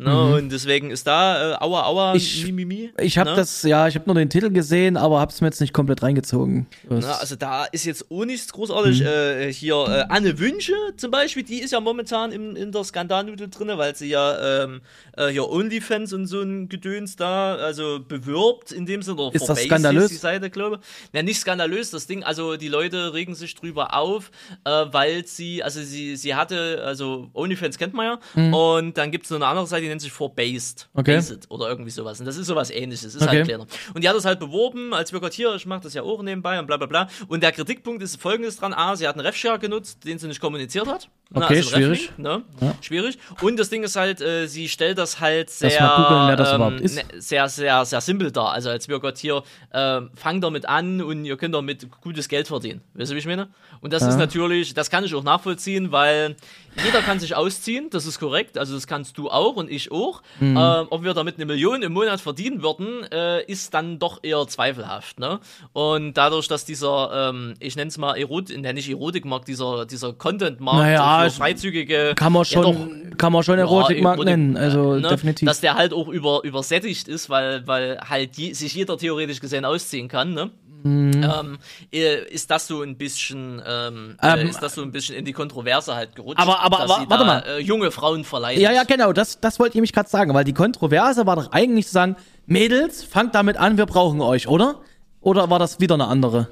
Ne? Mhm. Und deswegen ist da äh, Aua Aua ich, mi, mi, mi, Ich habe ne? das, ja, ich habe nur den Titel gesehen, aber habe es mir jetzt nicht komplett reingezogen. Na, also da ist jetzt auch nichts großartig. Mhm. Äh, hier äh, Anne Wünsche zum Beispiel, die ist ja momentan im, in der Skandalnudel drin, weil sie ja ähm, äh, hier OnlyFans und so ein Gedöns da also bewirbt in dem Sinne. Ist das skandalös? Die Seite, glaube Ja, nicht skandalös, das Ding. Also die Leute regen sich drüber auf, äh, weil sie, also sie, sie hatte, also OnlyFans kennt man ja, mhm. und dann gibt es noch eine andere Seite, nennt sich For-Based. Okay. Based oder irgendwie sowas. Und das ist sowas ähnliches. Ist halt okay. halt kleiner. Und die hat das halt beworben, als wir Gott hier, ich mache das ja auch nebenbei und bla bla bla. Und der Kritikpunkt ist folgendes dran: A, sie hat einen Refshare genutzt, den sie nicht kommuniziert hat. Okay, also schwierig. Ne? Ja. Schwierig. Und das Ding ist halt, äh, sie stellt das halt sehr, gucken, wer das ähm. Ne, sehr, sehr, sehr simpel dar. Also als wir Gott hier, äh, fangt damit an und ihr könnt damit gutes Geld verdienen. Weißt du, wie ich meine? Und das ja. ist natürlich, das kann ich auch nachvollziehen, weil jeder kann sich ausziehen, das ist korrekt. Also das kannst du auch und ich auch. Mhm. Äh, ob wir damit eine Million im Monat verdienen würden, äh, ist dann doch eher zweifelhaft. Ne? Und dadurch, dass dieser, ähm, ich nenne es mal Erot, nenne ich Erotikmarkt, dieser, dieser Content-Markt naja, für freizügige. Kann man schon, ja doch, kann man schon Erotikmarkt ja, nennen. Also ne? definitiv. Dass der halt auch über, übersättigt ist, weil, weil halt die, sich jeder theoretisch gesehen ausziehen kann. Ne? Mhm. Ähm, äh, ist das so ein bisschen, ähm, äh, ähm, ist das so ein bisschen in die Kontroverse halt gerutscht? Aber, aber, aber warte mal, äh, junge Frauen verleihen. Ja, ja, genau, das, das wollte ich mich gerade sagen, weil die Kontroverse war doch eigentlich zu sagen, Mädels, fangt damit an, wir brauchen euch, oder? Oder war das wieder eine andere?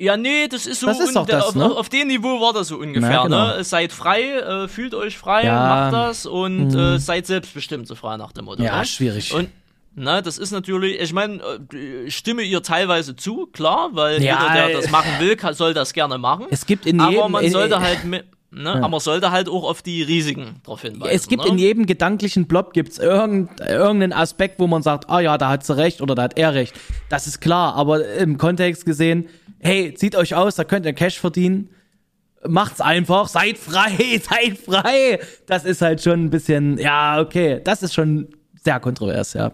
Ja, nee, das ist so. Das ist doch das, auf, ne? auf, dem Niveau war das so ungefähr. Ja, genau. ne? Seid frei, äh, fühlt euch frei, ja. macht das und mhm. äh, seid selbstbestimmt, so frei nach dem Motto. Ja, ne? schwierig. Und na, das ist natürlich, ich meine, äh, stimme ihr teilweise zu, klar, weil ja, jeder, der das machen will, kann, soll das gerne machen. Es gibt in jedem, aber man in, sollte halt mit, Ne? Ja. Aber man sollte halt auch auf die Risiken drauf hinweisen. Es gibt ne? in jedem gedanklichen Blob gibt's irgend, irgendeinen Aspekt, wo man sagt, ah ja, da hat sie recht oder da hat er recht. Das ist klar, aber im Kontext gesehen, hey, zieht euch aus, da könnt ihr Cash verdienen. Macht's einfach, seid frei, [laughs] seid frei. Das ist halt schon ein bisschen, ja, okay, das ist schon sehr kontrovers, ja.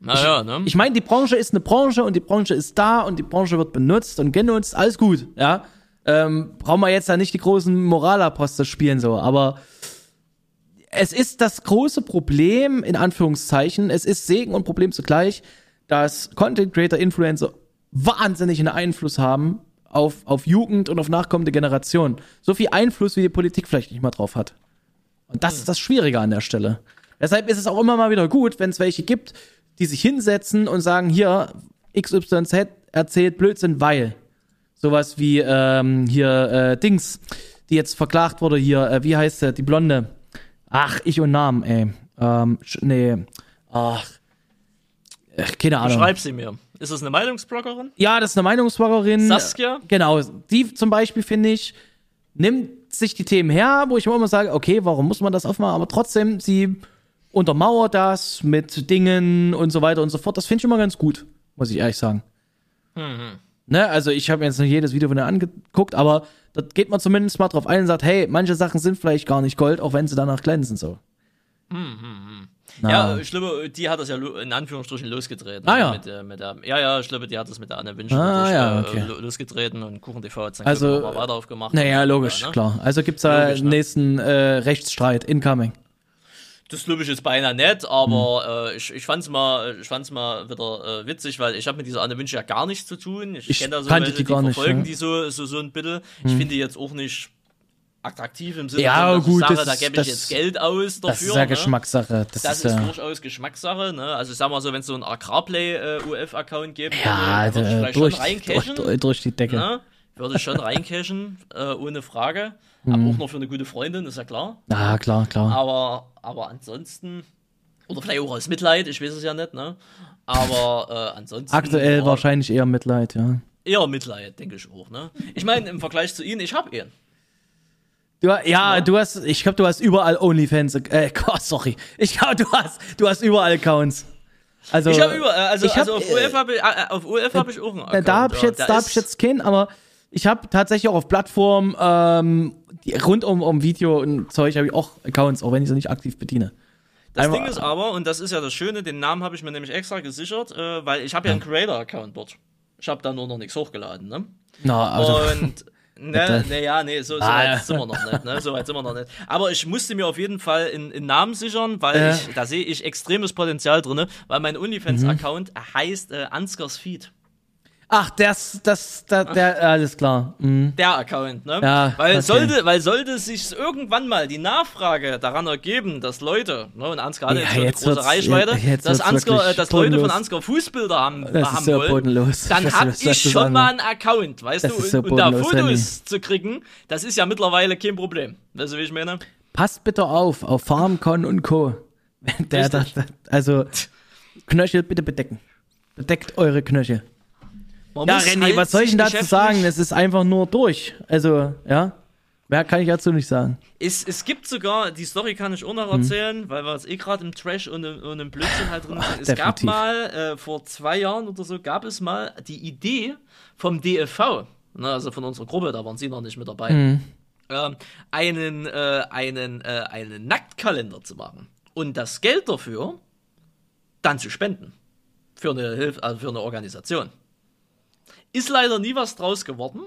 Naja, ne? Ich meine, die Branche ist eine Branche und die Branche ist da und die Branche wird benutzt und genutzt, alles gut, ja. Ähm, brauchen wir jetzt da nicht die großen Moralapostel spielen, so, aber es ist das große Problem, in Anführungszeichen, es ist Segen und Problem zugleich, dass Content Creator, Influencer wahnsinnig einen Einfluss haben auf, auf Jugend und auf nachkommende Generationen. So viel Einfluss, wie die Politik vielleicht nicht mal drauf hat. Und das ist das Schwierige an der Stelle. Deshalb ist es auch immer mal wieder gut, wenn es welche gibt, die sich hinsetzen und sagen, hier, XYZ erzählt Blödsinn, weil. Sowas wie ähm, hier äh, Dings, die jetzt verklagt wurde hier, äh, wie heißt der, die Blonde? Ach, ich und Namen, ey. Ähm, nee. Ach. Keine Ahnung. Schreib sie mir. Ist das eine Meinungsbloggerin? Ja, das ist eine Meinungsbloggerin. Saskia? Genau. Die zum Beispiel, finde ich, nimmt sich die Themen her, wo ich immer sage, okay, warum muss man das aufmachen? Aber trotzdem, sie untermauert das mit Dingen und so weiter und so fort. Das finde ich immer ganz gut, muss ich ehrlich sagen. Mhm. Ne, also ich habe mir jetzt nicht jedes Video von ihr angeguckt, aber da geht man zumindest mal drauf ein und sagt, hey, manche Sachen sind vielleicht gar nicht Gold, auch wenn sie danach glänzen so. Mhm. Ja, ich glaube, die hat das ja in Anführungsstrichen losgetreten. Ah, ja. Mit, äh, mit der, ja, ja, ich glaube, die hat das mit der Anne Wünsch ah, ja, äh, okay. losgetreten und Kuchen TV hat es dann also, weiter aufgemacht. Naja, logisch, ja, ne? klar. Also gibt es da logisch, ne? nächsten äh, Rechtsstreit, incoming. Das glaube ich jetzt beinahe nicht, aber mhm. äh, ich, ich fand's mal, ich fand's mal wieder äh, witzig, weil ich habe mit dieser Anne Wünsch ja gar nichts zu tun. Ich, ich kenne da so welche, die, die verfolgen nicht, ja. die so, so, so ein bisschen. Ich mhm. finde die jetzt auch nicht attraktiv im Sinne ja, von, gut, Sache, da gebe ich jetzt Geld aus dafür. Das ist ja ne? Geschmackssache. Das, das ist, ist durchaus Geschmackssache. Ne? Also ich sag mal so, wenn es so einen Agrarplay äh, UF-Account gibt, ja, äh, würde ich vielleicht durch, schon reincashen. Durch, durch, die Decke. Ne? Würde ich schon reincashen, [laughs] äh, ohne Frage. Aber mhm. auch noch für eine gute Freundin, ist ja klar. Ja, klar, klar. Aber, aber ansonsten, oder vielleicht auch aus Mitleid, ich weiß es ja nicht, ne? Aber äh, ansonsten. Aktuell ja, wahrscheinlich eher Mitleid, ja. Eher Mitleid, denke ich auch, ne? Ich meine, im Vergleich zu Ihnen, ich habe ihn. Du, ja, ja, du hast, ich glaube, du hast überall OnlyFans. Äh, [laughs] Gott, sorry. Ich glaube, du hast, du hast überall Accounts. Also, ich habe überall, also, ich hab, also auf UF habe ich, äh, auf UF hab ich auch einen Account. Da habe ich jetzt, da hab ich jetzt keinen, aber ich habe tatsächlich auch auf Plattformen ähm, rund um, um Video und Zeug habe ich auch Accounts, auch wenn ich sie nicht aktiv bediene. Das Einmal, Ding ist aber, und das ist ja das Schöne, den Namen habe ich mir nämlich extra gesichert, äh, weil ich habe ja einen Creator-Account dort. Ich habe da nur noch nichts hochgeladen, ne? Na, also, und [laughs] Ne, ne, ja, nee, so, so ah, weit ja. sind wir noch nicht. Ne? So weit sind wir noch nicht. Aber ich musste mir auf jeden Fall einen Namen sichern, weil äh. ich, da sehe ich extremes Potenzial drin, weil mein OnlyFans-Account mhm. heißt äh, Ansgars Feed. Ach, das, das, das der, alles klar. Mhm. Der Account, ne? Ja, weil sollte, weil sollte sich irgendwann mal die Nachfrage daran ergeben, dass Leute, ne, und Ansgar hat ja, jetzt schon eine große Reichweite, dass Ansgar, äh, dass Leute von Ansgar Fußbilder haben, das haben wollen, bodenlos. dann hab ich schon mal einen Account, weißt das du, und, so und da Fotos Henning. zu kriegen, das ist ja mittlerweile kein Problem. Weißt du, wie ich meine? Passt bitte auf, auf FarmCon und Co. [laughs] Der, der, also, Knöchel bitte bedecken. Bedeckt eure Knöchel. Man ja, Randy, halt was soll ich denn dazu sagen? Es ist einfach nur durch. Also, ja. Mehr kann ich dazu nicht sagen. Es, es gibt sogar, die Story kann ich auch noch hm. erzählen, hm. weil wir jetzt eh gerade im Trash und, im, und im Blödsinn halt drin sind. Es Definitiv. gab mal, äh, vor zwei Jahren oder so, gab es mal die Idee vom DFV, ne, also von unserer Gruppe, da waren sie noch nicht mit dabei, hm. äh, einen, äh, einen, äh, einen Nacktkalender zu machen. Und das Geld dafür dann zu spenden. Für eine Hilfe, also für eine Organisation. Ist leider nie was draus geworden.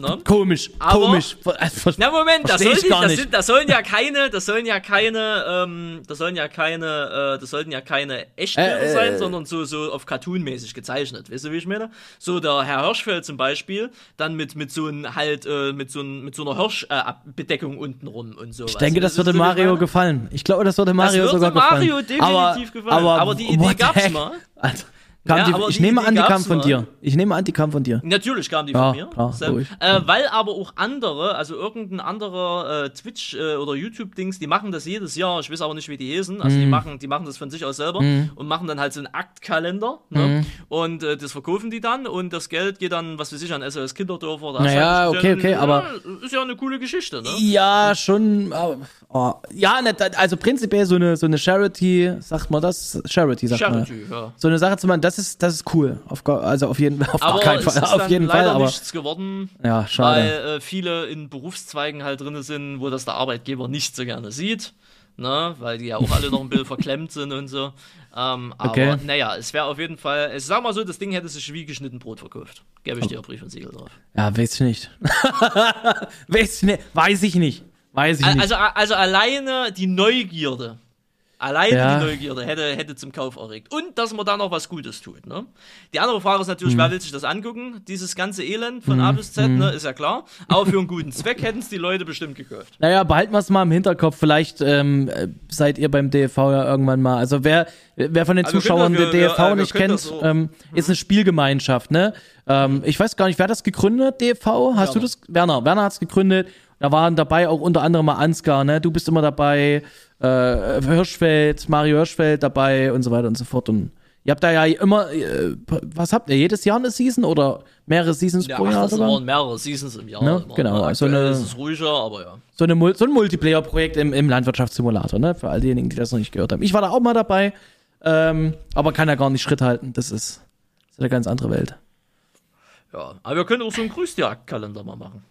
Ne? Komisch, Aber, komisch. Also, na Moment, das, soll die, das, sind, das, sollen ja keine, das sollen ja keine, ähm, das sollen ja keine, äh, das sollten ja keine Echtbilder äh, sein, äh, sondern so, so auf Cartoon-mäßig gezeichnet. Weißt du, wie ich meine? So der Herr Hirschfeld zum Beispiel, dann mit mit so ein halt äh, mit so ein, mit so einer Hirschbedeckung äh, unten rum und so. Ich denke, das würde so Mario gefallen. Ich glaube, das würde Mario das würde sogar Mario gefallen. Mario definitiv aber, gefallen. Aber, aber die Idee gab's mal. Alter. Ja, die, ich die, nehme die an, die kam von dir. Ich nehme an, die kam von dir. Natürlich kam die ja, von mir. Klar, äh, weil aber auch andere, also irgendein anderer äh, Twitch- äh, oder YouTube-Dings, die machen das jedes Jahr. Ich weiß aber nicht, wie die hießen. Also mm. die, machen, die machen das von sich aus selber mm. und machen dann halt so einen Aktkalender. Ne? Mm. Und äh, das verkaufen die dann und das Geld geht dann, was weiß ich, an SOS Kinderdörfer. Da naja, okay, okay, ja, aber. Ist ja eine coole Geschichte, ne? Ja, schon. Oh, ja, ne, also prinzipiell so eine, so eine Charity, sagt man das? Charity, sagt Charity, man. Ja. So eine Sache zu machen, das das ist, das ist cool. Auf, also auf jeden, [laughs] auf aber keinen Fall. auf jeden Fall. Aber nichts geworden. Ja, schade. Weil äh, viele in Berufszweigen halt drin sind, wo das der Arbeitgeber nicht so gerne sieht. Ne, weil die ja auch alle noch ein bisschen [laughs] verklemmt sind und so. Ähm, okay. Aber naja, es wäre auf jeden Fall, ich sag mal so, das Ding hätte sich wie geschnitten Brot verkauft. Gäbe ich dir Brief und Siegel drauf. Ja, weiß ich nicht. [laughs] weiß, ich nicht. weiß ich nicht. Weiß ich nicht. Also, also alleine die Neugierde Alleine ja. die Neugierde hätte, hätte zum Kauf erregt. Und dass man da noch was Gutes tut. Ne? Die andere Frage ist natürlich, mhm. wer will sich das angucken? Dieses ganze Elend von mhm. A bis Z, mhm. ne, ist ja klar. Aber für einen guten Zweck hätten es die Leute bestimmt gekauft. Naja, behalten wir es mal im Hinterkopf. Vielleicht ähm, seid ihr beim DFV ja irgendwann mal. Also wer, wer von den also Zuschauern den DFV wir, nicht kennt, so. ähm, ist eine Spielgemeinschaft. Ne? Ähm, ich weiß gar nicht, wer das gegründet, DFV? Hast Werner. du das? Werner. Werner hat es gegründet. Da waren dabei auch unter anderem mal Ansgar, ne? Du bist immer dabei äh, Hirschfeld, Mario Hirschfeld dabei und so weiter und so fort. Und ihr habt da ja immer, äh, was habt ihr, jedes Jahr eine Season oder mehrere Seasons ja, pro Jahr? Das waren mehrere Seasons im Jahr. Ne? Genau, also eine, ist es ruhiger, aber ja. So, eine, so ein Multiplayer-Projekt im, im Landwirtschaftssimulator, ne? Für all diejenigen, die das noch nicht gehört haben. Ich war da auch mal dabei, ähm, aber kann ja gar nicht Schritt halten. Das ist, das ist eine ganz andere Welt. Ja, aber wir können auch so einen Grüßjagdkalender mal machen.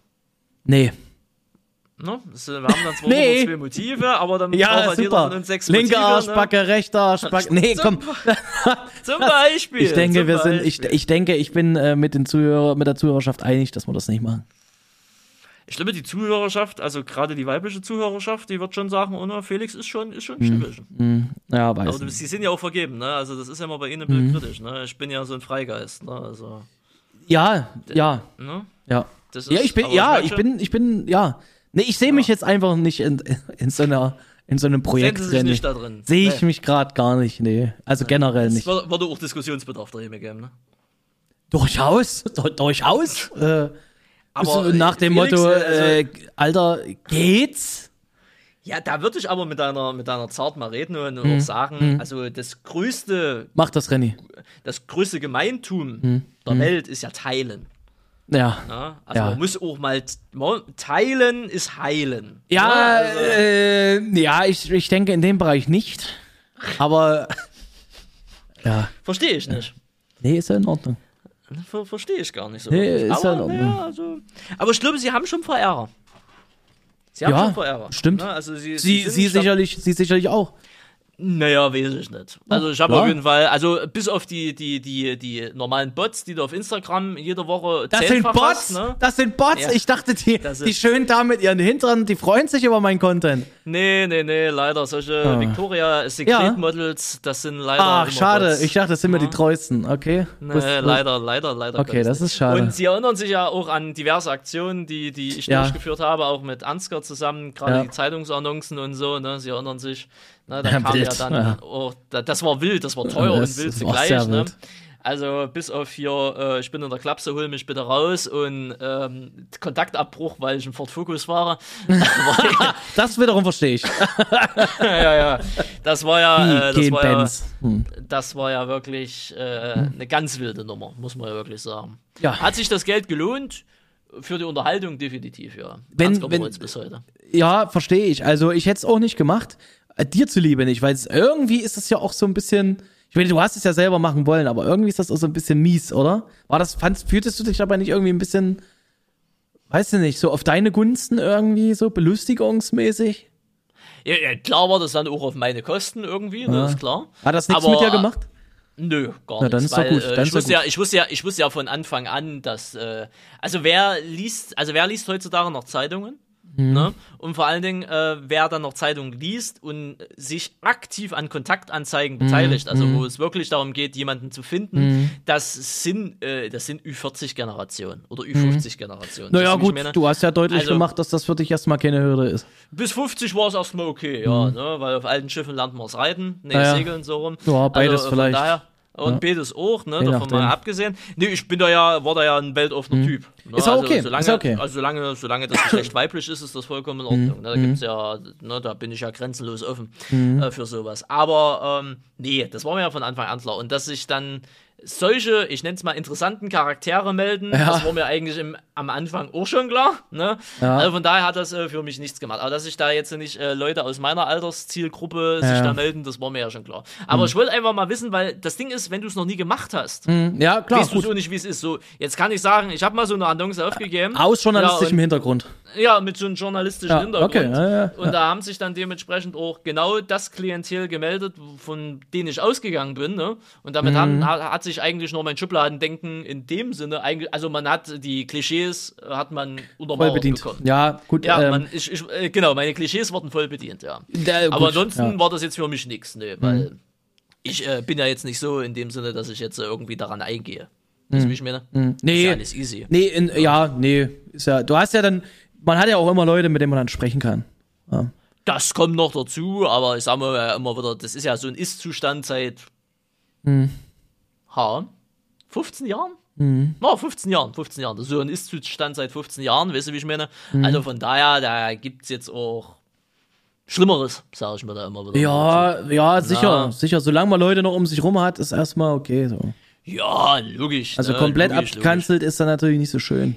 Nee, Ne? Das, wir haben dann zwar nee. zwei Motive, aber dann ja, braucht halt jeder von uns sechs Linke Motive. Linke Arschbacke, ne? rechter Arschbacke. [laughs] Nee, komm. [laughs] zum Beispiel. Ich denke, wir sind, ich, ich denke, ich bin äh, mit, den Zuhörer, mit der Zuhörerschaft einig, dass wir das nicht machen. Ich glaube, die Zuhörerschaft, also gerade die weibliche Zuhörerschaft, die wird schon sagen, oh, Felix ist schon, ist schon mm, mm, ja, weiß Aber sie sind ja auch vergeben, ne? Also das ist ja immer bei ihnen ein bisschen mm. kritisch, ne? Ich bin ja so ein Freigeist, ne? Also. Ja, ja. Ne? Ja. Ist, ja, ich bin, ja, ich bin, ich bin, ja. Nee, ich sehe mich jetzt einfach nicht in, in so einer in so einem Projekt drin. nicht da drin. Sehe ich nee. mich gerade gar nicht, nee. Also nee. generell nicht. Es würde auch Diskussionsbedarf da geben, ne? Durchaus, durchaus. [laughs] äh, aber nach dem Felix, Motto, äh, also, Alter, geht's? Ja, da würde ich aber mit deiner, mit deiner Zart mal reden und mhm. auch sagen, mhm. also das größte. Mach das, Renny. Das größte Gemeintum mhm. der mhm. Welt ist ja Teilen. Ja. ja also ja. man muss auch mal teilen ist heilen. Ja, also. äh, ja, ich, ich denke in dem Bereich nicht. Aber [laughs] ja. Verstehe ich nicht. Nee, ist ja in Ordnung. Ver Verstehe ich gar nicht so. Nee, ist aber, ja in Ordnung. Ja, also, aber ich glaube, sie haben schon Verehrer. Sie haben ja, schon Verehrer. Stimmt. Ne? Also sie, sie, sie, sie sicherlich, sie sicherlich auch. Naja, weiß ich nicht. Also ich habe auf jeden Fall, also bis auf die, die, die, die normalen Bots, die du auf Instagram jede Woche Das sind Bots! Hast, ne? Das sind Bots! Ja. Ich dachte, die, die schönen Damen mit ihren Hintern, die freuen sich über meinen Content. Nee, nee, nee, leider. Solche oh. Victoria Secret Models, das sind leider. Ach, schade. Bots. Ich dachte, das sind ja. mir die treuesten. Okay. Nee, was, was? leider, leider, leider. Okay, das ist schade. Und sie erinnern sich ja auch an diverse Aktionen, die, die ich ja. durchgeführt habe, auch mit Ansgar zusammen, gerade die Zeitungsannoncen und so, ne? Sie erinnern sich. Ne, da ja, kam wild. ja dann, ja. Oh, das war wild, das war teuer das, und wild zugleich. Ne? Also bis auf hier, äh, ich bin in der Klapse, hol mich bitte raus und ähm, Kontaktabbruch, weil ich im Ford Focus fahre. [laughs] das wiederum verstehe ich. [laughs] ja, ja. Das war ja, äh, das, war ja hm. das war ja wirklich äh, hm. eine ganz wilde Nummer, muss man ja wirklich sagen. Ja. Hat sich das Geld gelohnt? Für die Unterhaltung definitiv, ja. Wenn, wenn, bis heute. Ja, verstehe ich. Also ich hätte es auch nicht gemacht. Äh, dir zuliebe nicht, weil irgendwie ist es ja auch so ein bisschen. Ich meine, du hast es ja selber machen wollen, aber irgendwie ist das auch so ein bisschen mies, oder? War das, fandst, fühltest du dich dabei nicht irgendwie ein bisschen, weißt du nicht, so auf deine Gunsten irgendwie, so belustigungsmäßig? Ja, ja klar war das dann auch auf meine Kosten irgendwie, ja. das ist klar. Hat das nichts aber, mit dir gemacht? Nö, gar Na, dann nichts. Ist weil, gut. Äh, dann ich, wusste ja, ich, wusste ja, ich wusste ja von Anfang an, dass, äh, also wer liest, also wer liest heutzutage noch Zeitungen? Mhm. Ne? Und vor allen Dingen, äh, wer dann noch Zeitungen liest und sich aktiv an Kontaktanzeigen mhm. beteiligt, also wo mhm. es wirklich darum geht, jemanden zu finden, mhm. das sind äh, das sind Ü40-Generationen oder Ü50-Generationen. Naja, gut, du hast ja deutlich also, gemacht, dass das für dich erstmal keine Hürde ist. Bis 50 war es erstmal okay, ja, ne? weil auf alten Schiffen lernt man es reiten, ne, ja, Segeln so rum. Ja, beides also, vielleicht. Daher, und ja. Bedes auch, ne? Je davon mal abgesehen. Nee, ich bin da ja, war da ja ein weltoffener mhm. Typ. Ne? Ist auch also, okay. Solange, ist okay. Also solange, solange das Geschlecht [coughs] weiblich ist, ist das vollkommen in Ordnung. Mhm. Ne? Da gibt's ja, ne, da bin ich ja grenzenlos offen mhm. äh, für sowas. Aber ähm, nee, das war mir ja von Anfang an klar. Und dass ich dann solche, ich nenne es mal interessanten Charaktere melden, ja. das war mir eigentlich im, am Anfang auch schon klar. Ne? Ja. Also von daher hat das äh, für mich nichts gemacht. Aber dass sich da jetzt nicht äh, Leute aus meiner Alterszielgruppe ja. sich da melden, das war mir ja schon klar. Aber mhm. ich wollte einfach mal wissen, weil das Ding ist, wenn du es noch nie gemacht hast, mhm. ja, klar, weißt du so nicht, wie es ist. So, jetzt kann ich sagen, ich habe mal so eine Annonce aufgegeben. Aus journalistischem Hintergrund. Ja, mit so einem journalistischen Hintergrund. Okay, Und da haben sich dann dementsprechend auch genau das Klientel gemeldet, von denen ich ausgegangen bin. Ne? Und damit mhm. haben, hat sich eigentlich nur mein Schubladendenken in dem Sinne, also man hat die Klischees, hat man unter voll bedient. bekommen. Ja, gut. Ja, ähm, man, ich, ich, äh, genau, meine Klischees wurden voll bedient, ja. Der, Aber gut, ansonsten ja. war das jetzt für mich nichts, ne, weil mhm. ich äh, bin ja jetzt nicht so in dem Sinne, dass ich jetzt äh, irgendwie daran eingehe. Weißt du, wie ich meine? Mhm. Nee. Ist ja alles easy. Nee, in, ja, nee. Ist ja, du hast ja dann, man hat ja auch immer Leute, mit denen man dann sprechen kann. Ja. Das kommt noch dazu, aber ich sag mal ja immer wieder, das ist ja so ein Ist-Zustand seit. Ha, 15 Jahren? Mhm. No, 15 Jahren, 15 Jahren. So ein Ist-Zustand seit 15 Jahren, weißt du, wie ich meine? Mhm. Also von daher, da gibt es jetzt auch Schlimmeres, sage ich mir da immer wieder. Ja, ja, sicher, Na. sicher. Solange man Leute noch um sich rum hat, ist erstmal okay. So. Ja, logisch. Also ne? komplett logisch, abgekanzelt logisch. ist dann natürlich nicht so schön.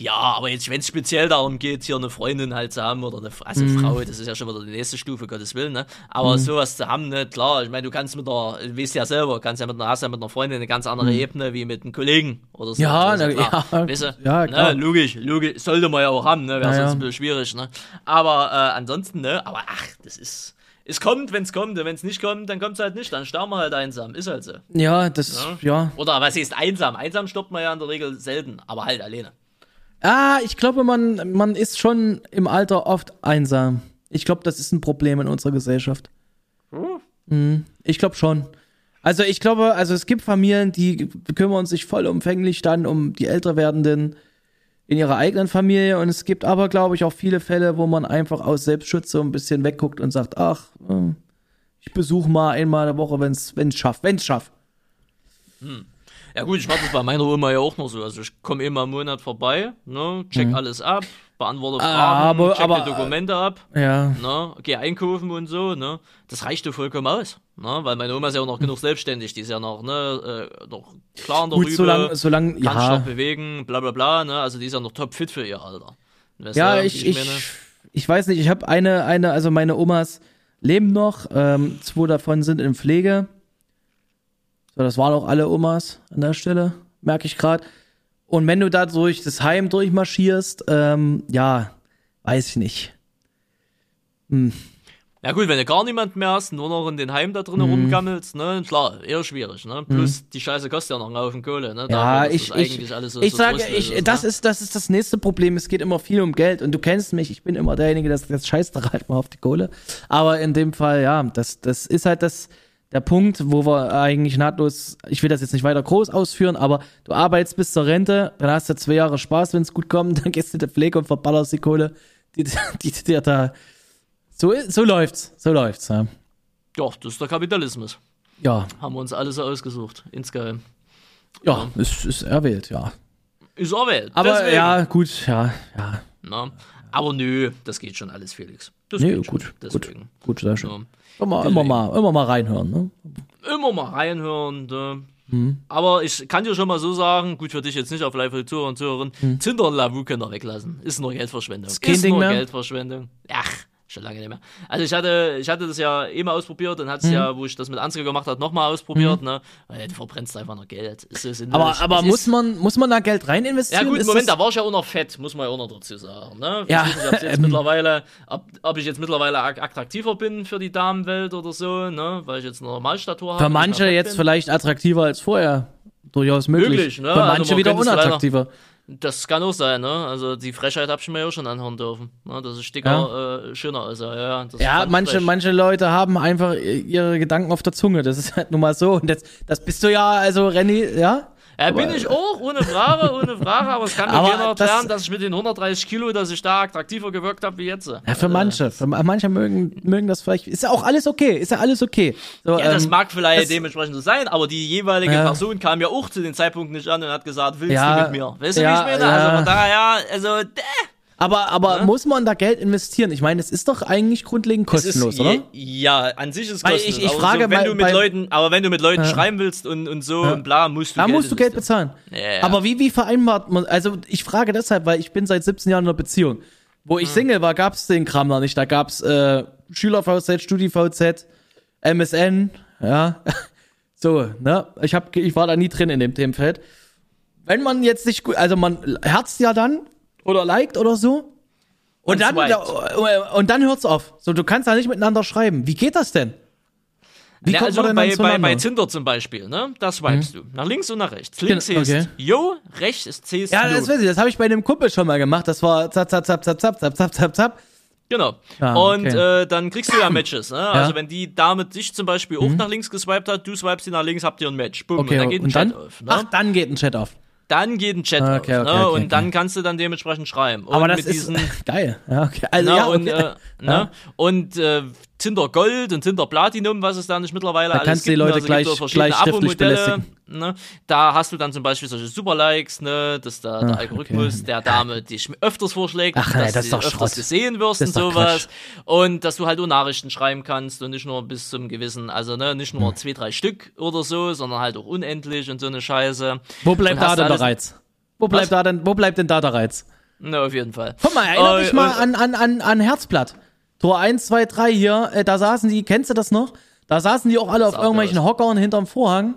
Ja, aber jetzt, wenn es speziell darum geht, hier eine Freundin halt zu haben oder eine also mm. Frau, das ist ja schon wieder die nächste Stufe, Gottes Willen, ne? Aber mm. sowas zu haben, ne, klar, ich meine, du kannst mit einer, du weißt ja selber, kannst ja mit einer, hast ja mit einer Freundin eine ganz andere mm. Ebene wie mit einem Kollegen oder so. Ja, na, ja, weißt du? ja, klar. Ne, logisch, logisch, sollte man ja auch haben, ne? Wäre ja, sonst ein bisschen schwierig, ne? Aber äh, ansonsten, ne, aber ach, das ist. Es kommt, wenn es kommt, und wenn es nicht kommt, dann kommt es halt nicht, dann sterben wir halt einsam. Ist halt so. Ja, das, ja. ja. Oder was heißt einsam? Einsam stirbt man ja in der Regel selten, aber halt alleine. Ah, ich glaube, man, man ist schon im Alter oft einsam. Ich glaube, das ist ein Problem in unserer Gesellschaft. Hm? Mhm. Ich glaube schon. Also ich glaube, also es gibt Familien, die kümmern sich vollumfänglich dann um die älter werdenden in ihrer eigenen Familie und es gibt aber, glaube ich, auch viele Fälle, wo man einfach aus Selbstschutz so ein bisschen wegguckt und sagt, ach, äh, ich besuche mal einmal eine Woche, wenn es schafft, wenn es schafft. Hm. Ja gut, ich mache das bei meiner Oma ja auch noch so. Also ich komme immer im Monat vorbei, ne, check mhm. alles ab, beantworte Fragen, aber, check aber, die Dokumente ab, ja. ne, geh einkaufen und so, ne. Das reicht doch vollkommen aus, ne, weil meine Oma ist ja auch noch genug selbstständig, die ist ja noch, ne, äh, noch klar in der gut, Rübe, solange, solange, kann ja. noch bewegen, bla bla bla, ne, also die ist ja noch top fit für ihr Alter. Weißt ja, du, ich, ich, ich weiß nicht, ich habe eine, eine, also meine Omas leben noch, ähm, zwei davon sind in Pflege so, das waren auch alle Omas an der Stelle, merke ich gerade. Und wenn du da durch das Heim durchmarschierst, ähm, ja, weiß ich nicht. Hm. Ja gut, wenn du gar niemand mehr hast, nur noch in den Heim da drin mhm. rumgammelst, ne, klar, eher schwierig, ne? Plus mhm. die Scheiße kostet ja noch einen Haufen Kohle, ne? Ja, Dafür, ich, ich, so, ich so sage, ich, ist, das ne? ist, das ist das nächste Problem. Es geht immer viel um Geld und du kennst mich, ich bin immer derjenige, der das scheißt da halt mal auf die Kohle. Aber in dem Fall, ja, das, das ist halt das, der Punkt, wo wir eigentlich nahtlos, ich will das jetzt nicht weiter groß ausführen, aber du arbeitest bis zur Rente, dann hast du zwei Jahre Spaß, wenn es gut kommt, [laughs] dann gehst du in die Pflege und verballerst die Kohle, die, dir da so, so läuft's, so läuft's. Ja. ja, das ist der Kapitalismus. Ja. Haben wir uns alle so ausgesucht, insgeheim. Ja, ja. Ist, ist erwählt, ja. Ist erwählt. Aber deswegen. ja, gut, ja, ja. Na, aber nö, das geht schon alles, Felix. Das nee, gut, gut, gut, sehr schön. Ja. Immer, immer, mal, immer mal reinhören, ne? Immer mal reinhören, ne? Hm. Aber ich kann dir schon mal so sagen, gut für dich jetzt nicht auf live Zuhörer und Zuhörerinnen, hm. Tinder und Lavu können wir weglassen. Ist nur Geldverschwendung. Ist, ist nur mehr? Geldverschwendung. Ach, Schon lange nicht mehr. Also ich hatte, ich hatte das ja mal ausprobiert und hatte es mhm. ja, wo ich das mit Ansgar gemacht habe, nochmal ausprobiert, mhm. ne? Weil du verbrennst einfach noch Geld. Ist so aber aber muss man, muss man da Geld rein investieren? Ja gut, ist Moment, da war ich ja auch noch fett, muss man ja auch noch dazu sagen. Ne? Ja. Ich nicht, jetzt ähm. mittlerweile, ob, ob, ich jetzt mittlerweile attraktiver bin für die Damenwelt oder so, ne? Weil ich jetzt eine Normalstatur habe. Für manche jetzt bin. vielleicht attraktiver als vorher. Durchaus möglich. möglich ne? Für also manche also wieder unattraktiver. Das kann auch sein, ne? Also die Frechheit habe ich mir ja schon anhören dürfen. Ne? Das ist dicker, ja. äh, schöner ist er, ja. ja, manche, manche Leute haben einfach ihre Gedanken auf der Zunge. Das ist halt nun mal so. Und das, das bist du ja, also Renny, ja? Ja, bin ich auch, ohne Frage, ohne Frage, aber es kann mir keiner erklären, dass ich mit den 130 Kilo, dass ich da attraktiver gewirkt habe wie jetzt. Ja, für manche. Für manche mögen, mögen das vielleicht. Ist ja auch alles okay, ist ja alles okay. So, ja, ähm, das mag vielleicht das, dementsprechend so sein, aber die jeweilige ja. Person kam ja auch zu dem Zeitpunkt nicht an und hat gesagt, willst ja, du mit mir? Weißt du, wie ich meine? Also von daher, also, däh. Aber, aber ja? muss man da Geld investieren? Ich meine, es ist doch eigentlich grundlegend kostenlos, ist, oder? Ja, an sich ist es kostenlos. Ich, ich frage so, wenn du mit Leuten, aber wenn du mit Leuten ja. schreiben willst und, und so ja. und bla, musst du da Geld musst du Geld bezahlen. Aber wie, wie vereinbart man, also ich frage deshalb, weil ich bin seit 17 Jahren in einer Beziehung. Wo ich Single war, gab es den Kram noch nicht. Da gab's äh, Schüler-VZ, Studi-VZ, MSN, ja. [laughs] so, ne? Ich, hab, ich war da nie drin in dem Themenfeld. Wenn man jetzt nicht gut, also man herzt ja dann, oder liked oder so. Und, und dann, und dann hört's auf. So, du kannst da nicht miteinander schreiben. Wie geht das denn? Wie ja, also bei, bei, bei Tinder zum Beispiel, ne? Da swipest mhm. du. Nach links und nach rechts. Links genau, okay. ist Yo, rechts ist C Ja, das weiß ich, das habe ich bei einem Kumpel schon mal gemacht. Das war zap, zap, zap, zap, zap, zap, zap, zap, zap. Genau. Ah, und okay. äh, dann kriegst du ja [coughs] Matches. Ne? Ja. Also wenn die Dame dich zum Beispiel mhm. auch nach links geswiped hat, du swipest sie nach links, habt ihr ein Match. Boom, okay, und dann geht ein Chat dann? auf. Ne? Ach, dann geht ein Chat auf dann geht ein Chat okay, auf, okay, ne? okay, und dann kannst du dann dementsprechend schreiben. Und Aber das ist diesen, [laughs] geil. Ja, okay. Also, na, ja, und, äh, ne? und äh, Tinder Gold und Tinder Platinum, was es da nicht mittlerweile da alles gibt. Da kannst du die Leute also gleich, gleich schriftlich belästigen. Ne? Da hast du dann zum Beispiel solche Super-Likes, ne? dass da der Ach, Algorithmus okay. der Dame dich öfters vorschlägt, Ach, dass das du öfters Schrott. gesehen wirst und sowas. Und dass du halt auch Nachrichten schreiben kannst und nicht nur bis zum gewissen, also ne, nicht nur hm. zwei, drei Stück oder so, sondern halt auch unendlich und so eine Scheiße. Wo bleibt da denn der Reiz? Wo bleibt, da denn, wo bleibt denn da der Reiz? Na, auf jeden Fall. Guck mal, erinnere oh, dich mal an, an, an, an Herzblatt. Tor 1, 2, 3 hier, äh, da saßen die, kennst du das noch? Da saßen die auch alle auf irgendwelchen aus. Hockern hinterm Vorhang.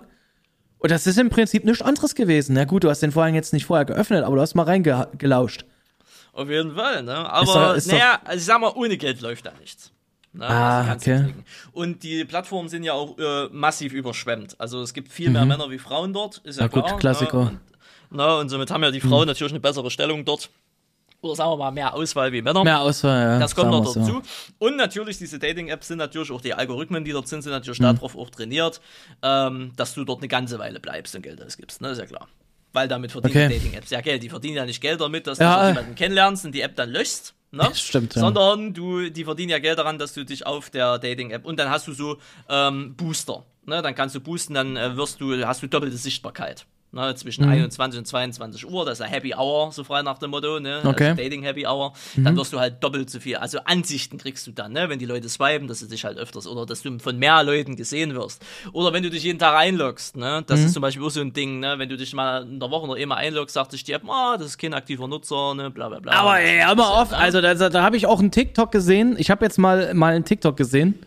Und das ist im Prinzip nichts anderes gewesen. Na gut, du hast den Vorhang jetzt nicht vorher geöffnet, aber du hast mal reingelauscht. Auf jeden Fall, ne? Aber, naja, also ich sag mal, ohne Geld läuft da nichts. Ne? Ah, also okay. Und die Plattformen sind ja auch äh, massiv überschwemmt. Also es gibt viel mehr mhm. Männer wie Frauen dort, ist ja, ja klar. Gut, Klassiker. Ne? Ne? Und somit haben ja die Frauen mhm. natürlich eine bessere Stellung dort. Oder sagen wir mal mehr Auswahl wie Männer. Mehr Auswahl, ja. Das kommt noch dazu. So. Und natürlich, diese Dating-Apps sind natürlich auch die Algorithmen, die dort sind, sind natürlich mhm. darauf auch trainiert, ähm, dass du dort eine ganze Weile bleibst und Geld ausgibst. Ne? Ist ja klar. Weil damit verdienen okay. Dating-Apps ja Geld. Die verdienen ja nicht Geld damit, dass ja, du jemanden kennenlernst und die App dann löschst. Ne? [laughs] Stimmt, ja. Sondern du, die verdienen ja Geld daran, dass du dich auf der Dating-App und dann hast du so ähm, Booster. Ne? Dann kannst du boosten, dann äh, wirst du, hast du doppelte Sichtbarkeit ne, zwischen mhm. 21 und 22 Uhr, das ist ja Happy Hour, so frei nach dem Motto, ne, also okay. also Dating Happy Hour, mhm. dann wirst du halt doppelt so viel, also Ansichten kriegst du dann, ne, wenn die Leute swipen, dass du dich halt öfters, oder dass du von mehr Leuten gesehen wirst, oder wenn du dich jeden Tag einloggst, ne, das mhm. ist zum Beispiel auch so ein Ding, ne, wenn du dich mal in der Woche noch immer einloggst, sagt sich die App, ah, das ist kein aktiver Nutzer, ne, bla bla bla. Aber ey, aber oft, also da, da habe ich auch einen TikTok gesehen, ich habe jetzt mal, mal einen TikTok gesehen,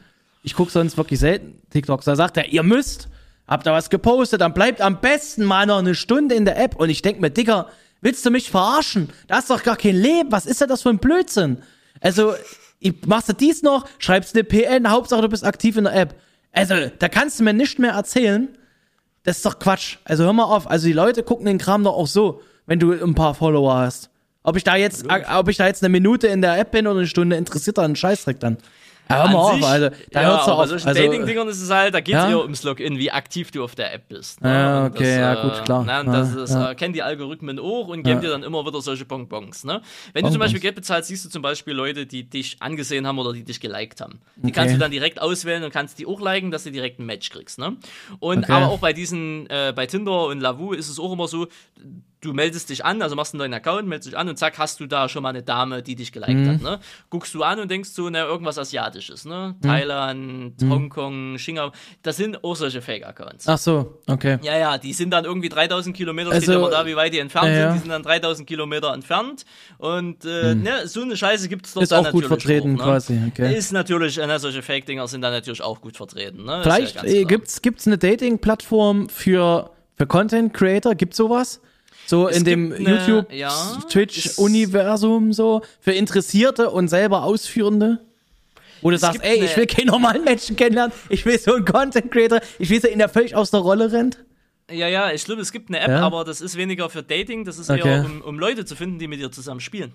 ich gucke sonst wirklich selten TikToks, da sagt er, ihr müsst hab da was gepostet, dann bleibt am besten mal noch eine Stunde in der App. Und ich denk mir, Digga, willst du mich verarschen? Da ist doch gar kein Leben. Was ist denn das für ein Blödsinn? Also, Ich, machst du dies noch, schreibst eine PN, Hauptsache du bist aktiv in der App. Also, da kannst du mir nicht mehr erzählen. Das ist doch Quatsch. Also hör mal auf. Also die Leute gucken den Kram doch auch so, wenn du ein paar Follower hast. Ob ich da jetzt, ob ich da jetzt eine Minute in der App bin oder eine Stunde, interessiert da einen Scheißdreck dann. Ja, hör mal auf, also, da ja, hört's doch auf. solchen Also, Dating-Dingern ist es halt, da geht es ja? eher ums Login, wie aktiv du auf der App bist. ne? Ja, okay, ja, äh, gut, klar. Na, und das ist, ja. äh, kennen die Algorithmen auch und geben dir dann immer wieder solche Bonbons. Ne? Wenn du zum Beispiel Geld bezahlst, siehst du zum Beispiel Leute, die dich angesehen haben oder die dich geliked haben. Die kannst du dann direkt auswählen und kannst die auch liken, dass du direkt ein Match kriegst. Ne? Und Okay. aber auch bei diesen, äh, bei Tinder und Lavu ist es auch immer so, du meldest dich an, also machst einen neuen Account, meldest dich an und zack, hast du da schon mal eine Dame, die dich geliked Mhm. hat. Ne? Guckst du an und denkst so, na, irgendwas Asiatisches, ne? Mhm. Thailand, Hongkong, China, das sind auch solche Fake-Accounts. Ach so, okay. Ja, ja, die sind dann irgendwie 3000 Kilometer, Also, steht immer da, wie weit die entfernt ja, ja. sind, die sind dann 3000 Kilometer entfernt und äh, ne, so eine Scheiße gibt's doch Ist auch gut vertreten auch, ne? quasi, okay. Ist natürlich, äh, ne, solche Fake-Dinger sind dann natürlich auch gut vertreten, ne? Vielleicht ja äh, gibt's gibt's eine Dating-Plattform für für Content Creator? Gibt's sowas? So Es in dem eine- YouTube, ja, Twitch es- Universum so für Interessierte und selber Ausführende? Wo du sagst, ey, ich will keinen normalen Menschen kennenlernen, ich will so einen Content Creator, ich will so in der völlig aus der Rolle rennt. Ja, ja, ich glaube, es gibt eine App, Ja? aber das ist weniger für Dating, das ist Okay. eher, um, um Leute zu finden, die mit dir zusammen spielen.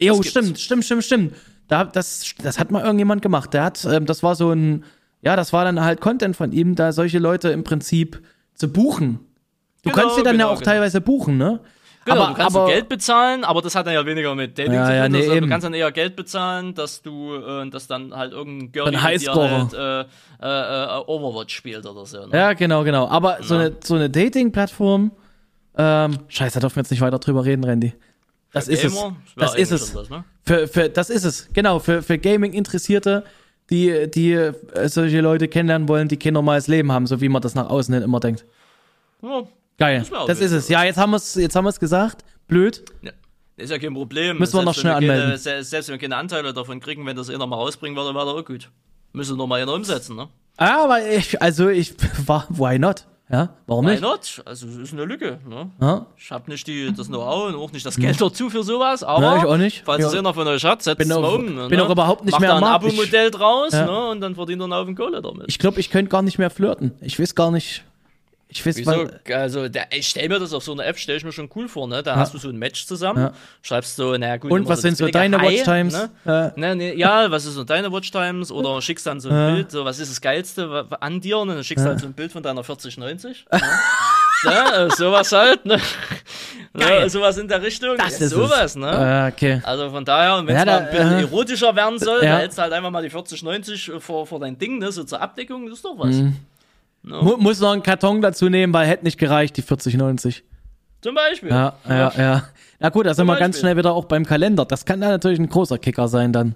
Jo, stimmt, stimmt, stimmt, stimmt. Da, das, das hat mal irgendjemand gemacht. Der hat, ähm, das war so ein, ja, das war dann halt Content von ihm, da solche Leute im Prinzip zu buchen. Du Genau, kannst sie dann genau, ja auch genau. teilweise buchen, ne? Genau, aber, du kannst aber, Geld bezahlen, aber das hat dann ja weniger mit Dating Ja, zu tun. ja, nee, also, eben. du kannst dann eher Geld bezahlen, dass du, äh, dass dann halt irgendein Ein mit halt, äh, äh, Overwatch spielt oder so. Ne? Ja, genau, genau. Aber so eine, so eine Dating-Plattform, ähm, scheiße, da dürfen wir jetzt nicht weiter drüber reden, Randy. Das ist es. Gamer, wär Das ist es. Das, ne? Für, für, das ist es, genau, für, für Gaming-Interessierte, die, die äh, solche Leute kennenlernen wollen, die kein normales Leben haben, so wie man das nach außen hin immer denkt. Ja, Geil, das ist es. Ja, jetzt haben wir es jetzt haben wir's gesagt. Blöd. ja. Ist ja kein Problem. Müssen wir noch Selbst schnell wir anmelden. Keine, se- selbst wenn wir keine Anteile davon kriegen, wenn das einer mal rausbringen würde, wäre das auch gut. Müssen wir noch mal einer umsetzen, ne? Ah, aber ich, also ich, [laughs] war, why not? Ja, warum Why nicht? not? Also, es ist eine Lücke, ne? Ja, Ich habe nicht die, das Know-how und auch nicht das Geld dazu für sowas, aber Ja, ich auch nicht. falls es Ja. einer von euch hat, setzt es mal auch- um. ne? bin auch überhaupt nicht Macht mehr am ein Markt. Ich- Abo-Modell draus Ja. ne? und dann verdient er einen Haufen Kohle damit. ich glaube, ich könnte gar nicht mehr flirten. Ich weiß gar nicht. Ich weiß, Wieso? weil, Also, der, ich stelle mir das auf so einer App, stelle ich mir schon cool vor, ne? Da hast du so ein Match zusammen, Ja. schreibst so, naja, gut. Und was sind das so deine Watchtimes? Ne? Ja. Ne, ne, ja, was ist so deine Watchtimes? Oder schickst dann so ein Bild, so, was ist das Geilste an dir? Und dann schickst du halt so ein Bild von deiner 4090. ne? ja, [laughs] äh, sowas halt, ne? [laughs] Geil. Ja, sowas in der Richtung. das ja, ist sowas, es. ne? Äh, okay. Also von daher, wenn es Ja, mal da- ein bisschen äh, erotischer werden soll, ja. dann hältst du halt einfach mal die 4090 vor, vor dein Ding, ne? So zur Abdeckung, das ist doch was. Mhm. Mu muss noch einen Karton dazu nehmen, weil hätte nicht gereicht, die 4090. Zum Beispiel. Ja, ja, ja. Na gut, da sind wir ganz schnell wieder auch beim Kalender. Das kann dann natürlich ein großer Kicker sein dann.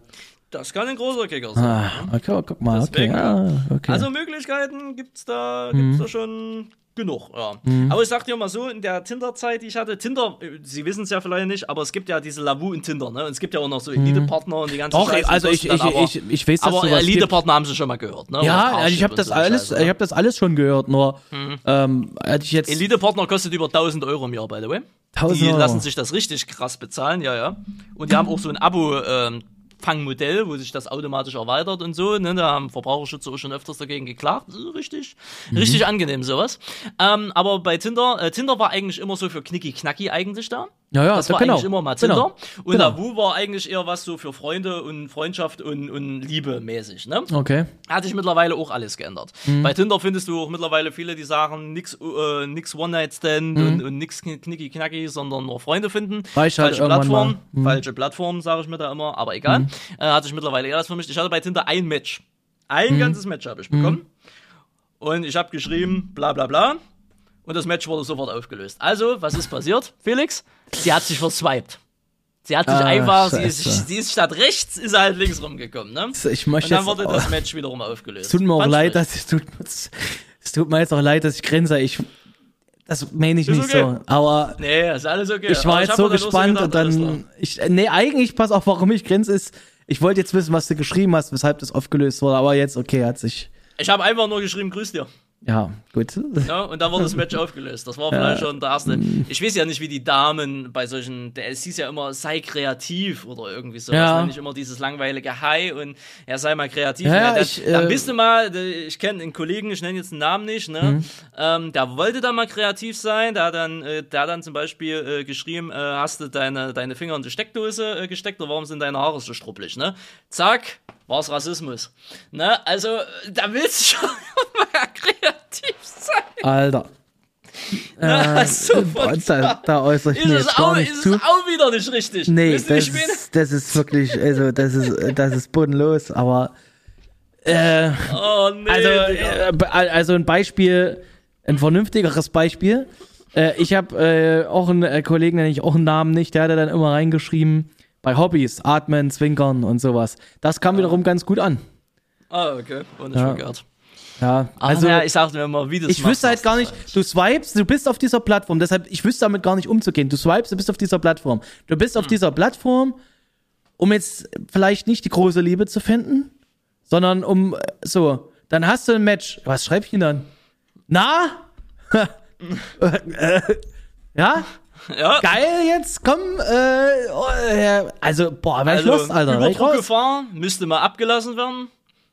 Das kann ein großer Kicker sein. Ah, okay, guck mal, okay. Ah, okay. Also Möglichkeiten gibt's da, Mhm. gibt's da schon genug, ja. Aber ich sag dir mal so, in der Tinder-Zeit, die ich hatte, Tinder, äh, Sie wissen es ja vielleicht nicht, aber es gibt ja diese Lavu in Tinder, ne? Und es gibt ja auch noch so Elite-Partner und die ganze Mhm. Doch, Scheiße, also ich, ich, aber, ich, ich weiß, dass aber. Elite-Partner haben sie schon mal gehört, ne? Ja, also ich habe das so alles, Scheiße, ne? ich habe das alles schon gehört. Nur ähm, hätte ich jetzt Elite-Partner kostet über 1000 Euro im Jahr, by the way. 1000 die Euro. lassen sich das richtig krass bezahlen, ja, ja. Und die haben auch so ein Abo, ähm, Fangmodell, wo sich das automatisch erweitert und so. Ne? Da haben Verbraucherschützer auch schon öfters dagegen geklagt. Richtig, Mhm. richtig angenehm sowas. Ähm, aber bei Tinder, äh, Tinder war eigentlich immer so für Knicki-Knacki eigentlich da. Ja, ja, das da- war genau. eigentlich immer mal Tinder. Genau. Und Genau. Lavu war eigentlich eher was so für Freunde und Freundschaft und, und Liebe mäßig. Ne? Okay. Hat sich mittlerweile auch alles geändert. Mhm. Bei Tinder findest du auch mittlerweile viele, die sagen, nix, äh, nix One-Night-Stand und, und nix Knicki-Knacki, sondern nur Freunde finden. Mhm. Halt falsche irgendwann Plattform. Mhm. falsche Plattform, sage ich mir da immer, aber egal. Äh, hatte ich mittlerweile eher das für mich. Ich hatte bei Tinder ein Match. Ein Mhm. ganzes Match habe ich bekommen. Und ich habe geschrieben, bla bla bla. Und das Match wurde sofort aufgelöst. Also, was ist passiert, [laughs] Felix? Sie hat sich verswiped. Sie hat sich Ah, einfach, sie ist, sie ist statt rechts, ist halt links rumgekommen, ne? Ich Und möchte dann jetzt, wurde das Match wiederum aufgelöst. es tut mir auch leid, dass es tut, es, tut mir jetzt auch leid, dass ich grinse. Ich, das meine ich Ist nicht okay. so. Aber Nee, ist alles okay. ich war Aber jetzt so dann gespannt gedacht, und dann, ich, nee, eigentlich, pass auf, warum ich grinse ist, ich wollte jetzt wissen, was du geschrieben hast, weshalb das aufgelöst wurde, aber jetzt, okay, hat sich. Ich habe einfach nur geschrieben, grüß dir. Ja, gut. Ja, und dann wurde das Match [laughs] aufgelöst. Das war vielleicht schon der erste. Ich weiß ja nicht, wie die Damen bei solchen, es hieß ja immer, sei kreativ oder irgendwie so. Ja. Ja. Nicht immer dieses langweilige Hi und ja, sei mal kreativ. Ja, Ja, dann, ich, dann äh, bist du mal, ich kenne einen Kollegen, ich nenne jetzt den Namen nicht, ne? Mhm. Ähm, der wollte da mal kreativ sein, der hat dann, äh, der hat dann zum Beispiel äh, geschrieben, äh, hast du deine, deine Finger in die Steckdose äh, gesteckt oder warum sind deine Haare so struppelig, ne? Zack, war's Rassismus. Ne? Also, äh, da willst du schon [laughs] mal kreativ sein. Alter. Na, Boah, da, da äußere ich ist mir es, jetzt gar auch, nicht ist zu. es auch wieder nicht richtig. Nee, das ist, das ist wirklich, also das ist, das ist bodenlos, aber äh, Oh, nee. also, äh, also ein Beispiel, ein vernünftigeres Beispiel. Äh, ich habe äh, auch einen äh, Kollegen, nenne ich auch einen Namen nicht, der hat dann immer reingeschrieben, bei Hobbys, atmen, zwinkern und sowas. Das kam wiederum ganz gut an. Ah, okay. Und ich Ja. gehört. Ja, Also, also ja, ich sagte mir mal, wie das ich machst, wüsste halt gar nicht, falsch. du swipest, du bist auf dieser Plattform, deshalb, ich wüsste damit gar nicht umzugehen. Du swipest, du bist auf dieser Plattform. Du bist Hm. auf dieser Plattform, um jetzt vielleicht nicht die große Liebe zu finden, sondern um, äh, so, dann hast du ein Match. Was schreib ich denn dann? Na? [laughs] Ja? Ja, Geil jetzt, komm, äh, oh, also, boah, wär ich also, lost, Alter. Überdruckgefahr müsste mal abgelassen werden.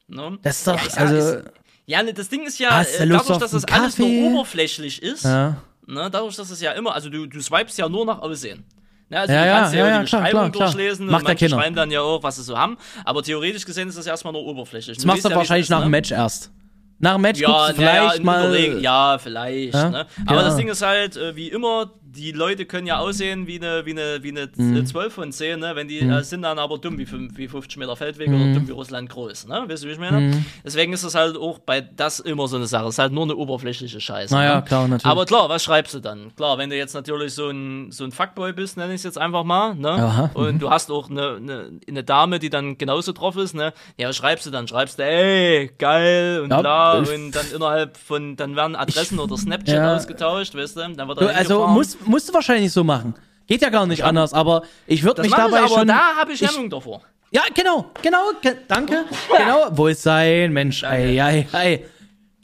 Ne? Das ist doch, Ja, also, ist- Ja, ne, das Ding ist ja, du äh, dadurch, dass das alles nur oberflächlich ist, ja. ne, dadurch, dass es ja immer, also du, du swipest ja nur nach Aussehen. Ne, also Ja, du ja, kannst ja, ja, die klar, Beschreibung klar, klar. durchlesen Macht und manche Kinder. schreiben dann ja auch, was sie so haben. Aber theoretisch gesehen ist das erstmal nur oberflächlich. Das machst du wahrscheinlich nach dem Match erst. Nach dem Match guckst Ja, du vielleicht ja, mal. Überlegen, ja, vielleicht. Ja? Ne? Aber Ja. das Ding ist halt, äh, wie immer, die Leute können ja aussehen wie eine, wie eine, wie eine Mhm. 12 von 10, ne? wenn die äh, sind dann aber dumm wie, fünf- wie 50 Meter Feldweg Mhm. oder dumm wie Russland groß. Ne? Weißt du, wie ich meine? Deswegen ist das halt auch bei das immer so eine Sache. Es ist halt nur eine oberflächliche Scheiße. Naja, ne? klar, natürlich. Aber klar, was schreibst du dann? Klar, wenn du jetzt natürlich so ein, so ein Fuckboy bist, nenne ich es jetzt einfach mal, ne? Aha, Und du hast auch eine, eine, eine Dame, die dann genauso drauf ist, ne? Ja, was schreibst du dann? Schreibst du, ey, geil und Ja, bla ich- und dann innerhalb von, dann werden Adressen oder Snapchat Ja. ausgetauscht, weißt du? Dann wird Du, er also hingefahren. Musst, du wahrscheinlich so machen. Geht ja gar nicht anders, aber ich würde mich mach ich, dabei aber schon. da habe ich Hemmung davor. ja, genau, genau, ge danke. [laughs] Genau, wo ist sein Mensch? Ei, ei, ei.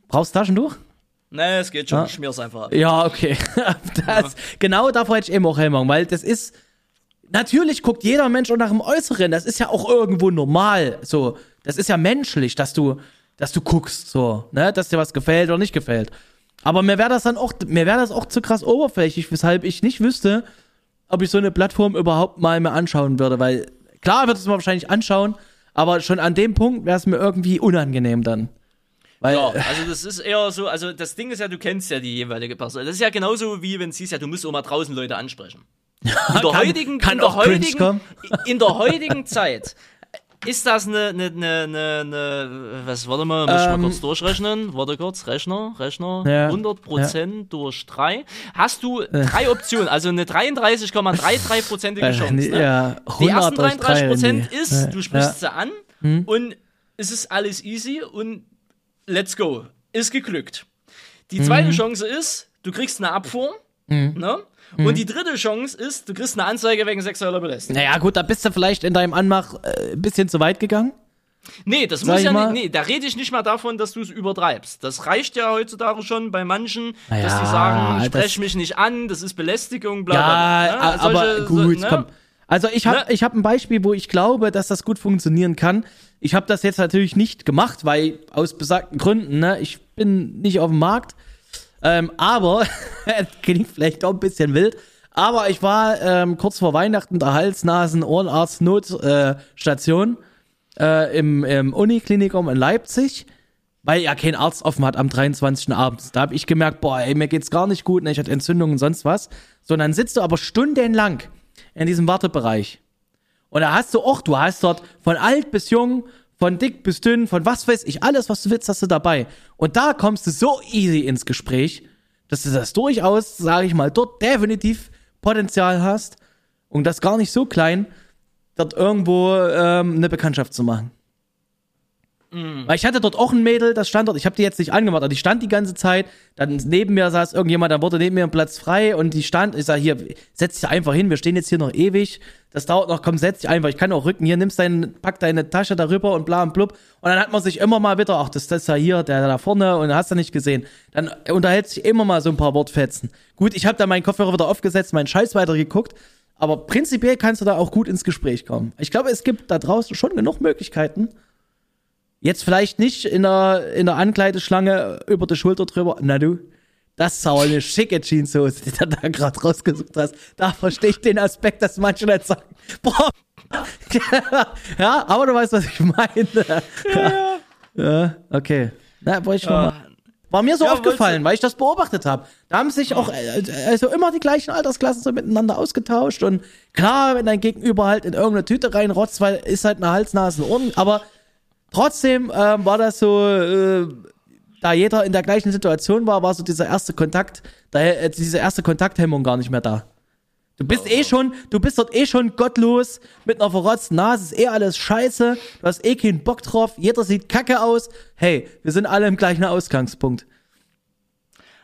Brauchst du Taschentuch? Ne, es geht schon, Ja. schmier's einfach ab. Ja, okay. [laughs] Das, Genau davor hätte ich eben auch Hemmung, weil das ist. Natürlich guckt jeder Mensch auch nach dem Äußeren. Das ist ja auch irgendwo normal. So, das ist ja menschlich, dass du, dass du guckst, so, ne, dass dir was gefällt oder nicht gefällt. Aber mir wäre das dann auch, mir wäre das auch zu krass oberflächlich, weshalb ich nicht wüsste, ob ich so eine Plattform überhaupt mal mehr anschauen würde, weil klar wird es mir wahrscheinlich anschauen, aber schon an dem Punkt wäre es mir irgendwie unangenehm dann. Weil, Ja, also das ist eher so, also das Ding ist ja, du kennst ja die jeweilige Person. Das ist ja genauso wie wenn es hieß ja, du musst auch mal draußen Leute ansprechen. In [laughs] der Kann- heutigen, kann in der heutigen, in der heutigen Zeit ist das eine, eine, eine, eine, eine was, warte mal, muss ich Ähm. mal kurz durchrechnen, warte kurz, Rechner, Rechner, Ja, 100% durch 3. Hast du drei Optionen, also eine 33,33%ige [laughs] äh, Chance. Ne? ja, Die ersten 100 durch drei, 33% nee. ist, Ja, du sprichst ja. sie an und es ist alles easy und let's go. Ist geglückt. Die zweite Chance ist, du kriegst eine Abfuhr. Ne? Und die dritte Chance ist, du kriegst eine Anzeige wegen sexueller Belästigung. Naja, gut, da bist du vielleicht in deinem Anmach äh, ein bisschen zu weit gegangen. Nee, das Sag muss ja mal- nicht. Nee, da rede ich nicht mal davon, dass du es übertreibst. Das reicht ja heutzutage schon bei manchen, dass Naja, die sagen, das- sprech mich nicht an, das ist Belästigung, bla Ja, bla. bla. Ne? aber Solche- gut, so, ne? komm. Also ich habe Ne? ich hab ein Beispiel, wo ich glaube, dass das gut funktionieren kann. Ich habe das jetzt natürlich nicht gemacht, weil aus besagten Gründen, ne, ich bin nicht auf dem Markt. Ähm, aber, [laughs] klingt vielleicht auch ein bisschen wild, aber ich war ähm, kurz vor Weihnachten der Hals-Nasen-Ohrenarzt-Notstation äh, im, im Uniklinikum in Leipzig, weil ja kein Arzt offen hat am 23. abends. Da habe ich gemerkt, boah, ey, mir geht's gar nicht gut, ne, ich hatte Entzündungen und sonst was. So, und dann sitzt du aber stundenlang in diesem Wartebereich. Und da hast du auch, du hast dort von alt bis jung, von dick bis dünn, von was weiß ich, alles, was du willst, hast du dabei. Und da kommst du so easy ins Gespräch, dass du das durchaus, sage ich mal, dort definitiv Potenzial hast und das gar nicht so klein, dort irgendwo ähm, eine Bekanntschaft zu machen. Weil ich hatte dort auch ein Mädel, das stand dort, ich habe die jetzt nicht angemacht, aber die stand die ganze Zeit, dann neben mir saß irgendjemand, dann wurde neben mir ein Platz frei und die stand, ich sag hier, setz dich einfach hin, wir stehen jetzt hier noch ewig, das dauert noch, komm, setz dich einfach, ich kann auch rücken, hier, nimmst dein, pack deine Tasche darüber und bla und blub. Und dann hat man sich immer mal wieder, ach, das, das ist ja hier, der da vorne und hast du nicht gesehen, dann unterhält sich immer mal so ein paar Wortfetzen. Gut, ich habe da meinen Kopfhörer wieder aufgesetzt, meinen Scheiß weitergeguckt, aber prinzipiell kannst du da auch gut ins Gespräch kommen. Ich glaube, es gibt da draußen schon genug Möglichkeiten, Jetzt vielleicht nicht in der, in der Ankleideschlange über die Schulter drüber. Na du, das ist aber eine schicke Jeanshose, die du da gerade rausgesucht hast. Da verstehe ich den Aspekt, dass manche nicht sagen, boah. [laughs] ja, aber du weißt, was ich meine. Ja, [laughs] ja okay. Na, wollte ich schon mal. War mir so ja, aufgefallen, weil ich das beobachtet habe. Da haben sich auch äh, also immer die gleichen Altersklassen so miteinander ausgetauscht und klar, wenn dein Gegenüber halt in irgendeine Tüte reinrotzt, weil ist halt eine Halsnase Ohren, aber Trotzdem ähm, war das so, äh, da jeder in der gleichen Situation war, war so dieser erste Kontakt, da, äh, diese erste Kontakthemmung gar nicht mehr da. Du bist oh. eh schon, du bist dort eh schon gottlos mit einer verrotzten Nase, ist eh alles scheiße, du hast eh keinen Bock drauf, jeder sieht kacke aus. Hey, wir sind alle im gleichen Ausgangspunkt.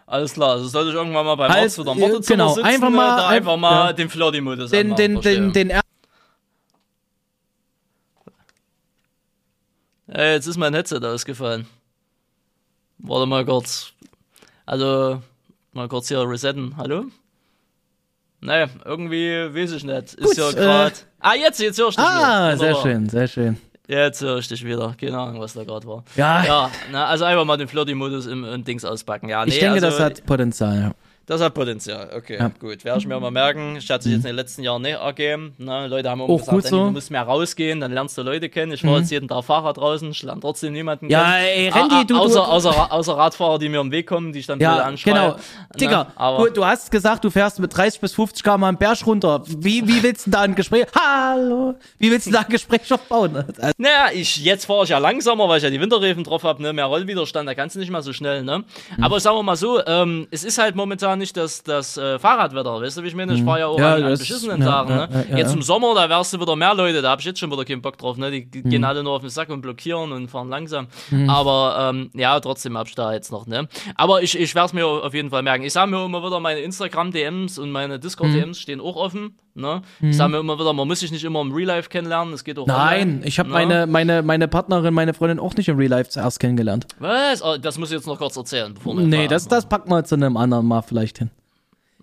Alles klar, also sollte ich irgendwann mal beim halt, Arzt oder im Wartezimmer genau, sitzen einfach mal, oder einfach mal ja. den Flirty-Modus Den, den, den, den, den Hey, jetzt ist mein Headset ausgefallen. Warte mal kurz. Also, mal kurz hier resetten. Hallo? Naja, irgendwie weiß ich nicht. Ist Gut, ja gerade. Äh, ah, jetzt, jetzt höre ich dich ah, wieder. Ah, sehr schön, sehr schön. Jetzt höre ich dich wieder. Keine Ahnung, was da gerade war. Ja. Ja, na, also einfach mal den Flirty-Modus im, im, Dings auspacken. Ja, nee, ich denke, also, das hat Potenzial. Das hat Potenzial, okay, ja. gut. Werde ich mir mal merken. Ich hatte sich jetzt in den letzten Jahren nicht ergeben. Ne? Leute haben immer gesagt, so. du musst mehr rausgehen, dann lernst du Leute kennen. Ich fahre mhm. jetzt jeden Tag Fahrer draußen, ich lerne trotzdem niemanden ja, kennen. Ey, Randy, du, außer, du, außer, außer Radfahrer, die mir im Weg kommen, die ich dann ja, anschreie. Genau. Ne? Digga, du, du, hast gesagt, du fährst mit 30 bis 50 km einen Berg runter. Wie, wie willst du da ein Gespräch? Hallo! Wie willst du da ein Gespräch aufbauen? Also, [laughs] naja, ich, jetzt fahre ich ja langsamer, weil ich ja die Winterreifen drauf habe, ne? mehr Rollwiderstand, da kannst du nicht mal so schnell. Ne? Mhm. Aber sagen wir mal so, ähm, es ist halt momentan nicht das, das äh, Fahrradwetter, weißt du, wie ich meine? Ich mhm. fahre ja auch ja, an, an beschissenen ja, Tagen. Ja, ne? Jetzt im Sommer, da wärst du wieder mehr Leute, da hab ich jetzt schon wieder keinen Bock drauf. Ne? Die mhm. gehen alle nur auf den Sack und blockieren und fahren langsam. Mhm. Aber ähm, ja, trotzdem hab ich da jetzt noch. Ne? Aber ich, ich werde es mir auf jeden Fall merken. Ich sage mir immer wieder, meine Instagram-DMs und meine Discord-DMs mhm. stehen auch offen. Ne? Ich mhm. sage mir immer wieder, man muss sich nicht immer im Real Life kennenlernen, es geht auch Nein, online, ich habe ne? meine, meine, meine Partnerin, meine Freundin auch nicht im Real Life zuerst kennengelernt. Was? Oh, das muss ich jetzt noch kurz erzählen. Bevor wir nee, das, das packen wir zu einem anderen Mal vielleicht hin.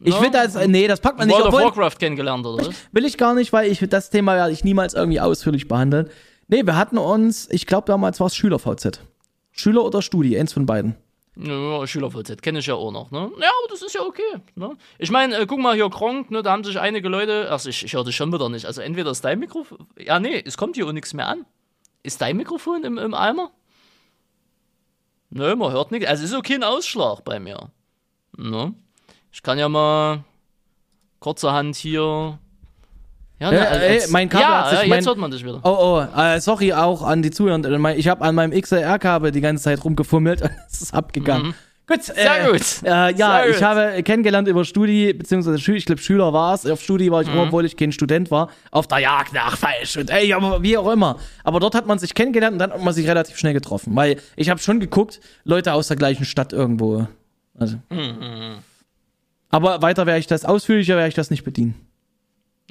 Ich will das, nee, das packt man nicht. World of Warcraft kennengelernt, oder was? Will ich gar nicht, weil ich das Thema werde ich niemals irgendwie ausführlich behandeln. Nee, wir hatten uns, ich glaube damals war es Schüler-VZ. Schüler oder Studi, eins von beiden. Ja, Schüler-VZ, kenne ich ja auch noch, ne? Ja, aber das ist ja okay, ne? Ich meine, äh, guck mal hier, Kronk, ne, da haben sich einige Leute, also ich, ich höre das schon wieder nicht, also entweder ist dein Mikrofon, ja, nee, es kommt hier auch nichts mehr an. Ist dein Mikrofon im, im Eimer? Nö, man hört nichts, also ist okay ein Ausschlag bei mir, ne? Ich kann ja mal kurzerhand hier. Ja, ne, als, ey, mein Kabel ja, hat sich ja, mein, jetzt hört man dich wieder. Oh, oh, äh, sorry auch an die Zuhörer. Ich habe an meinem XLR-Kabel die ganze Zeit rumgefummelt [laughs] und es ist abgegangen. Mhm. Gut, Sehr äh, gut. Äh, ja, Sehr ich gut. habe kennengelernt über Studi, beziehungsweise Schü ich glaube Schüler war es. Auf Studi war ich, mhm. obwohl ich kein Student war, auf der Jagd nach Falsch und ey, aber wie auch immer. Aber dort hat man sich kennengelernt und dann hat man sich relativ schnell getroffen, weil ich habe schon geguckt, Leute aus der gleichen Stadt irgendwo. Also. Mhm. Aber weiter werde ich das, ausführlicher werde ich das nicht bedienen.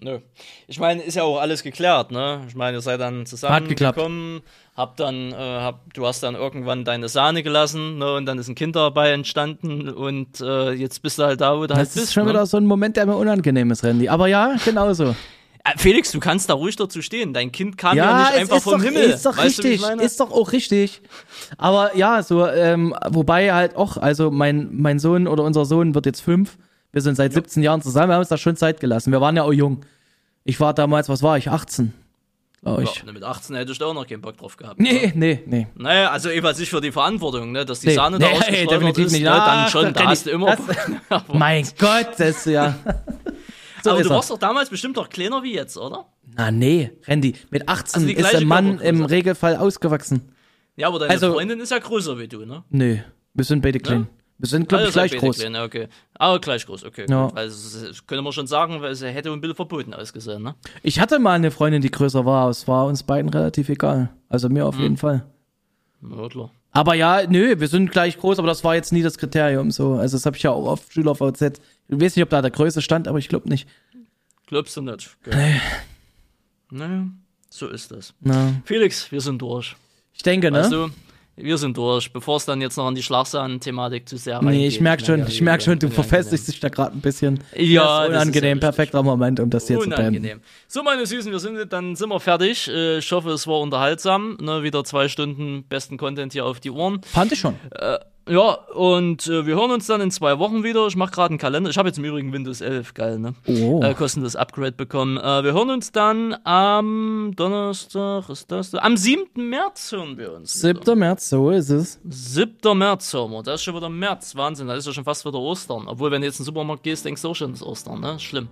Nö. Ich meine, ist ja auch alles geklärt, ne? Ich meine, ihr seid dann zusammengekommen, habt dann, äh, hab, du hast dann irgendwann deine Sahne gelassen, ne? Und dann ist ein Kind dabei entstanden und äh, jetzt bist du halt da, wo du das halt bist. Das ist schon ne? wieder so ein Moment, der mir unangenehm ist, Randy. Aber ja, genauso. [laughs] Äh, Felix, du kannst da ruhig dazu stehen. Dein Kind kam ja, ja nicht einfach vom doch, Himmel. Ist doch weißt richtig, ist doch auch richtig. Aber ja, so, ähm, wobei halt auch, also mein, mein Sohn oder unser Sohn wird jetzt fünf wir sind seit 17 Jahren zusammen, wir haben uns da schon Zeit gelassen. Wir waren ja auch jung. Ich war damals, was war ich, 18? Ja, ich. mit 18 hätte ich da auch noch keinen Bock drauf gehabt. Nee, oder? nee, nee. Naja, also eben sich für die Verantwortung, ne, dass die nee, Sahne nee, da ausgeschleudert ist, nicht. Ne, dann schon, da hast du immer... Das, [laughs] [laughs] mein Gott, das ja... [laughs] So Aber du warst doch damals bestimmt doch kleiner wie jetzt, oder? Na nee, Randy, mit 18 also ist der Mann im Regelfall ausgewachsen. Ja, aber deine also, Freundin ist ja größer wie du, ne? Nö, wir sind beide klein. Ja? Wir sind, glaube ich, gleich groß. Klein, okay. Aber ah, gleich groß, okay. Ja. Also, das könnte man schon sagen, weil es hätte ein bisschen verboten ausgesehen, ne? Ich hatte mal eine Freundin, die größer war. Es war uns beiden relativ egal. Also mir auf hm. jeden Fall. Ja, klar. Aber ja, nö, wir sind gleich groß, aber das war jetzt nie das Kriterium so. Also das habe ich ja auch auf SchülerVZ. Ich weiß nicht, ob da der Größe stand, aber ich glaube nicht. Glaubst du nicht? Okay. Nee. Naja, so ist das. Na. Felix, wir sind durch. Ich denke, ne? weißt ne? Du, wir sind durch, bevor es dann jetzt noch an die Schlagsahnen-Thematik zu sehr reingeht. Nee, ich merke schon, ich merke schon, du verfestigst dich da gerade ein bisschen. Ja, das ist unangenehm, das ist perfekter Moment, um das hier unangenehm. zu beenden. So, meine Süßen, wir sind, dann sind wir fertig. Äh, ich hoffe, es war unterhaltsam. Ne, wieder zwei Stunden besten Content hier auf die Ohren. Fand ich schon. Äh, ja, und äh, wir hören uns dann in zwei Wochen wieder. Ich mache gerade einen Kalender. Ich habe jetzt im Übrigen Windows 11, geil, ne? Oh. Äh, kostenloses Upgrade bekommen. Äh, wir hören uns dann am Donnerstag, ist das? Am 7. März hören wir uns. 7. Wieder. März, so ist es. 7. März hören wir. Das ist schon wieder März. Wahnsinn, das ist ja schon fast wieder Ostern. Obwohl, wenn du jetzt in den Supermarkt gehst, denkst du auch schon, das ist Ostern, ne? Schlimm.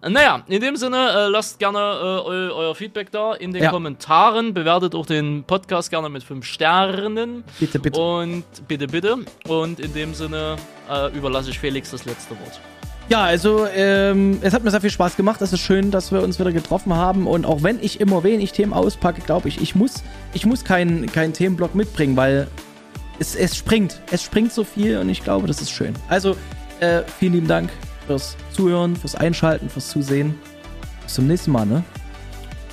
Naja, in dem Sinne, äh, lasst gerne äh, eu euer Feedback da in den ja. Kommentaren. Bewertet auch den Podcast gerne mit 5 Sternen. Bitte, bitte. Und bitte, bitte. Und in dem Sinne äh, überlasse ich Felix das letzte Wort. Ja, also ähm, es hat mir sehr viel Spaß gemacht. Es ist schön, dass wir uns wieder getroffen haben. Und auch wenn ich immer wenig Themen auspacke, glaube ich, ich muss, ich muss keinen kein Themenblock mitbringen, weil es, es springt. Es springt so viel und ich glaube, das ist schön. Also äh, vielen lieben Dank fürs Zuhören, fürs Einschalten, fürs Zusehen. Bis zum nächsten Mal, ne?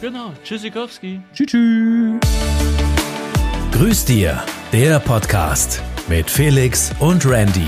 Genau. Tschüssikowski. Tschüss. tschüss. Grüß dir, der Podcast mit Felix und Randy.